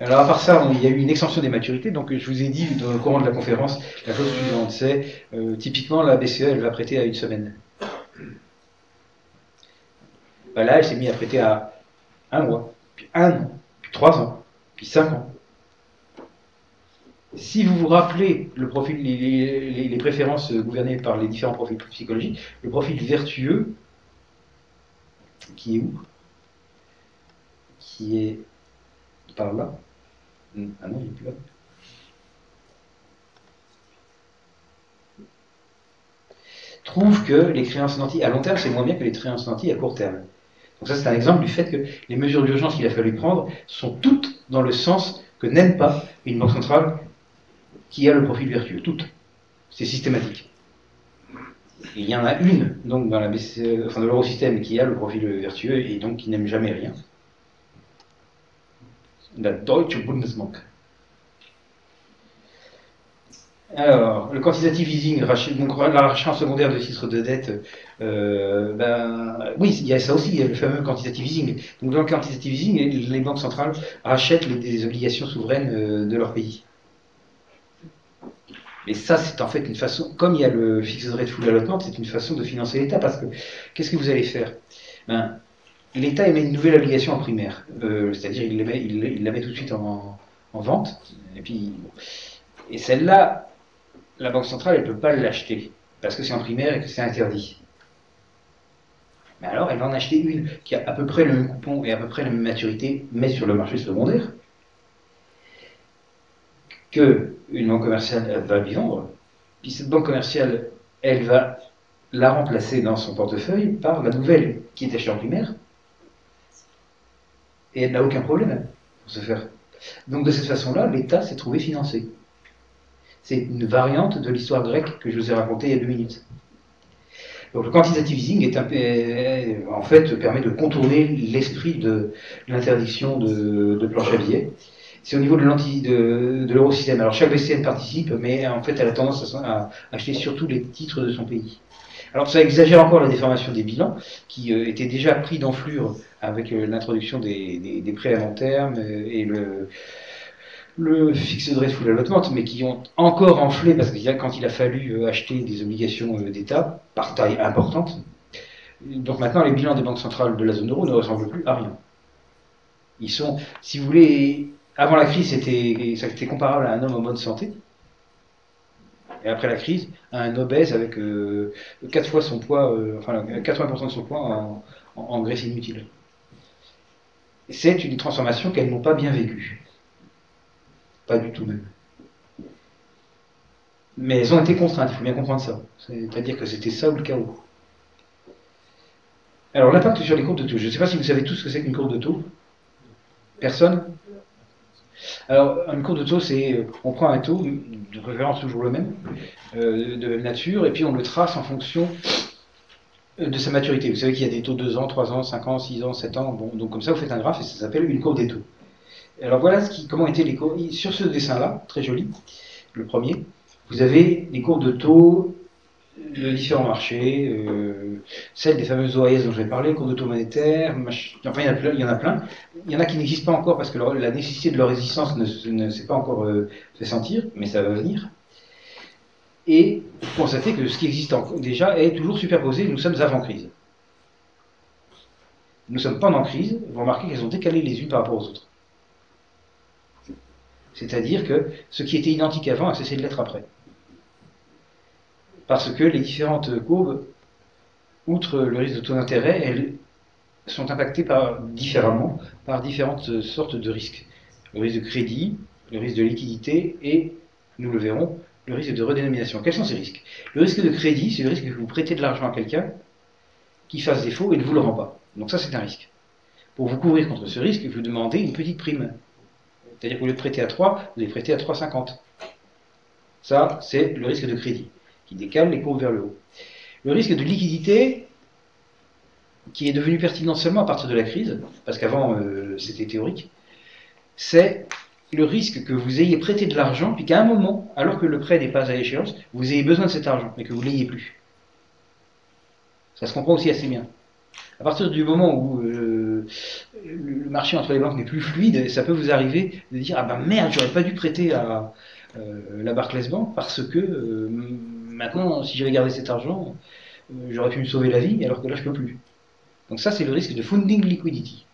Alors à part ça, il y a eu une extension des maturités, donc je vous ai dit dans le courant de la conférence la chose suivante, c'est euh, typiquement la BCE elle va prêter à une semaine. Ben là elle s'est mise à prêter à un mois, puis un an, puis trois ans, puis cinq ans. Si vous vous rappelez le profil, les, préférences gouvernées par les différents profils psychologiques, le profil vertueux, qui est où? Qui est par là? Ah non, il n'est plus là. trouve que les créances nantis à long terme, c'est moins bien que les créances nantis à court terme. Donc ça, c'est un exemple du fait que les mesures d'urgence qu'il a fallu prendre sont toutes dans le sens que n'aime pas une banque centrale qui a le profil vertueux. Toutes. C'est systématique. il y en a une, donc, dans la enfin, l'eurosystème qui a le profil vertueux et donc qui n'aime jamais rien. La Deutsche Bundesbank. Alors, le quantitative easing, donc la secondaire de titres de dette, euh, ben, oui, il y a ça aussi, il y a le fameux quantitative easing. Donc dans le quantitative easing, les banques centrales rachètent les, obligations souveraines euh, de leur pays. Mais ça, c'est en fait une façon, comme il y a le fixed rate full allotment, c'est une façon de financer l'État, parce que qu'est-ce que vous allez faire? Ben, L'État émet une nouvelle obligation en primaire, euh, c'est-à-dire il, la met tout de suite en, en vente, et puis... Et celle-là, la Banque centrale, elle ne peut pas l'acheter, parce que c'est en primaire et que c'est interdit. Mais alors, elle va en acheter une qui a à peu près le même coupon et à peu près la même maturité, mais sur le marché secondaire, que une banque commerciale va lui vendre. Puis cette banque commerciale, elle va la remplacer dans son portefeuille par la nouvelle qui est achetée en primaire. Et elle n'a aucun problème pour se faire. Donc de cette façon-là, l'État s'est trouvé financé. C'est une variante de l'histoire grecque que je vous ai racontée il y a deux minutes. Donc le quantitative easing est en fait permet de contourner l'esprit de l'interdiction de, de planche à billets. C'est au niveau de l'eurosystème. Alors chaque BCN participe, mais en fait elle a tendance à, acheter surtout les titres de son pays. Alors ça exagère encore la déformation des bilans, qui euh, étaient déjà pris d'enflure avec euh, l'introduction des, prêts à long terme euh, et le, le fixe de sous la lotante, mais qui ont encore enflé, parce que quand il a fallu euh, acheter des obligations euh, d'État, par taille importante, donc maintenant les bilans des banques centrales de la zone euro ne ressemblent plus à rien. Ils sont, si vous voulez, avant la crise, c'était, ça était comparable à un homme en bonne santé. Et après la crise, à un obèse avec 4 euh, fois son poids, enfin 80% de son poids en, en graisse inutile. C'est une transformation qu'elles n'ont pas bien vécue. Pas du tout même. Mais elles ont été contraintes, il faut bien comprendre ça. C'est-à-dire que c'était ça ou le chaos. Alors l'impact sur les courbes de taux. Je ne sais pas si vous savez tous ce que c'est qu'une courbe de taux. Personne Alors une courbe de taux, c'est on prend un taux, de préférence toujours le même, euh, de même nature, et puis on le trace en fonction de sa maturité. Vous savez qu'il y a des taux de 2 ans, 3 ans, 5 ans, 6 ans, 7 ans. Bon, donc comme ça, vous faites un graphe et ça s'appelle une courbe des taux. Alors voilà comment étaient les courbes. Sur ce dessin-là, très joli, le premier, vous avez les courbes de taux de différents marchés, euh, celles des fameuses OAS dont je vais parler, courbes de taux monétaires, enfin il y, en a plein, il y en a qui n'existent pas encore parce que la nécessité de leur résistance ne, s'est pas encore euh, fait sentir, mais ça va venir. Et vous constatez que ce qui existe déjà est toujours superposé, nous sommes avant crise. Nous sommes pendant crise, vous remarquez qu'elles ont décalé les unes par rapport aux autres. C'est-à-dire que ce qui était identique avant a cessé de l'être après. Parce que les différentes courbes, outre le risque de taux d'intérêt, elles sont impactées par, différemment par différentes sortes de risques. Le risque de crédit, le risque de liquidité et, nous le verrons, le risque de redénomination. Quels sont ces risques? Le risque de crédit, c'est le risque que vous prêtez de l'argent à quelqu'un qui fasse défaut et ne vous le rend pas. Donc ça, c'est un risque. Pour vous couvrir contre ce risque, vous demandez une petite prime. C'est-à-dire que vous le prêtez à 3, vous allez prêter à 3,50. Ça, c'est le risque de crédit, qui décale les courbes vers le haut. Le risque de liquidité, qui est devenu pertinent seulement à partir de la crise, parce qu'avant euh, c'était théorique, c'est le risque que vous ayez prêté de l'argent, puis qu'à un moment, alors que le prêt n'est pas à échéance, vous ayez besoin de cet argent, mais que vous ne l'ayez plus. Ça se comprend aussi assez bien. À partir du moment où euh, le marché entre les banques n'est plus fluide, ça peut vous arriver de dire ah ben merde, j'aurais pas dû prêter à euh, la Barclays Bank parce que maintenant, si j'avais gardé cet argent, j'aurais pu me sauver la vie, alors que là je peux plus. Donc ça, c'est le risque de funding liquidity.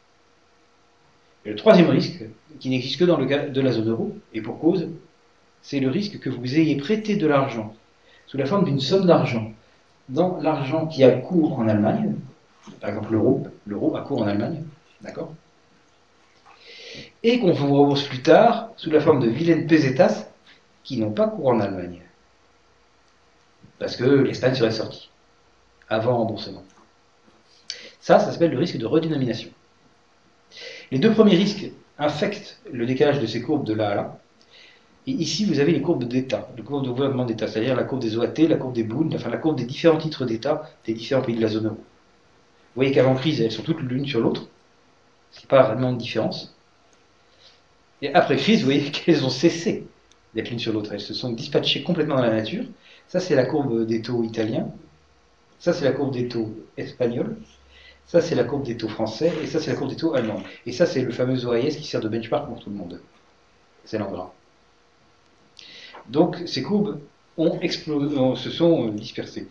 Et le troisième risque, qui n'existe que dans le cas de la zone euro, et pour cause, c'est le risque que vous ayez prêté de l'argent sous la forme d'une somme d'argent dans l'argent qui a cours en Allemagne, par exemple l'euro, l'euro a cours en Allemagne, d'accord? Et qu'on vous rembourse plus tard sous la forme de vilaines pesetas qui n'ont pas cours en Allemagne. Parce que l'Espagne serait sortie avant remboursement. Ça, ça s'appelle le risque de redénomination. Les deux premiers risques infectent le décalage de ces courbes de là à là. Et ici, vous avez les courbes d'État, les courbes de gouvernement d'État, c'est-à-dire la courbe des OAT, la courbe des Bunds, enfin la courbe des différents titres d'État des différents pays de la zone euro. Vous voyez qu'avant crise, elles sont toutes l'une sur l'autre. Ce n'est pas vraiment de différence. Et après crise, vous voyez qu'elles ont cessé d'être l'une sur l'autre. Elles se sont dispatchées complètement dans la nature. Ça, c'est la courbe des taux italiens. Ça, c'est la courbe des taux espagnols. Ça, c'est la courbe des taux français, et ça, c'est la courbe des taux allemands. Et ça, c'est le fameux OAS qui sert de benchmark pour tout le monde. C'est l'endroit. Donc, ces courbes ont explosé, se sont euh, dispersées.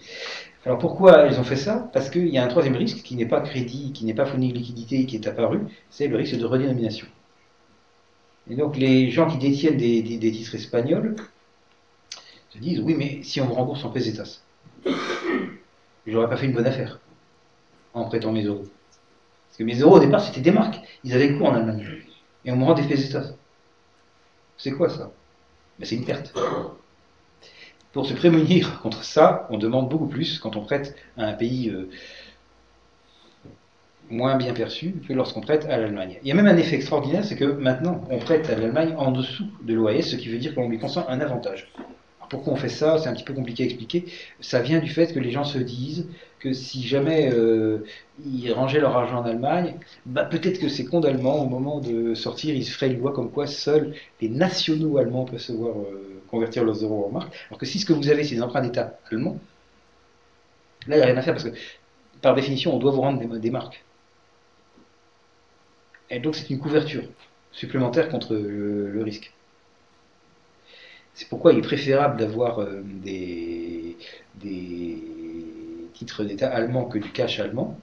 Alors, pourquoi elles ont fait ça? Parce qu'il y a un troisième risque qui n'est pas crédit, qui n'est pas fourni de liquidité, qui est apparu, c'est le risque de redénomination. Et donc, les gens qui détiennent des, titres espagnols se disent Oui, mais si on me rembourse en pesetas, j'aurais pas fait une bonne affaire en prêtant mes euros. Parce que mes euros au départ c'était des marques. Ils avaient quoi en Allemagne Et on me rend des pesetas. C'est quoi ça? Ben, C'est une perte. Pour se prémunir contre ça, on demande beaucoup plus quand on prête à un pays euh, moins bien perçu que lorsqu'on prête à l'Allemagne. Il y a même un effet extraordinaire, c'est que maintenant on prête à l'Allemagne en dessous de l'OAS, ce qui veut dire qu'on lui consent un avantage. Pourquoi on fait ça C'est un petit peu compliqué à expliquer. Ça vient du fait que les gens se disent que si jamais euh, ils rangeaient leur argent en Allemagne, bah, peut-être que ces comptes allemands, au moment de sortir, ils se feraient une loi comme quoi seuls les nationaux allemands peuvent se voir euh, convertir leurs euros en marques. Alors que si ce que vous avez, c'est des emprunts d'État allemands, là, il n'y a rien à faire parce que, par définition, on doit vous rendre des, marques. Et donc, c'est une couverture supplémentaire contre le, risque. C'est pourquoi il est préférable d'avoir euh, des, titres d'État allemands que du cash allemand.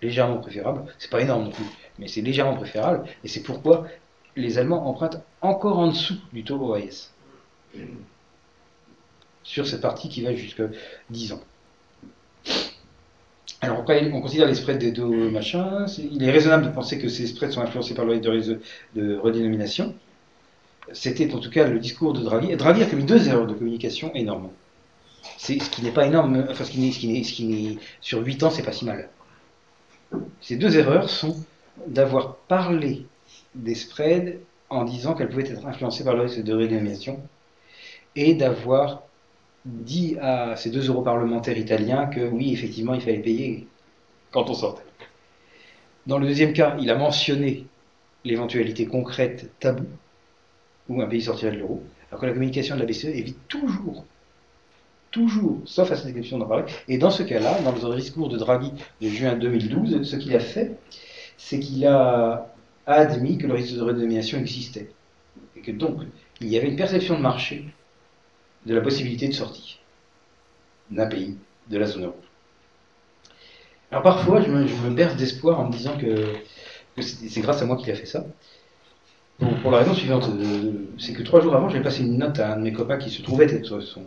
Légèrement préférable. C'est pas énorme non plus, mais c'est légèrement préférable. Et c'est pourquoi les Allemands empruntent encore en dessous du taux OAS. Sur cette partie qui va jusqu'à 10 ans. Alors on considère les spreads des deux machins. Il est raisonnable de penser que ces spreads sont influencés par le risque de, redénomination. C'était en tout cas le discours de Draghi. Draghi a commis deux erreurs de communication énormes. C'est ce qui n'est pas énorme, enfin ce qui n'est, ce qui ce qui sur 8 ans, c'est pas si mal. Ces deux erreurs sont d'avoir parlé des spreads en disant qu'elles pouvaient être influencées par le risque de redénomination et d'avoir dit à ces deux europarlementaires italiens que oui, effectivement, il fallait payer quand on sortait. Dans le deuxième cas, il a mentionné l'éventualité concrète tabou où un pays sortirait de l'euro, alors que la communication de la BCE évite toujours, toujours, sauf à cette exception d'en parler, et dans ce cas-là, dans le discours de Draghi de juin 2012, ce qu'il a fait, c'est qu'il a admis que le risque de redénomination existait, et que donc il y avait une perception de marché de la possibilité de sortie d'un pays de la zone euro. Alors parfois, je me, berce d'espoir en me disant que, c'est grâce à moi qu'il a fait ça. Pour, la raison suivante, euh, c'est que trois jours avant, j'avais passé une note à un de mes copains qui se trouvait être son,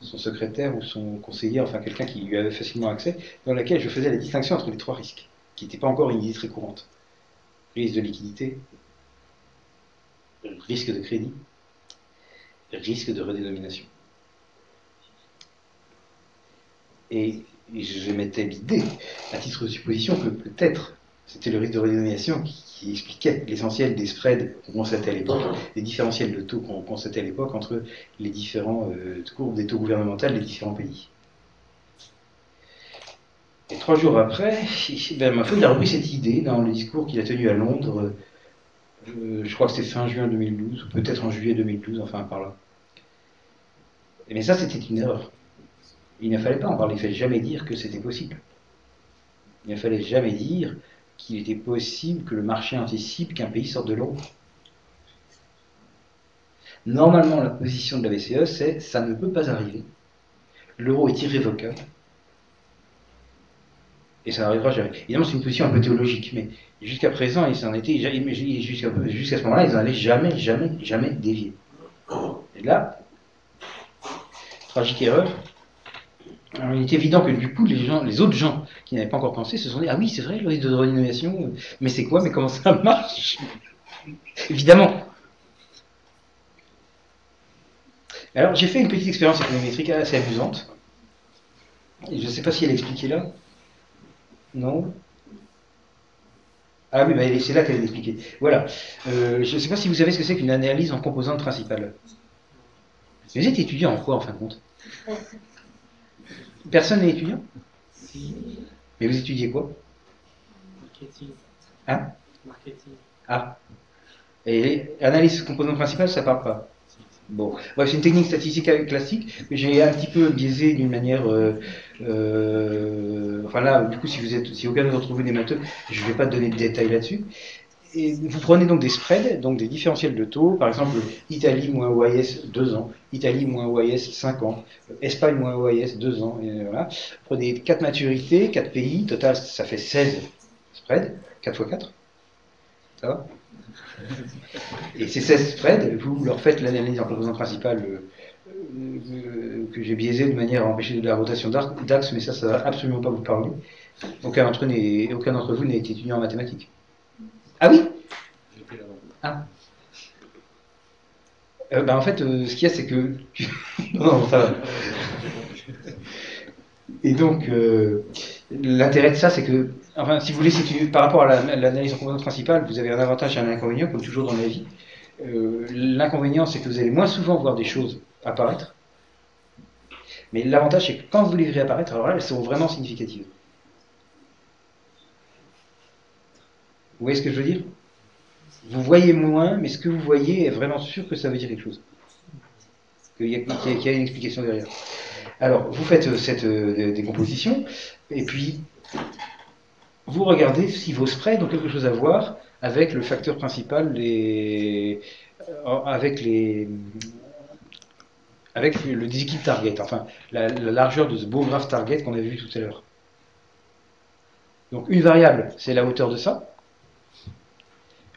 secrétaire ou son conseiller, enfin quelqu'un qui lui avait facilement accès, dans laquelle je faisais la distinction entre les trois risques, qui n'étaient pas encore une idée très courante. Risque de liquidité, risque de crédit risque de redénomination. Et je mettais l'idée, à titre de supposition, que peut-être c'était le risque de redénomination qui, expliquait l'essentiel des spreads qu'on constatait à l'époque, des différentiels de taux qu'on constatait à l'époque entre les différents euh, courbes des taux gouvernementaux des différents pays. Et trois jours après, ben, ma il a repris cette idée dans le discours qu'il a tenu à Londres euh, je crois que c'était fin juin 2012, ou peut-être en juillet 2012, enfin par là. Mais ça, c'était une erreur. Il ne fallait pas en parler, il ne fallait jamais dire que c'était possible. Il ne fallait jamais dire qu'il était possible que le marché anticipe qu'un pays sorte de l'euro. Normalement, la position de la BCE, c'est ça ne peut pas arriver. L'euro est irrévocable. Et ça n'arrivera jamais. Évidemment, c'est une position un peu théologique, mais jusqu'à présent, ils s'en étaient, jusqu'à ce moment-là, ils n'en allaient jamais, jamais, jamais dévier. Et là, tragique erreur. Alors, il est évident que du coup, les autres gens qui n'avaient pas encore pensé se sont dit Ah oui, c'est vrai, le risque de renomination, mais c'est quoi Mais comment ça marche? Évidemment. Alors, j'ai fait une petite expérience économétrique assez amusante. Et je ne sais pas si elle est expliquée là. Non Ah oui, bah, c'est là qu'elle est expliquée. Voilà. Euh, je ne sais pas si vous savez ce que c'est qu'une analyse en composante principale. Vous êtes étudiant en quoi, en fin de compte? Personne n'est étudiant? Mais vous étudiez quoi? Marketing. Hein? Marketing. Ah. Et analyse composante principale, ça parle pas. Bon, c'est une technique statistique classique, mais j'ai un petit peu biaisé d'une manière. Euh, euh, enfin là, du coup, si vous êtes, si aucun d'entre vous n'est matheux, je ne vais pas donner de détails là-dessus. Et vous prenez donc des spreads, donc des différentiels de taux, par exemple Italie moins OIS 2 ans, Italie moins OIS 5 ans, Espagne moins OIS 2 ans, et voilà. Prenez 4 maturités, 4 pays, total ça fait 16 spreads, 4 x 4. Ça va? Et ces 16 spreads, vous leur faites l'analyse en composant principale euh, euh, que j'ai biaisé de manière à empêcher de la rotation d'axe, mais ça, ça va absolument pas vous parler. Aucun d'entre vous n'est étudiant en mathématiques. Ah oui Ah. Euh, bah, en fait, euh, ce qu'il y a, c'est que. non, ça va. Et donc, euh, l'intérêt de ça, c'est que, enfin, si vous voulez, par rapport à l'analyse en composante principale, vous avez un avantage et un inconvénient, comme toujours dans la vie. L'inconvénient, c'est que vous allez moins souvent voir des choses apparaître. Mais l'avantage, c'est que quand vous les verrez apparaître, alors là, elles seront vraiment significatives. Vous voyez ce que je veux dire? Vous voyez moins, mais ce que vous voyez est vraiment sûr que ça veut dire quelque chose. Qu'il y, a une explication derrière. Alors, vous faites euh, cette euh, décomposition, et puis vous regardez si vos spreads ont quelque chose à voir avec le facteur principal, euh, avec le déséquilibre target, enfin la, la largeur de ce beau graphe target qu'on avait vu tout à l'heure. Donc une variable, c'est la hauteur de ça.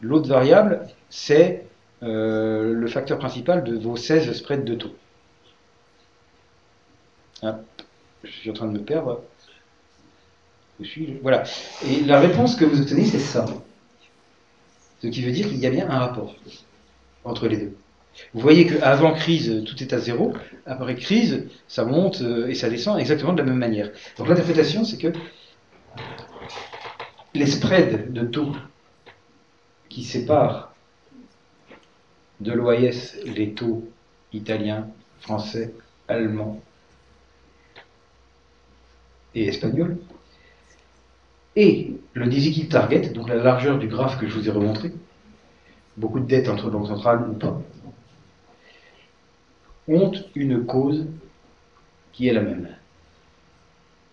L'autre variable, c'est euh, le facteur principal de vos 16 spreads de taux. Je suis en train de me perdre. Où suis-je? Voilà. Et la réponse que vous obtenez, c'est ça. Ce qui veut dire qu'il y a bien un rapport entre les deux. Vous voyez qu'avant crise, tout est à zéro. Après crise, ça monte euh, et ça descend exactement de la même manière. Donc l'interprétation, c'est que les spreads de taux qui séparent de l'OIS les taux italiens, français, allemands et espagnols, et le déséquilibre target, donc la largeur du graphe que je vous ai remontré, beaucoup de dettes entre banques centrales ou pas, ont une cause qui est la même.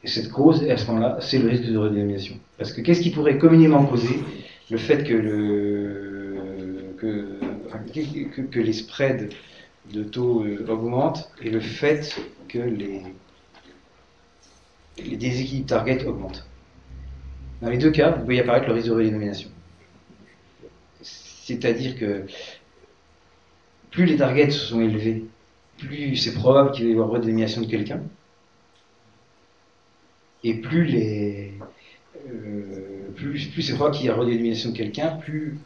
Et cette cause, à ce moment-là, c'est le risque de redénomination. Parce que qu'est-ce qui pourrait communément causer le fait que, le, que, les spreads de taux euh, augmentent et le fait que les, déséquilibres target augmentent Dans les deux cas, vous voyez apparaître le risque de redénomination. C'est-à-dire que plus les targets sont élevés, plus c'est probable qu'il y ait une redénomination de quelqu'un et plus les euh, plus, plus c'est qu'il y a redénomination de quelqu'un, plus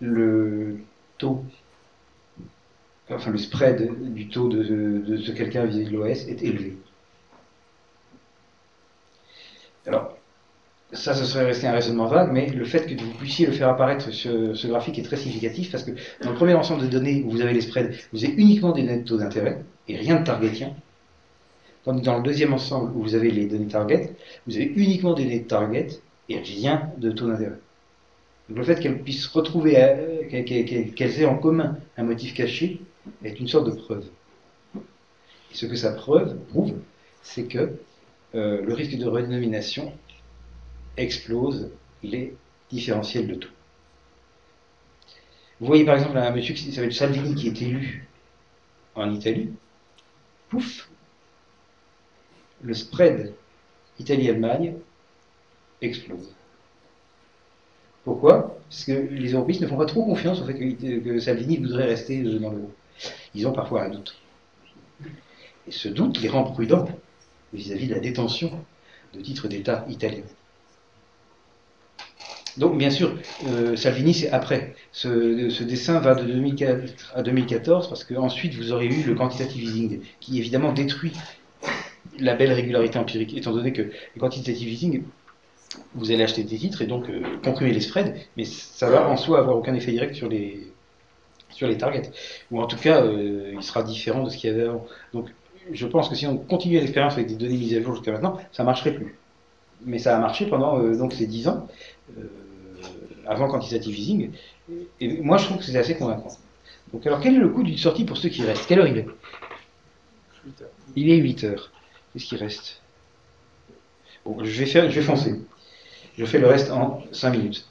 le taux, enfin le spread du taux de, ce quelqu'un vis-à-vis de l'OS est élevé. Alors, ça, ce serait resté un raisonnement vague, mais le fait que vous puissiez le faire apparaître sur ce graphique est très significatif parce que dans le premier ensemble de données où vous avez les spreads, vous avez uniquement des données de taux d'intérêt et rien de targetien. Dans le deuxième ensemble où vous avez les données target, vous avez uniquement des données target et rien de taux d'intérêt. Donc le fait qu'elles puissent retrouver, euh, qu'elles aient en commun un motif caché, est une sorte de preuve. Et ce que ça preuve, prouve, c'est que euh, le risque de redénomination explose les différentiels de taux. Vous voyez par exemple un monsieur qui s'appelle Salvini qui est élu en Italie, pouf, le spread Italie-Allemagne explose. Pourquoi? Parce que les européistes ne font pas trop confiance au fait que, Salvini voudrait rester dans le groupe. Ils ont parfois un doute. Et ce doute les rend prudents vis-à-vis de la détention de titres d'État italiens. Donc, bien sûr, euh, Salvini, c'est après. Ce, dessin va de 2004 à 2014 parce qu'ensuite, vous aurez eu le quantitative easing qui, évidemment, détruit la belle régularité empirique, étant donné que le quantitative easing, vous allez acheter des titres et donc euh, comprimer les spreads, mais ça va en soi avoir aucun effet direct sur les, sur les targets. Ou en tout cas, euh, il sera différent de ce qu'il y avait avant. Donc, je pense que si on continuait l'expérience avec des données mises à jour jusqu'à maintenant, ça ne marcherait plus. Mais ça a marché pendant donc ces 10 ans avant quantitative easing. Et moi, je trouve que c'est assez convaincant. Donc, alors, quel est le coût d'une sortie pour ceux qui restent? Quelle heure il est? Il est 8 heures. Qu'est-ce qui reste? Bon, je, vais faire, je vais foncer. Je fais le reste en 5 minutes.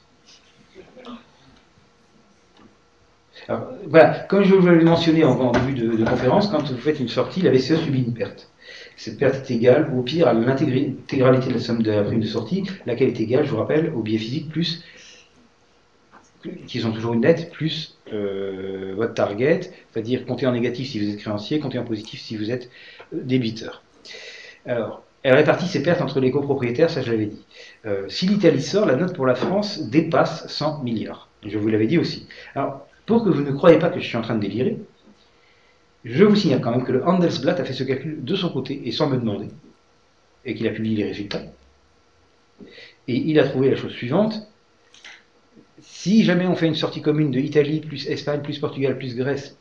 Alors, voilà, comme je vous l'avais mentionné en, début de, conférence, quand vous faites une sortie, la BCE subit une perte. Cette perte est égale, au pire, à l'intégralité de la somme de la prime de sortie, laquelle est égale, je vous rappelle, au biais physique plus qui ont toujours une dette, plus euh, votre target, c'est-à-dire compter en négatif si vous êtes créancier, compter en positif si vous êtes euh, débiteur. Alors, elle répartit ses pertes entre les copropriétaires, ça je l'avais dit. Euh, si l'Italie sort, la note pour la France dépasse 100 milliards. Je vous l'avais dit aussi. Alors, pour que vous ne croyez pas que je suis en train de délirer, je vous signale quand même que le Handelsblatt a fait ce calcul de son côté et sans me demander, et qu'il a publié les résultats. Et il a trouvé la chose suivante, si jamais on fait une sortie commune de Italie plus Espagne plus Portugal plus Grèce,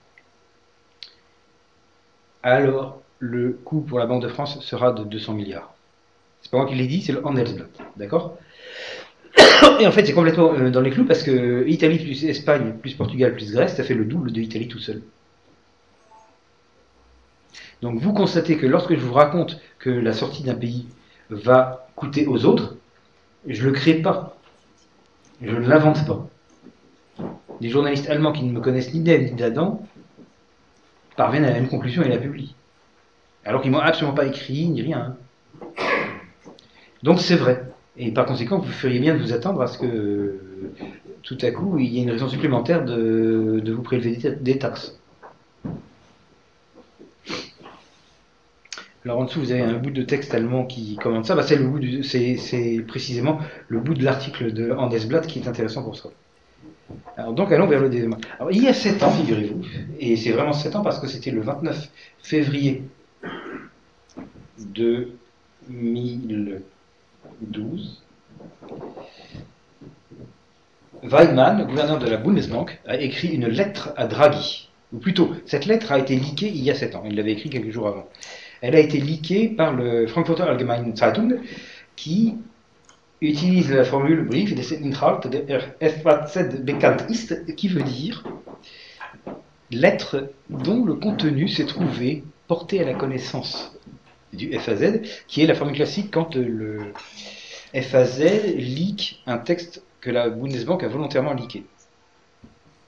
alors le coût pour la Banque de France sera de 200 milliards. C'est pas moi qui l'ai dit, c'est le Handelsblatt. D'accord? Et en fait, c'est complètement euh, dans les clous parce que Italie plus Espagne plus Portugal plus Grèce, ça fait le double de Italie tout seul. Donc vous constatez que lorsque je vous raconte que la sortie d'un pays va coûter aux autres, je ne le crée pas. Je ne l'invente pas. Des journalistes allemands qui ne me connaissent ni d'elle ni d'Adam parviennent à la même conclusion et la publient. Alors qu'ils m'ont absolument pas écrit, ni rien. Donc c'est vrai. Et par conséquent, vous feriez bien de vous attendre à ce que tout à coup, il y ait une raison supplémentaire de, vous prélever des- taxes. Alors en dessous, vous avez un bout de texte allemand qui commente ça. Bah, c'est le bout c'est, précisément le bout de l'article de Handelsblatt qui est intéressant pour ça. Alors donc allons vers le développement. Alors il y a 7 ans, figurez-vous, et c'est vraiment 7 ans parce que c'était le 29 février 2012. Weidmann, gouverneur de la Bundesbank, a écrit une lettre à Draghi. Ou plutôt, cette lettre a été leakée il y a 7 ans. Il l'avait écrit quelques jours avant. Elle a été leakée par le Frankfurter Allgemeine Zeitung, qui utilise la formule Brief des Inhalt der FAZ bekannt ist, qui veut dire lettre dont le contenu s'est trouvé porté à la connaissance du FAZ, qui est la formule classique quand le FAZ leak un texte que la Bundesbank a volontairement leaké.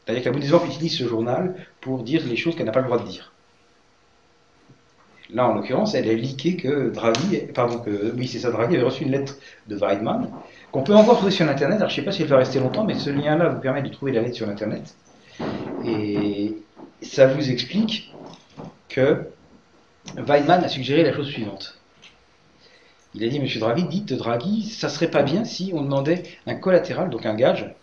C'est-à-dire que la Bundesbank utilise ce journal pour dire les choses qu'elle n'a pas le droit de dire. Là, en l'occurrence, elle a leaké que Draghi, pardon, que, oui, c'est ça, Draghi avait reçu une lettre de Weidmann, qu'on peut encore trouver sur Internet. Alors, je ne sais pas si elle va rester longtemps, mais ce lien-là vous permet de trouver la lettre sur Internet. Et ça vous explique que Weidmann a suggéré la chose suivante. Il a dit, Monsieur Draghi, dites Draghi, ça serait pas bien si on demandait un collatéral, donc un gage,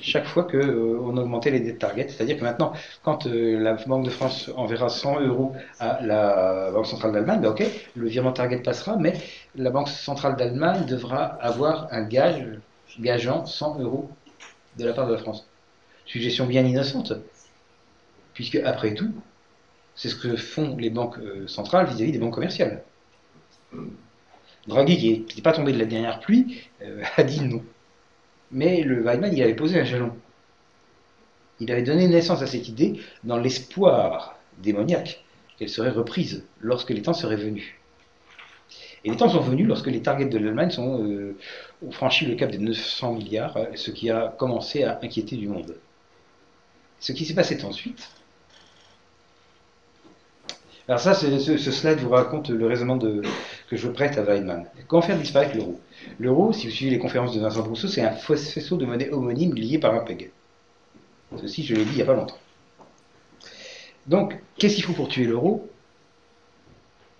chaque fois qu'on on augmentait les dettes target. C'est-à-dire que maintenant, quand euh, la Banque de France enverra 100 euros à la Banque centrale d'Allemagne, ben ok, le virement target passera, mais la Banque centrale d'Allemagne devra avoir un gage gageant 100 euros de la part de la France. Suggestion bien innocente, puisque après tout, c'est ce que font les banques euh, centrales vis-à-vis des banques commerciales. Draghi, qui n'est pas tombé de la dernière pluie, euh, a dit non. Mais le Weidmann, il avait posé un jalon. Il avait donné naissance à cette idée dans l'espoir démoniaque qu'elle serait reprise lorsque les temps seraient venus. Et les temps sont venus lorsque les targets de l'Allemagne euh, ont franchi le cap des 900 milliards, ce qui a commencé à inquiéter du monde. Ce qui s'est passé ensuite. Alors ça, ce, slide vous raconte le raisonnement que je prête à Weidmann. Comment faire disparaître l'euro L'euro, si vous suivez les conférences de Vincent Rousseau, c'est un faisceau de monnaie homonyme lié par un peg. Ceci, je l'ai dit il n'y a pas longtemps. Donc, qu'est-ce qu'il faut pour tuer l'euro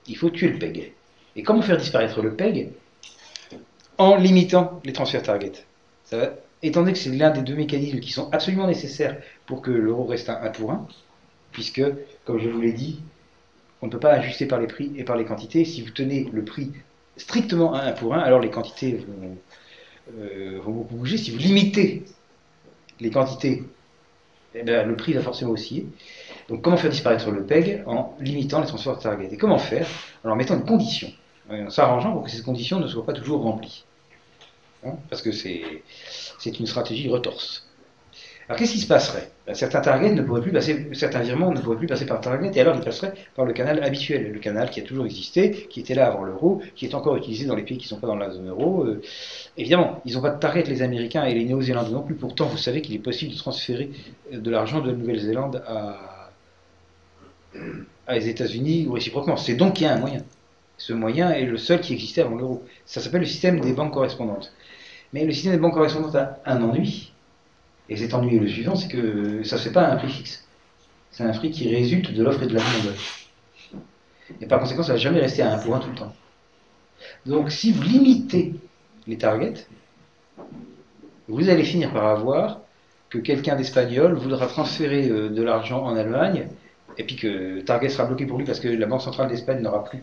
Il faut tuer le peg. Et comment faire disparaître le peg? En limitant les transferts target. Étant donné que c'est l'un des deux mécanismes qui sont absolument nécessaires pour que l'euro reste un 1 pour 1, puisque, comme je vous l'ai dit, on ne peut pas ajuster par les prix et par les quantités. Si vous tenez le prix strictement à 1 pour 1, alors les quantités vont, euh, vont beaucoup bouger. Si vous limitez les quantités, eh bien, le prix va forcément osciller. Donc comment faire disparaître le PEG en limitant les transferts target Et comment faire? En mettant une condition, en s'arrangeant pour que ces conditions ne soient pas toujours remplies. Hein, Parce que c'est une stratégie retorse. Alors qu'est-ce qui se passerait Ben, Certains targets ne pourraient plus passer, certains virements ne pourraient plus passer par target, et alors ils passeraient par le canal habituel, le canal qui a toujours existé, qui était là avant l'euro, qui est encore utilisé dans les pays qui ne sont pas dans la zone euro. Euh, évidemment, ils n'ont pas de target les Américains et les Néo-Zélandais non plus. Pourtant, vous savez qu'il est possible de transférer euh, de l'argent de Nouvelle-Zélande à, à les États-Unis ou réciproquement. C'est donc qu'il y a un moyen. Ce moyen est le seul qui existait avant l'euro. Ça s'appelle le système des banques correspondantes. Mais le système des banques correspondantes a un ennui. Et cet ennui le suivant, c'est que ça ne se fait pas à un prix fixe. C'est un prix qui résulte de l'offre et de la demande. Et par conséquent, ça ne va jamais rester à un un tout le temps. Donc si vous limitez les targets, vous allez finir par avoir que quelqu'un d'espagnol voudra transférer euh, de l'argent en Allemagne, et puis que Target sera bloqué pour lui parce que la Banque centrale d'Espagne n'aura plus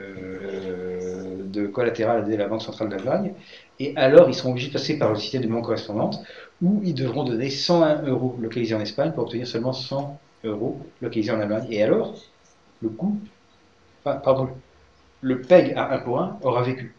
euh, de collatéral de la Banque centrale d'Allemagne, et alors ils seront obligés de passer par le système de banque correspondante, où ils devront donner 101 euros localisés en Espagne pour obtenir seulement 100 euros localisés en Allemagne. Et alors, le coût, enfin, pardon, le PEG à 1 pour 1 aura vécu.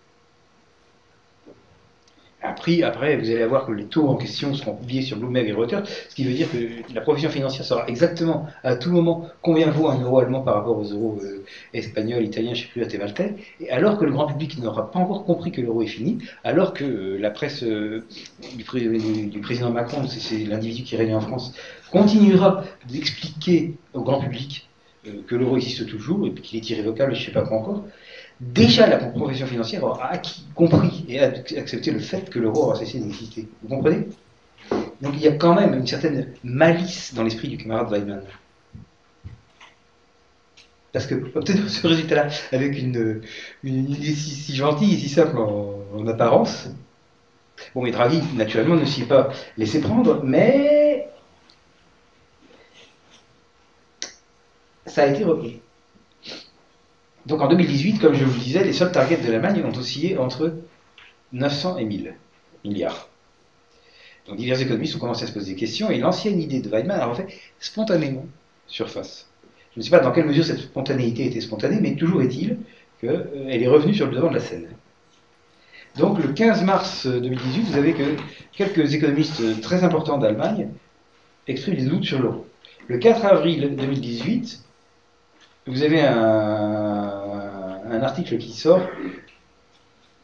Prix, après, vous allez voir que les taux en question seront publiés sur Bloomberg et Reuters, ce qui veut dire que la provision financière saura exactement à tout moment combien vaut un euro allemand par rapport aux euros euh, espagnols, italiens, je ne sais plus, maltais, et alors que le grand public n'aura pas encore compris que l'euro est fini, alors que euh, la presse euh, du, pré- du- du président Macron, c'est- l'individu qui règne en France, continuera d'expliquer au grand public que l'euro existe toujours et qu'il est irrévocable, je ne sais pas quoi encore, déjà la profession financière aura acquis, compris et accepté le fait que l'euro aura cessé d'exister. Vous comprenez? Donc il y a quand même une certaine malice dans l'esprit du camarade Weidmann. Parce que peut-être ce résultat-là, avec une, idée si, gentille et si simple en, apparence, bon, mais Draghi, naturellement, ne s'y est pas laissé prendre, mais ça a été repris. Donc en 2018, comme je vous le disais, les seuls targets de l'Allemagne ont oscillé entre 900 et 1000 milliards. Donc divers économistes ont commencé à se poser des questions et l'ancienne idée de Weidmann a refait spontanément surface. Je ne sais pas dans quelle mesure cette spontanéité était spontanée, mais toujours est-il qu'elle euh, est revenue sur le devant de la scène. Donc le 15 mars 2018, vous avez que quelques économistes très importants d'Allemagne expriment des doutes sur l'euro. Le 4 avril 2018, vous avez un, article qui sort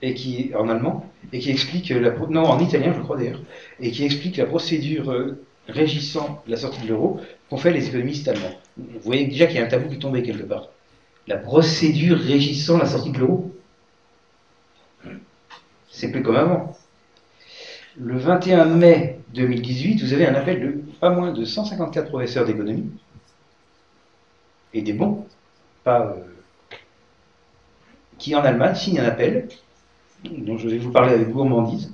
et qui en allemand et qui explique la non en italien je crois d'ailleurs et qui explique la procédure euh, régissant la sortie de l'euro qu'ont fait les économistes allemands. Vous voyez déjà qu'il y a un tabou qui tombait quelque part. La procédure régissant la sortie de l'euro, c'est plus comme avant. Le 21 mai 2018, vous avez un appel de pas moins de 154 professeurs d'économie et des bons, pas, euh, qui en Allemagne signent un appel, dont je vais vous parler avec gourmandise,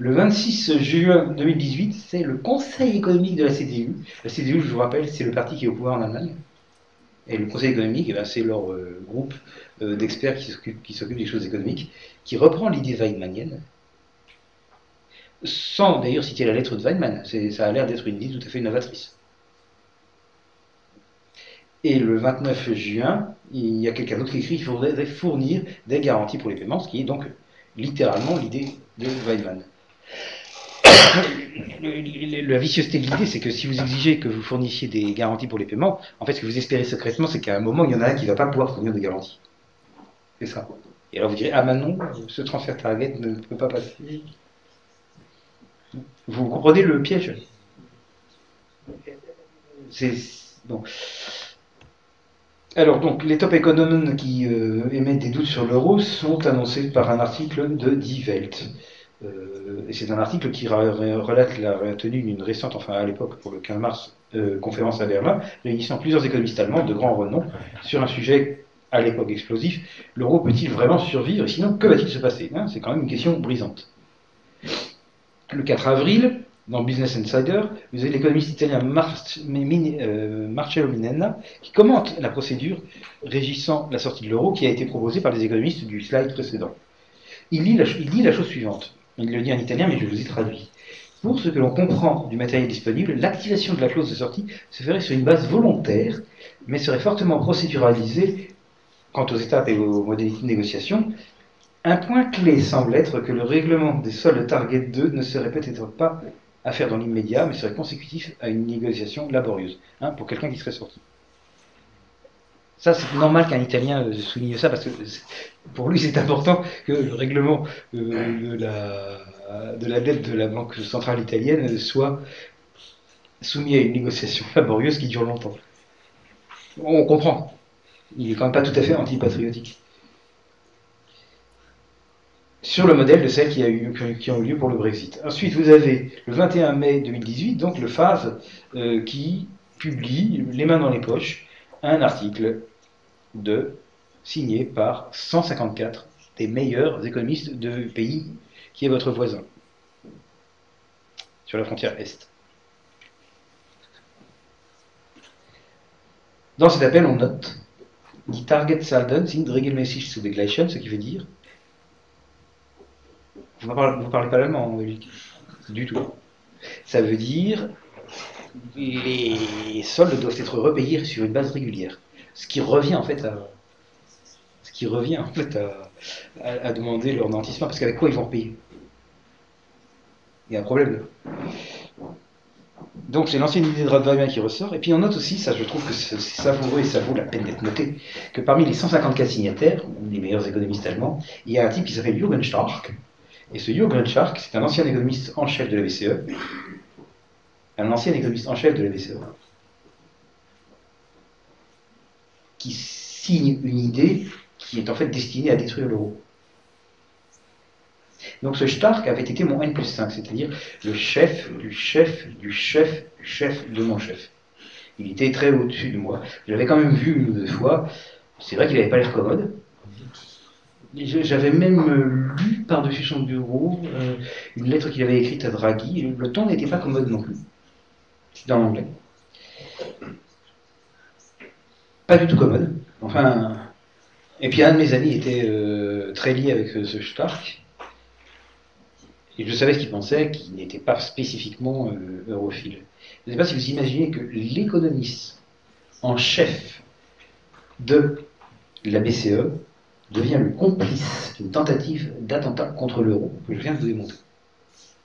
le 26 juin 2018, c'est le Conseil économique de la CDU. La CDU, je vous rappelle, c'est le parti qui est au pouvoir en Allemagne. Et le Conseil économique, eh ben, c'est leur euh, groupe euh, d'experts qui s'occupent des choses économiques, qui reprend l'idée weidmannienne, sans d'ailleurs citer la lettre de Weidmann. Ça a l'air d'être une idée tout à fait novatrice. Et le 29 juin, il y a quelqu'un d'autre qui écrit qu'il faudrait fournir des garanties pour les paiements, ce qui est donc littéralement l'idée de Weidmann la vicieuseté de l'idée, c'est que si vous exigez que vous fournissiez des garanties pour les paiements, en fait, ce que vous espérez secrètement, c'est qu'à un moment, il y en a un qui ne va pas pouvoir fournir de garanties. C'est ça. Et alors vous direz, ah non, ce transfert target ne peut pas passer. Vous comprenez le piège? C'est bon. Alors donc, les top économes qui euh, émettent des doutes sur l'euro sont annoncés par un article de Die Welt. Euh, et c'est un article qui relate la tenue d'une récente, enfin à l'époque pour le 15 mars, euh, conférence à Berlin, réunissant plusieurs économistes allemands de grand renom sur un sujet à l'époque explosif. L'euro peut-il vraiment survivre? Sinon, que va-t-il se passer? Hein C'est quand même une question brisante. Le 4 avril, dans Business Insider, vous avez l'économiste italien euh, Marcello Minenna qui commente la procédure régissant la sortie de l'euro qui a été proposée par les économistes du slide précédent. Il, dit la chose suivante. Il le dit en italien, mais je vous ai traduit. Pour ce que l'on comprend du matériel disponible, l'activation de la clause de sortie se ferait sur une base volontaire, mais serait fortement procéduralisée quant aux étapes et aux modalités de négociation. Un point clé semble être que le règlement des soldes Target 2 ne serait peut-être pas à faire dans l'immédiat, mais serait consécutif à une négociation laborieuse, hein, pour quelqu'un qui serait sorti. Ça, c'est normal qu'un Italien euh, souligne ça, parce que pour lui, c'est important que le règlement euh, de, la, de la dette de la Banque centrale italienne soit soumis à une négociation laborieuse qui dure longtemps. On comprend. Il est quand même pas tout à fait antipatriotique. Sur le modèle de celles qui, ont eu lieu pour le Brexit. Ensuite, vous avez le 21 mai 2018, donc le FAV, euh, qui publie, les mains dans les poches, un article de signé par 154 des meilleurs économistes de pays qui est votre voisin, sur la frontière Est. Dans cet appel, on note Target Salden sind regelmäßig zu begleichen, ce qui veut dire. Vous ne parlez, pas l'allemand, Du tout. Ça veut dire les soldes doivent être repayés sur une base régulière. Ce qui revient en fait à, ce qui revient en fait à, demander leur nantissement, parce qu'avec quoi ils vont payer Il y a un problème. Donc c'est l'ancienne idée de Radvaria qui ressort, et puis on note aussi, ça je trouve que c'est savoureux et ça vaut la peine d'être noté, que parmi les 154 signataires, les meilleurs économistes allemands, il y a un type qui s'appelle Jürgen Stark, et ce Jürgen Stark, c'est un ancien économiste en chef de la BCE, un ancien économiste en chef de la BCE. qui signe une idée qui est en fait destinée à détruire l'euro. Donc ce Stark avait été mon N plus 5, c'est-à-dire le chef du chef du chef du chef de mon chef. Il était très au-dessus de moi. Je l'avais quand même vu une ou deux fois. C'est vrai qu'il n'avait pas l'air commode. J'avais même euh, lu par-dessus son bureau euh, une lettre qu'il avait écrite à Draghi. Le ton n'était pas commode non plus. Dans l'anglais. Pas du tout commode. Enfin. Et puis un de mes amis était euh, très lié avec ce Stark. Et je savais ce qu'il pensait, qu'il n'était pas spécifiquement europhile. Je ne sais pas si vous imaginez que l'économiste en chef de la BCE devient le complice d'une tentative d'attentat contre l'euro que je viens de vous démontrer.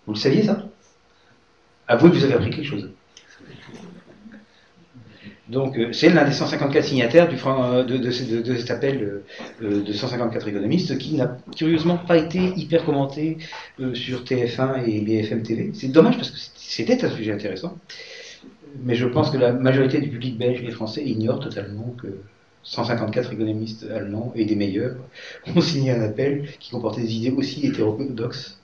Vous le saviez ça? Avouez que vous avez appris quelque chose. Donc, euh, c'est l'un des 154 signataires euh, de, de, cet appel euh, de 154 économistes qui n'a curieusement pas été hyper commenté sur TF1 et BFM TV. C'est dommage parce que c'était un sujet intéressant. Mais je pense que la majorité du public belge et français ignore totalement que 154 économistes allemands et des meilleurs ont signé un appel qui comportait des idées aussi hétérodoxes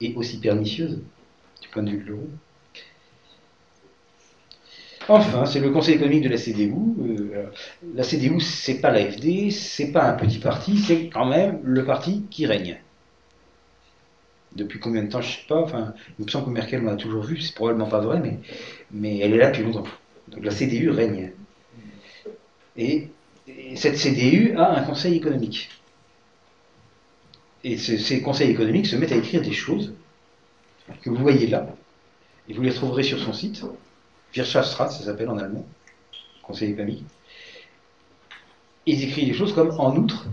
et aussi pernicieuses du point de vue de l'euro. Enfin, c'est le Conseil économique de la CDU. Euh, la CDU, c'est pas l'AFD, c'est pas un petit parti, c'est quand même le parti qui règne. Depuis combien de temps, je sais pas. Enfin, il que Merkel l'a toujours vu, c'est probablement pas vrai, mais, mais elle est là depuis longtemps. Donc la CDU règne. Et, cette CDU a un conseil économique. Et ces conseils économiques se mettent à écrire des choses que vous voyez là, et vous les trouverez sur son site. Wirtschaftsrat, ça s'appelle en allemand, conseil économique. Ils écrivent des choses comme en outre,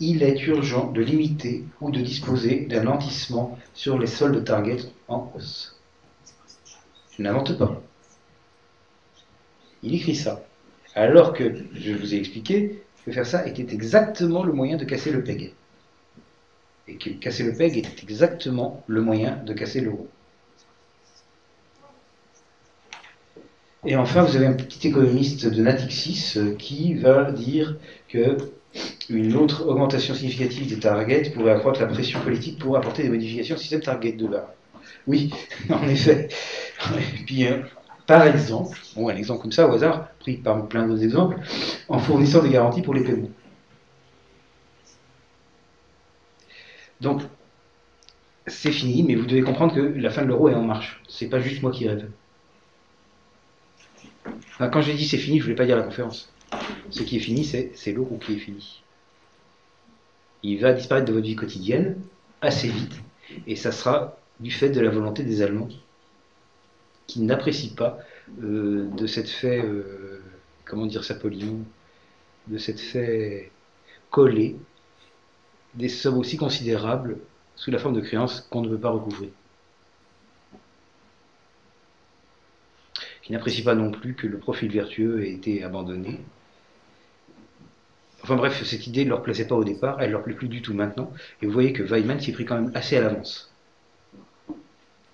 il est urgent de limiter ou de disposer d'un lentissement sur les soldes target en hausse. Je n'invente pas. Il écrit ça. Alors que, je vous ai expliqué, que faire ça était exactement le moyen de casser le PEG. Et que casser le PEG était exactement le moyen de casser l'euro. Et enfin, vous avez un petit économiste de Natixis euh, qui va dire que une autre augmentation significative des targets pourrait accroître la pression politique pour apporter des modifications au système target de base. Oui, en effet. Et euh, par exemple, bon, un exemple comme ça au hasard, pris par plein d'autres exemples, en fournissant des garanties pour les paiements. Donc, c'est fini, mais vous devez comprendre que la fin de l'euro est en marche. C'est pas juste moi qui rêve quand j'ai dit c'est fini, je ne voulais pas dire la conférence. Ce qui est fini, c'est l'euro qui est fini. Il va disparaître de votre vie quotidienne assez vite, et ça sera du fait de la volonté des Allemands qui n'apprécient pas euh, de cette fait, euh, comment dire ça de cette fait coller des sommes aussi considérables sous la forme de créances qu'on ne veut pas recouvrir. qui n'apprécient pas non plus que le profil vertueux ait été abandonné. Enfin bref, cette idée ne leur plaisait pas au départ, elle ne leur plaît plus du tout maintenant, et vous voyez que Weidmann s'y pris quand même assez à l'avance.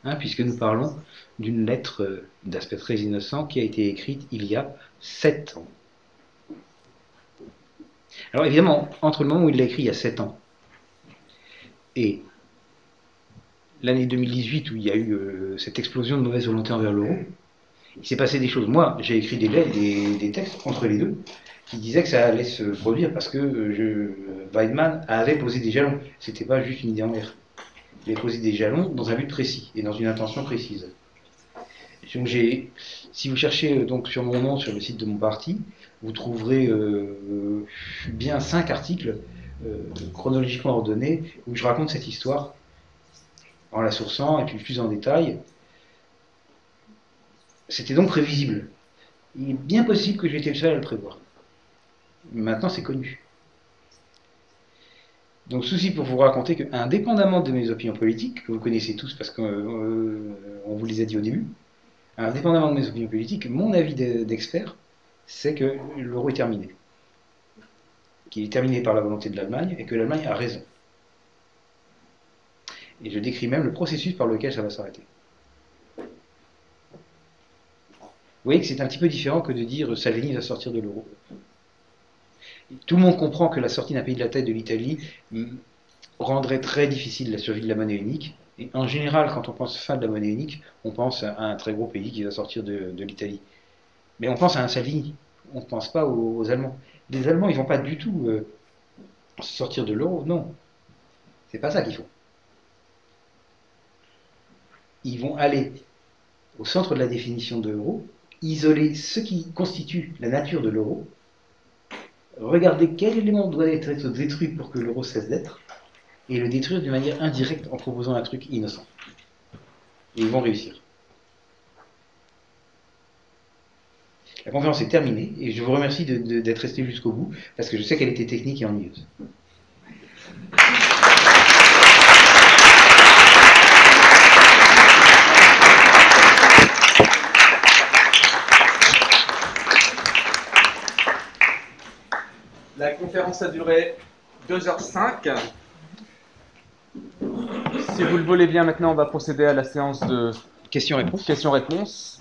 Hein, puisque nous parlons d'une lettre euh, d'aspect très innocent qui a été écrite il y a sept ans. Alors évidemment, entre le moment où il l'a écrit il y a sept ans et l'année 2018 où il y a eu euh, cette explosion de mauvaise volonté envers l'euro, il s'est passé des choses. Moi, j'ai écrit des lettres, des, textes entre les deux, qui disaient que ça allait se produire parce que euh, Weidmann avait posé des jalons. C'était pas juste une idée en l'air. Il avait posé des jalons dans un but précis et dans une intention précise. Donc j'ai, si vous cherchez euh, donc sur mon nom sur le site de mon parti, vous trouverez euh, bien cinq articles chronologiquement ordonnés où je raconte cette histoire en la sourçant et puis plus en détail c'était donc prévisible. Il est bien possible que j'étais le seul à le prévoir. Maintenant, c'est connu. Donc, souci pour vous raconter que, indépendamment de mes opinions politiques, que vous connaissez tous parce qu'on euh, vous les a dit au début, indépendamment de mes opinions politiques, mon avis d'expert, c'est que l'euro est terminé. Qu'il est terminé par la volonté de l'Allemagne et que l'Allemagne a raison. Et je décris même le processus par lequel ça va s'arrêter. voyez que c'est un petit peu différent que de dire Salvini va sortir de l'euro. Tout le monde comprend que la sortie d'un pays de la tête de l'Italie mm, rendrait très difficile la survie de la monnaie unique. Et en général, quand on pense fin de la monnaie unique, on pense à un très gros pays qui va sortir de, l'Italie. Mais on pense à un Salvini, on ne pense pas aux, Allemands. Les Allemands, ils vont pas du tout euh, sortir de l'euro, non. C'est pas ça qu'ils font. Ils vont aller au centre de la définition de l'euro, isoler ce qui constitue la nature de l'euro, regarder quel élément doit être détruit pour que l'euro cesse d'être, et le détruire d'une manière indirecte en proposant un truc innocent. Et ils vont réussir. La conférence est terminée et je vous remercie d'être resté jusqu'au bout parce que je sais qu'elle était technique et ennuyeuse. La conférence a duré 2h05. Si vous le voulez bien, maintenant, on va procéder à la séance de questions-réponses. Questions-réponses.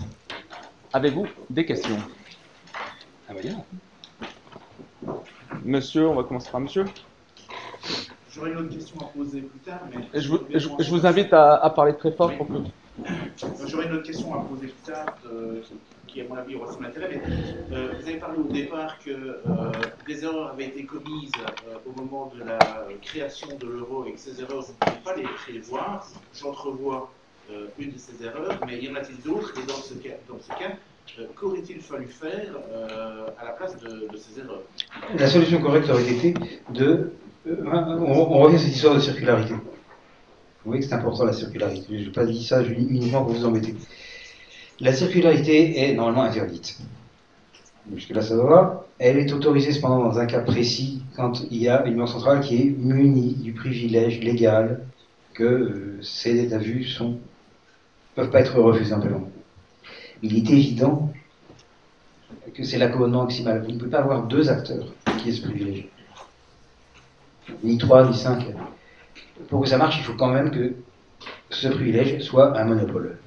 Avez-vous des questions? Ah, bah, bien. Monsieur, on va commencer par monsieur. J'aurais une autre question à poser plus tard, mais. Je vous, je, je vous invite à, à, parler très fort pour que. J'aurais une autre question à poser plus tard, euh, qui, à mon avis, aura son intérêt. Mais euh, vous avez parlé au départ que euh, des erreurs avaient été commises au moment de la création de l'euro et que ces erreurs, vous ne pouvez pas les prévoir. J'entrevois une de ces erreurs, mais y en a-t-il d'autres? Et dans ce cas, dans ce cas qu'aurait-il fallu faire à la place de, de ces erreurs? La solution correcte aurait été de on, on, revient à cette histoire de circularité. Vous voyez que c'est important la circularité. Je n'ai pas dit ça uniquement pour vous embêter. La circularité est normalement interdite. Jusque-là, ça va. Elle est autorisée cependant dans un cas précis quand il y a une banque centrale qui est munie du privilège légal que euh, ces états vus sont peuvent pas être refusés simplement. Il est évident que c'est l'accommodement maximal. Vous ne pouvez pas avoir deux acteurs qui aient ce privilège ni 3, ni 5. Pour que ça marche, il faut quand même que ce privilège soit un monopole.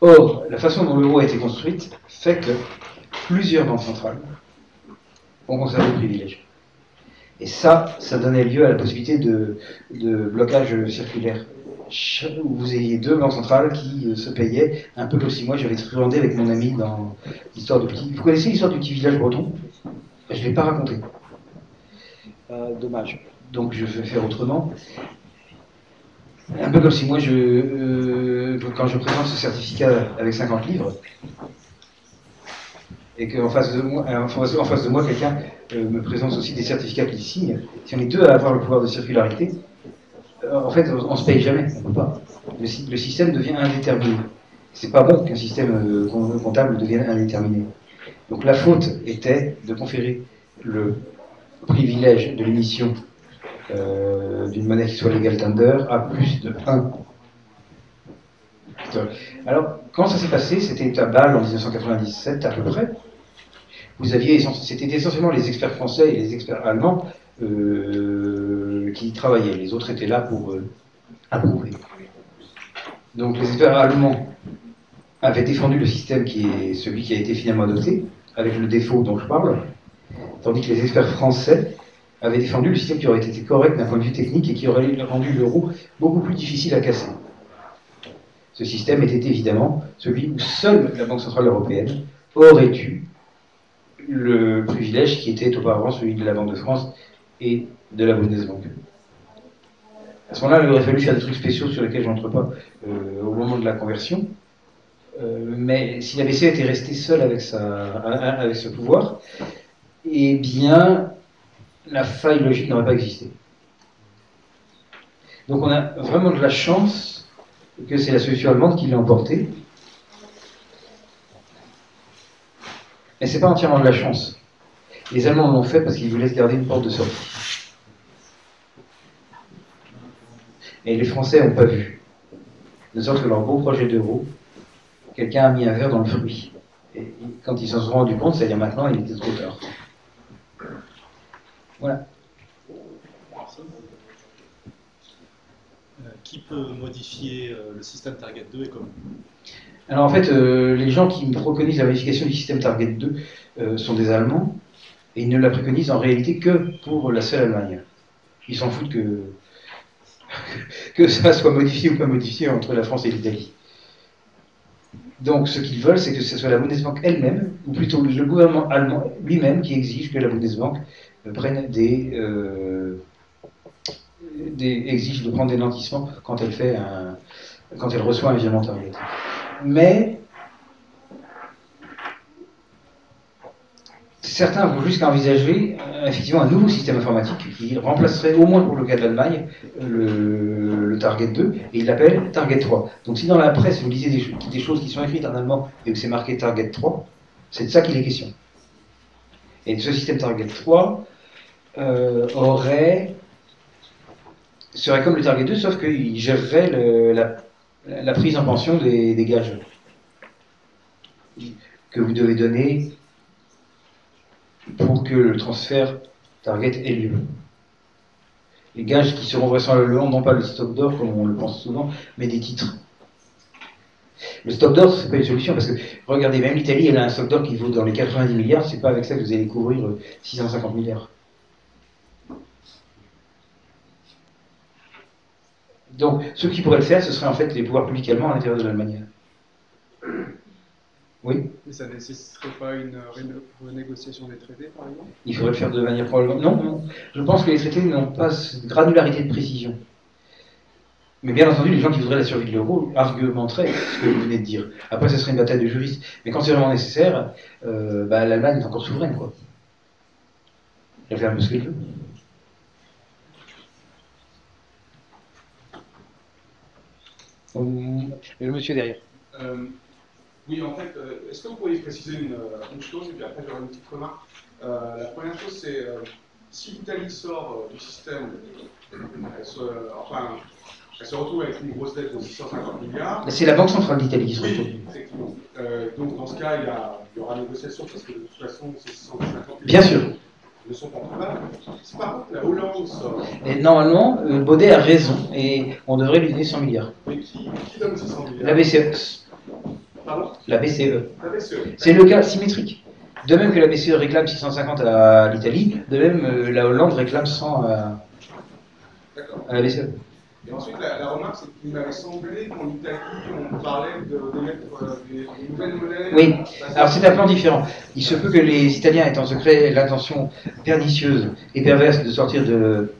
Or, la façon dont l'euro a été construite fait que plusieurs banques centrales ont conservé le privilège. Et ça, ça donnait lieu à la possibilité de, blocage circulaire. Où vous ayez deux banques centrales qui se payaient, un peu comme si moi j'avais truandé avec mon ami dans l'histoire du petit. Vous connaissez l'histoire du petit village breton? Je ne l'ai pas raconté. Euh, dommage. Donc je vais faire autrement. Un peu comme si moi, euh, quand je présente ce certificat avec 50 livres, et qu'en face de moi, en face de moi, quelqu'un euh, me présente aussi des certificats qu'il signe. Si on est deux à avoir le pouvoir de circularité, euh, en fait, on, ne se paye jamais. On peut pas. Le, le système devient indéterminé. C'est pas bon qu'un système comptable devienne indéterminé. Donc la faute était de conférer le privilège de l'émission euh, d'une monnaie qui soit legal tender à plus de 1. Alors, comment ça s'est passé? C'était à Bâle en 1997 à peu près. Vous aviez, c'était essentiellement les experts français et les experts allemands euh, qui travaillaient. Les autres étaient là pour euh, approuver. Donc les experts allemands avaient défendu le système qui est celui qui a été finalement adopté, avec le défaut dont je parle, tandis que les experts français avaient défendu le système qui aurait été correct d'un point de vue technique et qui aurait rendu l'euro beaucoup plus difficile à casser. Ce système était évidemment celui où seule la Banque Centrale Européenne aurait eu le privilège qui était auparavant celui de la Banque de France et de la Bundesbank. À ce moment-là, il aurait fallu faire des trucs spéciaux sur lesquels je n'entre pas euh, au moment de la conversion. Euh, mais si la BCE était restée seule avec, sa, avec ce pouvoir, eh bien, la faille logique n'aurait pas existé. Donc on a vraiment de la chance que c'est la solution allemande qui l'a emporté. Mais c'est pas entièrement de la chance. Les Allemands l'ont fait parce qu'ils voulaient se garder une porte de sortie. Et les Français n'ont pas vu. De sorte que leur beau projet d'euro, quelqu'un a mis un verre dans le fruit. Et quand ils s'en sont rendus compte, c'est-à-dire maintenant, il était trop tard. Voilà. qui peut modifier euh, le système Target 2 et comment? Alors en fait, euh, les gens qui préconisent la modification du système Target 2 euh, sont des Allemands, et ils ne la préconisent en réalité que pour la seule Allemagne. Ils s'en foutent que, que ça soit modifié ou pas modifié entre la France et l'Italie. Donc ce qu'ils veulent, c'est que ce soit la Bundesbank elle-même, ou plutôt le gouvernement allemand lui-même, qui exige que la Bundesbank euh, exige de prendre des nantissements quand elle fait un, quand elle reçoit un virement target. Mais certains vont jusqu'à envisager euh, effectivement un nouveau système informatique qui remplacerait au moins pour le cas de l'Allemagne le, Target 2 et il l'appelle Target 3. Donc si dans la presse vous lisez des, des choses qui sont écrites en allemand et que c'est marqué Target 3, c'est de ça qu'il est question. Et ce système Target 3 euh, aurait serait comme le Target 2 sauf qu'il gérerait la prise en pension des, des gages que vous devez donner pour que le transfert Target ait lieu. Les gages qui seront vraisemblablement non pas le stock d'or comme on le pense souvent, mais des titres. Le stock d'or, c'est pas une solution parce que regardez, même l'Italie, elle a un stock d'or qui vaut dans les 90 milliards, c'est pas avec ça que vous allez couvrir euh, 650 milliards. Donc, ceux qui pourraient le faire, ce seraient en fait les pouvoirs publics allemands à l'intérieur de l'Allemagne. Oui, Et ça ne nécessiterait pas une réno- renégociation des traités, par exemple? Il faudrait le faire de manière probablement. Non, non. Je pense que les traités n'ont pas cette granularité de précision. Mais bien entendu, les gens qui voudraient la survie de l'euro argumenteraient ce que vous venez de dire. Après, ce serait une bataille de juristes. Mais quand c'est vraiment nécessaire, euh, bah, l'Allemagne est encore souveraine, quoi. Elle fait un peu ce qu'elle veut. Hum, Le monsieur derrière. Euh, oui, en fait, euh, est-ce que vous pourriez préciser une, une chose, et puis après j'aurai une petite remarque. Euh, la première chose, c'est euh, si l'Italie sort euh, du système, elle se, enfin, elle se retrouve avec une grosse dette de 650 milliards. C'est la Banque centrale d'Italie qui se retrouve. Oui, effectivement. Euh, donc dans ce cas, il y, a- il y aura négociation parce que de toute façon, ces 650 Bien milliards sûr. ne sont pas. Si par contre la Hollande sort, Et normalement, euh, Baudet a raison et on devrait lui donner 100 milliards. mais qui, qui donne 600 milliards? La BCE. Pardon? La BCE. La BCE. C'est le cas symétrique. De même que la BCE réclame 650 à l'Italie, de même euh, la Hollande réclame 100 à, D'accord. à la BCE. Et ensuite, la, la remarque, c'est qu'il m'avait semblé qu'en Italie, on parlait de, de mettre euh, des, des nouvelles monnaies. Oui. Alors c'est un plan différent. Il se peut que les Italiens aient en secret l'intention pernicieuse et perverse de sortir de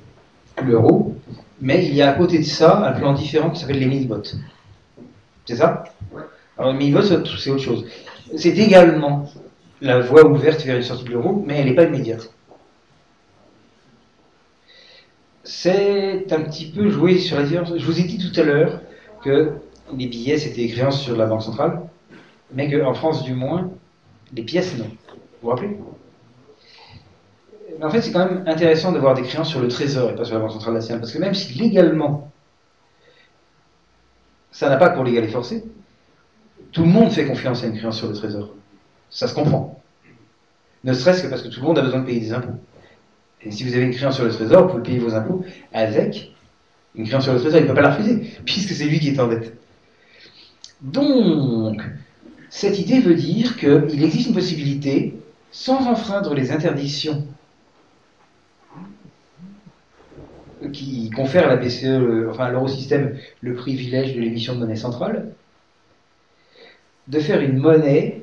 l'euro, mais il y a à côté de ça un plan différent qui s'appelle les mini-bots. C'est ça? Ouais. Alors les mini-bots, c'est c'est autre chose. C'est également la voie ouverte vers une sortie de l'euro, mais elle n'est pas immédiate. C'est un petit peu jouer sur la différence. Je vous ai dit tout à l'heure que les billets, c'était créances sur la Banque centrale, mais qu'en France, du moins, les pièces, non. Vous vous rappelez? Mais en fait, c'est quand même intéressant d'avoir des créances sur le Trésor et pas sur la Banque centrale nationale, parce que même si légalement, ça n'a pas pour légal et forcé, tout le monde fait confiance à une créance sur le Trésor. Ça se comprend. Ne serait-ce que parce que tout le monde a besoin de payer des impôts. Et si vous avez une créance sur le Trésor, vous pouvez payer vos impôts avec une créance sur le Trésor. Il ne peut pas la refuser, puisque c'est lui qui est en dette. Donc, cette idée veut dire qu'il existe une possibilité, sans enfreindre les interdictions qui confèrent à la BCE, enfin à l'eurosystème, le privilège de l'émission de monnaie centrale, de faire une monnaie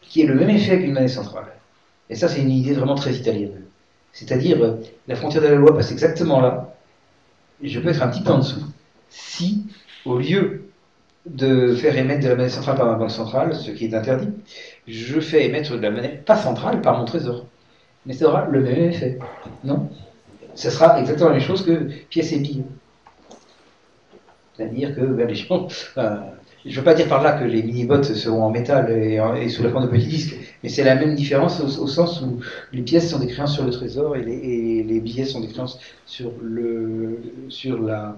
qui ait le même effet qu'une monnaie centrale. Et ça, c'est une idée vraiment très italienne. C'est-à-dire, la frontière de la loi passe exactement là, je peux être un petit peu en dessous, si, au lieu de faire émettre de la monnaie centrale par ma banque centrale, ce qui est interdit, je fais émettre de la monnaie pas centrale par mon trésor. Mais ça aura le même effet. Non? Ça sera exactement la même chose que pièces et billes. C'est-à-dire que ben, les gens. euh, je ne veux pas dire par là que les mini-bots seront en métal et, sous la forme de petits disques, mais c'est la même différence au, sens où les pièces sont des créances sur le trésor et les, et les billets sont des créances sur, la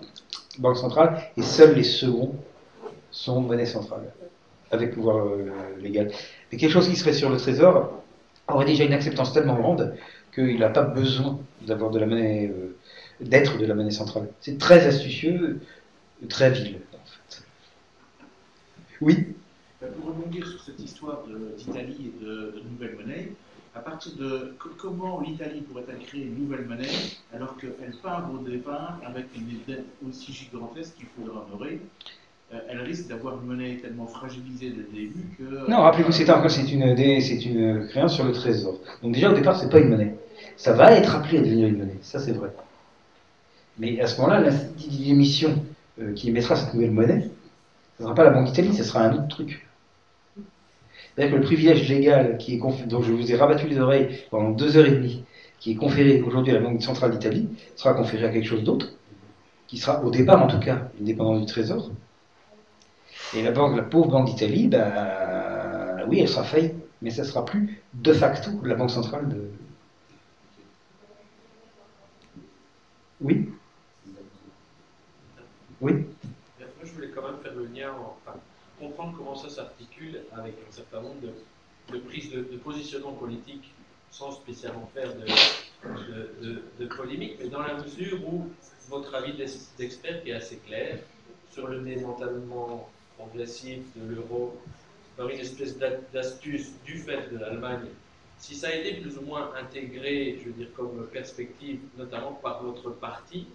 banque centrale, et seuls les seconds sont monnaie centrale, avec pouvoir euh, légal. Mais quelque chose qui serait sur le trésor aurait déjà une acceptance tellement grande qu'il n'a pas besoin d'avoir de la monnaie euh, d'être de la monnaie centrale. C'est très astucieux, très vil. Oui Euh, Pour rebondir sur cette histoire d'Italie et de, de nouvelle monnaie, à partir de co- comment l'Italie pourrait-elle créer une nouvelle monnaie alors qu'elle part au départ avec une dette aussi gigantesque qu'il faudra honorer Euh, Elle risque d'avoir une monnaie tellement fragilisée dès le début que. Non, rappelez-vous, c'est encore c'est une, une créance sur le trésor. Donc déjà au départ, c'est pas une monnaie. Ça va être appelé à devenir une monnaie, ça c'est vrai. Mais à ce moment-là, euh, qui émettra cette nouvelle monnaie, ce ne sera pas la Banque d'Italie, ce sera un autre truc. C'est-à-dire que le privilège légal qui est dont je vous ai rabattu les oreilles pendant deux heures et demie, qui est conféré aujourd'hui à la Banque centrale d'Italie, sera conféré à quelque chose d'autre, qui sera au départ en tout cas une dépendance du Trésor. Et la banque, la pauvre Banque d'Italie, bah, oui, elle sera faillite, mais ça sera plus de facto la Banque centrale de. Oui Oui Mais Moi, je voulais quand même faire le lien, enfin, comprendre comment ça s'articule avec un certain nombre de, de prises de, positionnement politique, sans spécialement faire de, polémique, mais dans la mesure où votre avis d'ex- d'expert est assez clair sur le démantèlement progressif de l'euro par une espèce d'a- d'astuce du fait de l'Allemagne. Si ça a été plus ou moins intégré, je veux dire, comme perspective, notamment par votre parti,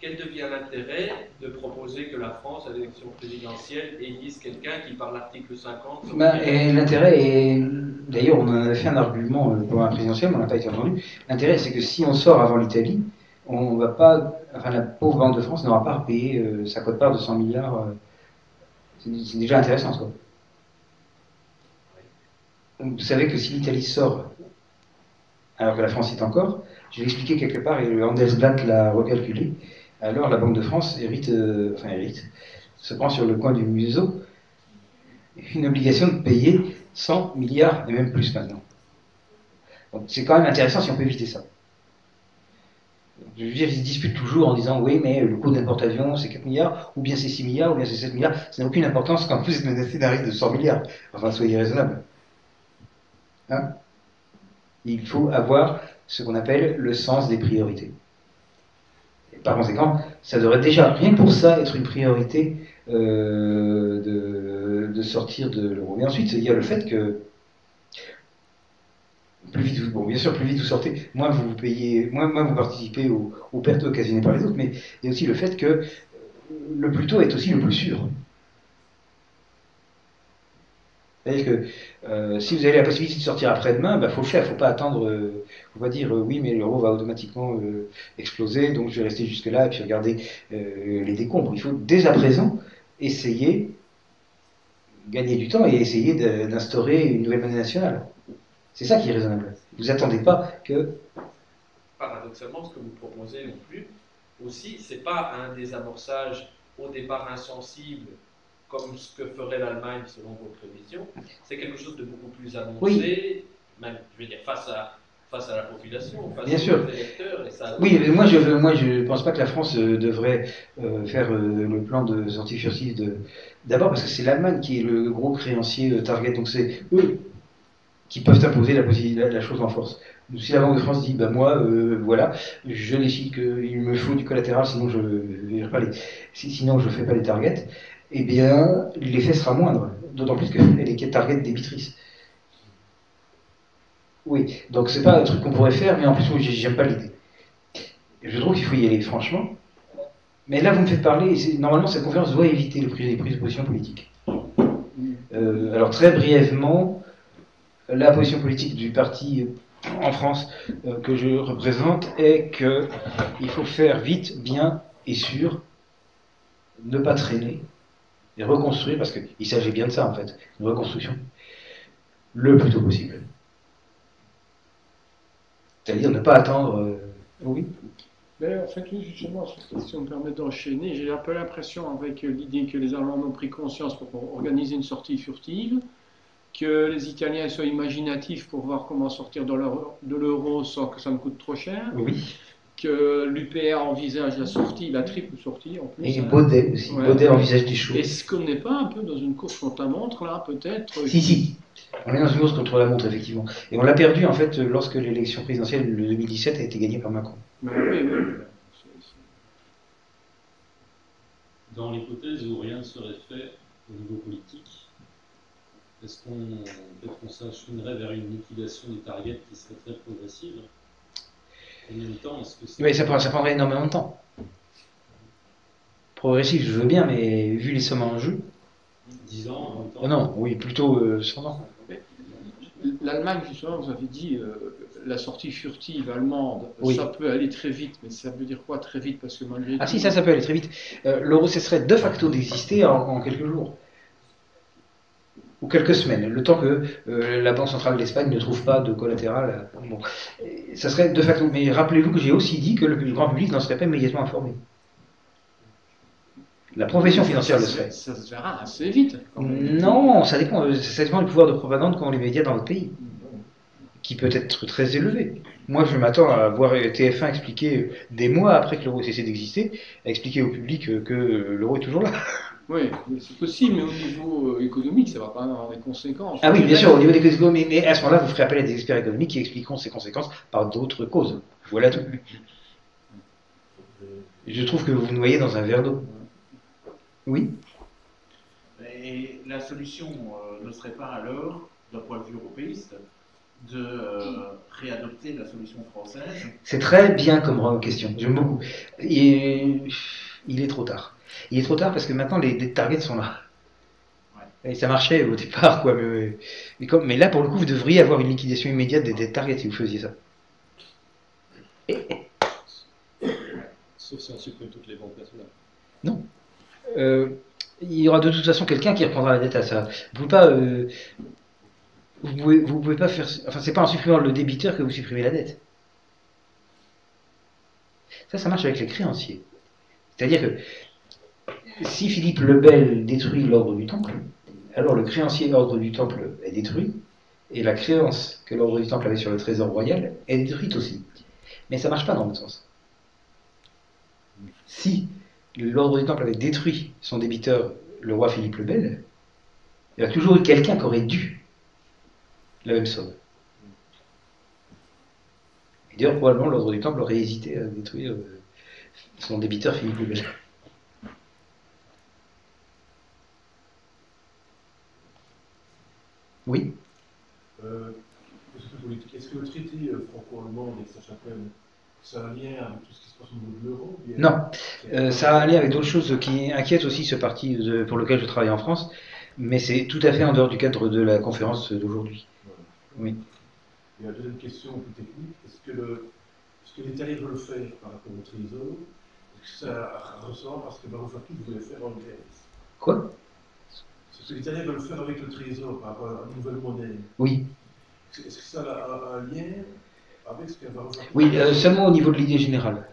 quel devient l'intérêt de proposer que la France, à l'élection présidentielle, élise quelqu'un qui, par l'article 50, Bah, L'intérêt est. D'ailleurs, on en avait fait un argument euh, pour la présidentielle, mais on n'a pas été entendu. L'intérêt, c'est que si on sort avant l'Italie, on va pas. Enfin, la pauvre Banque de France n'aura pas à payer euh, sa cote-part de 100 milliards. euh, c'est déjà intéressant, ça. Donc, Vous savez que si l'Italie sort, alors que la France est encore, je l'ai expliqué quelque part et le Handelsblatt l'a recalculé, alors la Banque de France hérite, euh, enfin hérite, se prend sur le coin du museau une obligation de payer 100 milliards et même plus maintenant. C'est quand même intéressant si on peut éviter ça. Je veux dire, ils se disputent toujours en disant oui, mais le coût d'un porte-avions c'est 4 milliards, ou bien c'est 6 milliards, ou bien c'est 7 milliards. Ça n'a aucune importance quand vous êtes menacé d'un risque de 100 milliards. Enfin, soyez raisonnable. Hein? Il faut avoir ce qu'on appelle le sens des priorités. Par conséquent, ça devrait déjà, rien pour ça, être une priorité euh, de, sortir de l'euro. Mais ensuite, il y a le fait que plus vite vous, bien sûr, plus vite vous sortez, moins vous payez, moins vous participez aux, aux pertes occasionnées par les autres, mais il y a aussi le fait que le plus tôt est aussi le plus sûr. C'est-à-dire que euh, si vous avez la possibilité de sortir après-demain, il bah, faut faire, faut pas attendre, euh, faut pas dire euh, oui, mais l'euro va automatiquement exploser, donc je vais rester jusque-là et puis regarder les décombres. Il faut dès à présent essayer gagner du temps et essayer d'instaurer une nouvelle monnaie nationale. C'est ça qui est raisonnable. Vous attendez pas que. paradoxalement, ce que vous proposez non plus, aussi, c'est pas un désamorçage au départ insensible, comme ce que ferait l'Allemagne selon vos prévisions. C'est quelque chose de beaucoup plus annoncé, même, je veux dire, face à, face à la population, face Bien aux sûr. électeurs. Et ça, Oui, mais moi je veux- moi je pense pas que la France euh, devrait euh, faire euh, le plan de sortie furtive de. D'abord parce que c'est l'Allemagne qui est le gros créancier target, donc c'est eux qui peuvent imposer la, possi- la, la chose en force. Donc, si la Banque de France dit, bah moi, voilà, je décide qu'il me faut du collatéral, sinon je ne pas les, si- sinon je fais pas les targets, eh bien l'effet sera moindre. D'autant plus qu'elle est target débitrice. Oui, donc c'est pas un truc qu'on pourrait faire, mais en plus j'aime pas l'idée. Je trouve qu'il faut y aller, franchement. Mais là, vous me faites parler, et normalement, cette conférence doit éviter les prises de position politiques. Euh, alors, très brièvement, la position politique du parti euh, en France euh, que je représente est qu'il faut faire vite, bien et sûr, ne pas traîner, et reconstruire, parce qu'il s'agit bien de ça, en fait, une reconstruction, le plus tôt possible. C'est-à-dire ne pas attendre. euh, Oui. Mais en fait, oui, justement, si on me permet d'enchaîner, j'ai un peu l'impression, avec l'idée que les Allemands ont pris conscience pour organiser une sortie furtive, que les Italiens soient imaginatifs pour voir comment sortir de l'euro- de l'euro sans que ça me coûte trop cher, Oui. Que l'UPA envisage la sortie, la triple sortie en plus. Et hein. Baudet aussi. Ouais. Baudet envisage des choses. Est-ce qu'on n'est pas un peu dans une course contre la montre, là, peut-être? Si, si. On est dans une course contre la montre, effectivement. Et on l'a perdu, en fait, lorsque l'élection présidentielle de 2017 a été gagnée par Macron. Mais oui, oui. dans l'hypothèse où rien ne serait fait au niveau politique, est-ce qu'on peut-être qu'on s'acheminerait vers une liquidation des targets qui serait très progressive? Combien de temps est-ce que c'est Mais ça, prend- ça prendrait énormément de temps. Progressif, je veux bien, mais vu les sommes en jeu. 10 ans, 20 ans Oh non, oui, plutôt euh, 100 ans. L'Allemagne, justement, vous avez dit, euh, la sortie furtive allemande, Oui. ça peut aller très vite, mais ça veut dire quoi très vite? Parce que malgré Ah tout- si, ça, ça peut aller très vite. Euh, L'euro cesserait de facto d'exister en, en quelques jours. Ou quelques semaines, le temps que euh, la Banque centrale d'Espagne ne trouve pas de collatéral. euh, Bon. Ça serait de facto. Mais rappelez-vous que j'ai aussi dit que le, le grand public n'en serait pas immédiatement informé. La profession financière le ça, serait. ça se verra assez vite. quand même. Non, ça dépend, euh, ça dépend du pouvoir de propagande qu'ont les médias dans votre pays, qui peut être très élevé. Moi, je m'attends à voir TF1 expliquer des mois après que l'euro cessé d'exister, à expliquer au public que l'euro est toujours là. Oui, mais c'est possible, mais au niveau euh, économique, ça va pas avoir des conséquences. Ah oui, bien sûr, au niveau économiques, mais à ce moment-là, vous ferez appel à des experts économiques qui expliqueront ces conséquences par d'autres causes. Voilà tout. Je trouve que vous vous noyez dans un verre d'eau. Oui Et la solution euh, ne serait pas alors, d'un point de vue européiste, de euh, réadopter la solution française C'est très bien comme question, j'aime beaucoup. Et il est trop tard. Il est trop tard parce que maintenant les, les targets sont là. Et ça marchait au départ, quoi. Mais, mais comme, mais là, pour le coup, vous devriez avoir une liquidation immédiate des, des targets si vous faisiez ça. Sauf si on supprime toutes les banques nationales. Euh, il y aura de toute façon quelqu'un qui reprendra la dette à ça. Vous pouvez pas, euh, vous pouvez, vous pouvez pas faire, enfin c'est pas en supprimant le débiteur que vous supprimez la dette. Ça, ça marche avec les créanciers. C'est-à-dire que si Philippe le Bel détruit l'ordre du Temple, alors le créancier ordre du Temple est détruit et la créance que l'ordre du Temple avait sur le trésor royal est détruite aussi. Mais ça marche pas dans l'autre sens. Si l'ordre du Temple avait détruit son débiteur, le roi Philippe le Bel, il y a toujours eu quelqu'un qui aurait dû la même somme. D'ailleurs, probablement, l'ordre du Temple aurait hésité à détruire euh, son débiteur Philippe le Bel. Oui Euh. Est-ce que le traité euh, franco-allemand d'Aix-la-Chapelle, ça a un lien avec tout ce qui se passe au niveau de l'euro Non. Euh, ça a un lien avec d'autres choses qui inquiètent aussi ce parti de- pour lequel je travaille en France, mais c'est tout à fait en dehors du cadre de la conférence d'aujourd'hui. Oui. Et la deuxième question plus technique, est-ce que, le, est-ce que l'Italie veut le faire par rapport au trésor Est-ce que ça ressort parce que Varoufakis voulait faire en Grèce? Quoi? Veulent faire avec le trésor par rapport à la nouvelle monnaie Oui. Est-ce que ça a un, lien avec ce que Varoufakis Oui, euh, seulement au niveau de l'idée générale.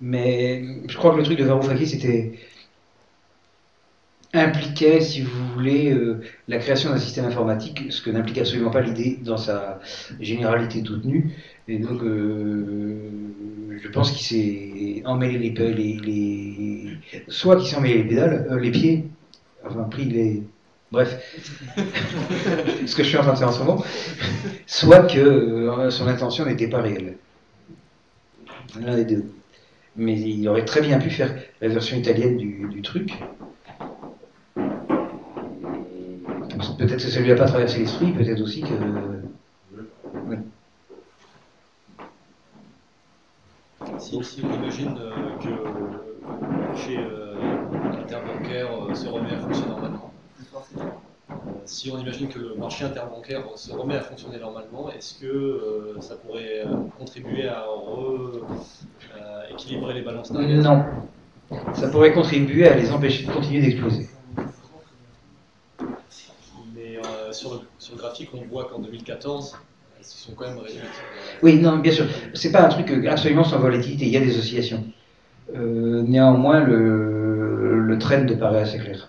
Mais je crois que le truc de Varoufakis c'était impliquait, si vous voulez, euh, la création d'un système informatique, ce que n'implique absolument pas l'idée dans sa généralité toute nue. Et donc, euh, je pense qu'il s'est emmêlé les, pe- les, les- soit qu'il s'est emmêlé les pédales, euh, les pieds, enfin pris les, bref, ce que je suis en train de faire en ce moment, soit que euh, son intention n'était pas réelle. L'un des deux. Mais il aurait très bien pu faire la version italienne du, truc. Peut-être que ça lui a pas traversé l'esprit, peut-être aussi que. Si, si on imagine euh, que le marché euh, interbancaire euh, se remet à fonctionner normalement, euh, si on imagine que le marché interbancaire se remet à fonctionner normalement, est-ce que ça pourrait contribuer à re- à équilibrer les balances Non. Ça pourrait contribuer à les empêcher de continuer d'exploser. Mais euh, sur, le, sur le graphique, on voit qu'en 2014, elles se sont quand même réduites. Oui, non, bien sûr. C'est pas un truc absolument sans volatilité. Il y a des oscillations. Euh, néanmoins, le, le trend paraît assez clair.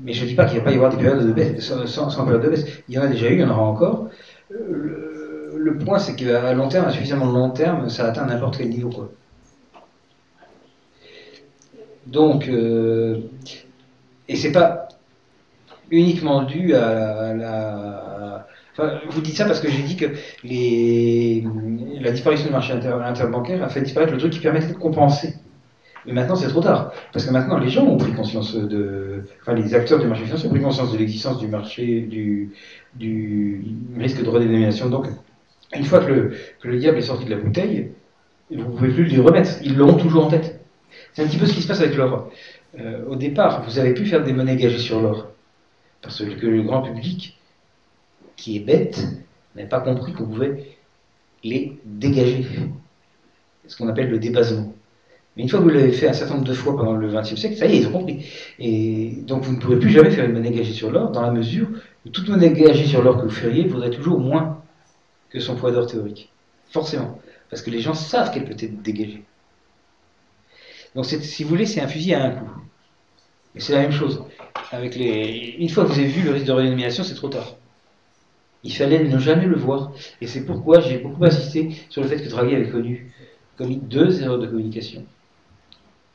Mais je ne dis pas qu'il ne va pas y avoir des périodes de baisse, sans, période de baisse. Il y en a déjà eu, il y en aura encore. Euh, le, le point, c'est qu'à long terme, à suffisamment long terme, ça atteint n'importe quel niveau. Quoi. Donc, euh, et c'est pas uniquement dû à la. Vous dites ça parce que j'ai dit que la disparition du marché inter- interbancaire a fait disparaître le truc qui permettait de compenser Mais maintenant, c'est trop tard. Parce que maintenant, les gens ont pris conscience de. Enfin, les acteurs du marché financier ont pris conscience de l'existence du marché, du, risque de redénomination. Donc, une fois que le, diable est sorti de la bouteille, vous ne pouvez plus le remettre. Ils l'auront toujours en tête. C'est un petit peu ce qui se passe avec l'or. Euh, au départ, vous avez pu faire des monnaies gagées sur l'or. Parce que le grand public, qui est bête, n'avait pas compris qu'on pouvait les dégager. C'est ce qu'on appelle le débasement. Mais une fois que vous l'avez fait un certain nombre de fois pendant le XXe siècle, ça y est, ils ont compris. Et donc vous ne pourrez plus jamais faire une monnaie gagée sur l'or, dans la mesure où toute monnaie gagée sur l'or que vous feriez vaudrait toujours moins que son poids d'or théorique. Forcément. Parce que les gens savent qu'elle peut être dégagée. Donc si vous voulez, c'est un fusil à un coup. Et c'est la même chose. Avec les... Une fois que vous avez vu le risque de réanimation, c'est trop tard. Il fallait ne jamais le voir. Et c'est pourquoi j'ai beaucoup insisté sur le fait que Draghi avait connu, commis deux erreurs de communication.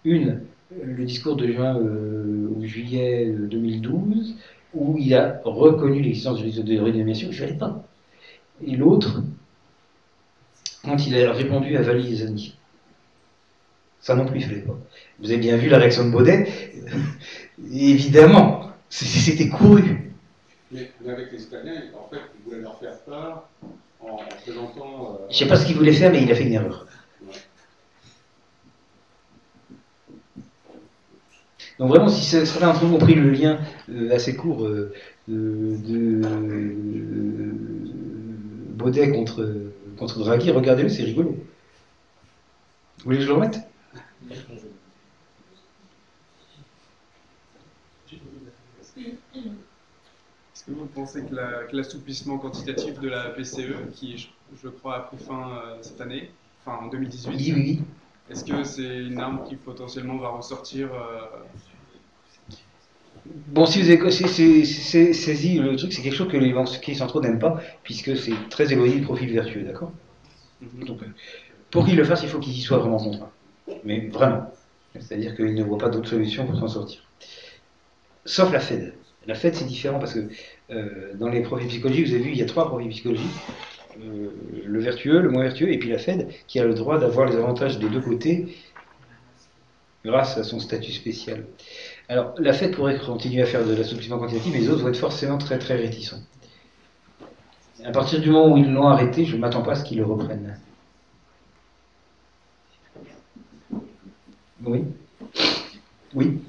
Une, le discours de juin euh, ou juillet 2012, où il a reconnu l'existence du risque de réanimation, il ne pas. Et l'autre, quand il a répondu à Valérie Zani. Ça non plus, il ne fallait pas. Vous avez bien vu la réaction de Baudet. Évidemment, c'était couru. Mais, avec les Italiens, en fait, il voulait leur faire peur en, présentant. Euh... Je ne sais pas ce qu'il voulait faire, mais il a fait une erreur. Donc vraiment, si certains d'entre vous ont pris le lien euh, assez court euh, de, de Baudet contre, contre Draghi, regardez-le, c'est rigolo. Vous voulez que je le remette? Est-ce que vous pensez que l'assouplissement quantitatif de la PCE, qui je, crois a pris fin euh, cette année, enfin en 2018, oui, oui. est-ce que c'est une arme qui potentiellement va ressortir euh, Bon, si vous avez saisi le truc, c'est quelque chose que les banquiers centraux n'aiment pas, puisque c'est très éloigné du profil vertueux, d'accord? Mhm. Donc, euh, pour qu'ils le fassent, il faut qu'ils y soient vraiment contraints. Mais vraiment. C'est-à-dire qu'ils ne voient pas d'autre solution pour s'en sortir. Sauf la Fed. La Fed, c'est différent parce que euh, dans les profils psychologiques, vous avez vu, il y a trois profils psychologiques. Euh, le vertueux, le moins vertueux, et puis la Fed, qui a le droit d'avoir les avantages des deux côtés grâce à son statut spécial. Alors, la Fed pourrait continuer à faire de l'assouplissement quantitatif, mais les autres vont être forcément très très réticents. À partir du moment où ils l'ont arrêté, je ne m'attends pas à ce qu'ils le reprennent. Oui Oui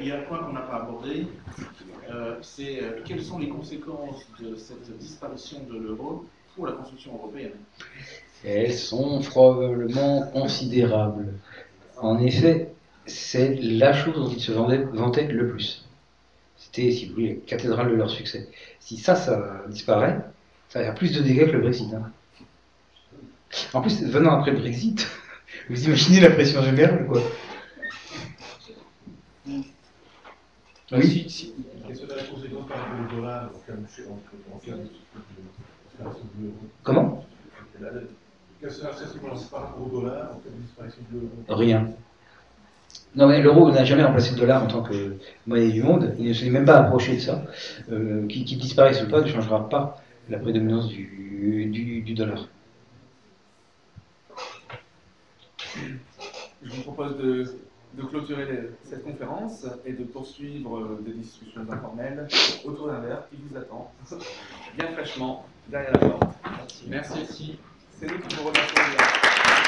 Il y a un point qu'on n'a pas abordé, c'est euh, quelles sont les conséquences de cette disparition de l'euro pour la construction européenne? Elles sont probablement considérables. En effet, c'est la chose dont ils se vendaient, vantaient le plus. C'était, si vous voulez, la cathédrale de leur succès. Si ça, ça disparaît, ça va faire plus de dégâts que le Brexit. hein. En plus, venant après le Brexit, vous imaginez la pression générale, quoi. Oui. Comment Rien. Non, mais l'euro n'a jamais remplacé le dollar en tant que monnaie du monde. Il ne s'est même pas approché de ça. Euh, Qu'il qu'il disparaisse ou pas ne changera pas la prédominance du, du, du dollar. Je vous propose de, de clôturer cette conférence et de poursuivre euh, des discussions informelles autour d'un verre qui vous attend, bien fraîchement, derrière la porte. Merci. C'est nous qui vous remercions.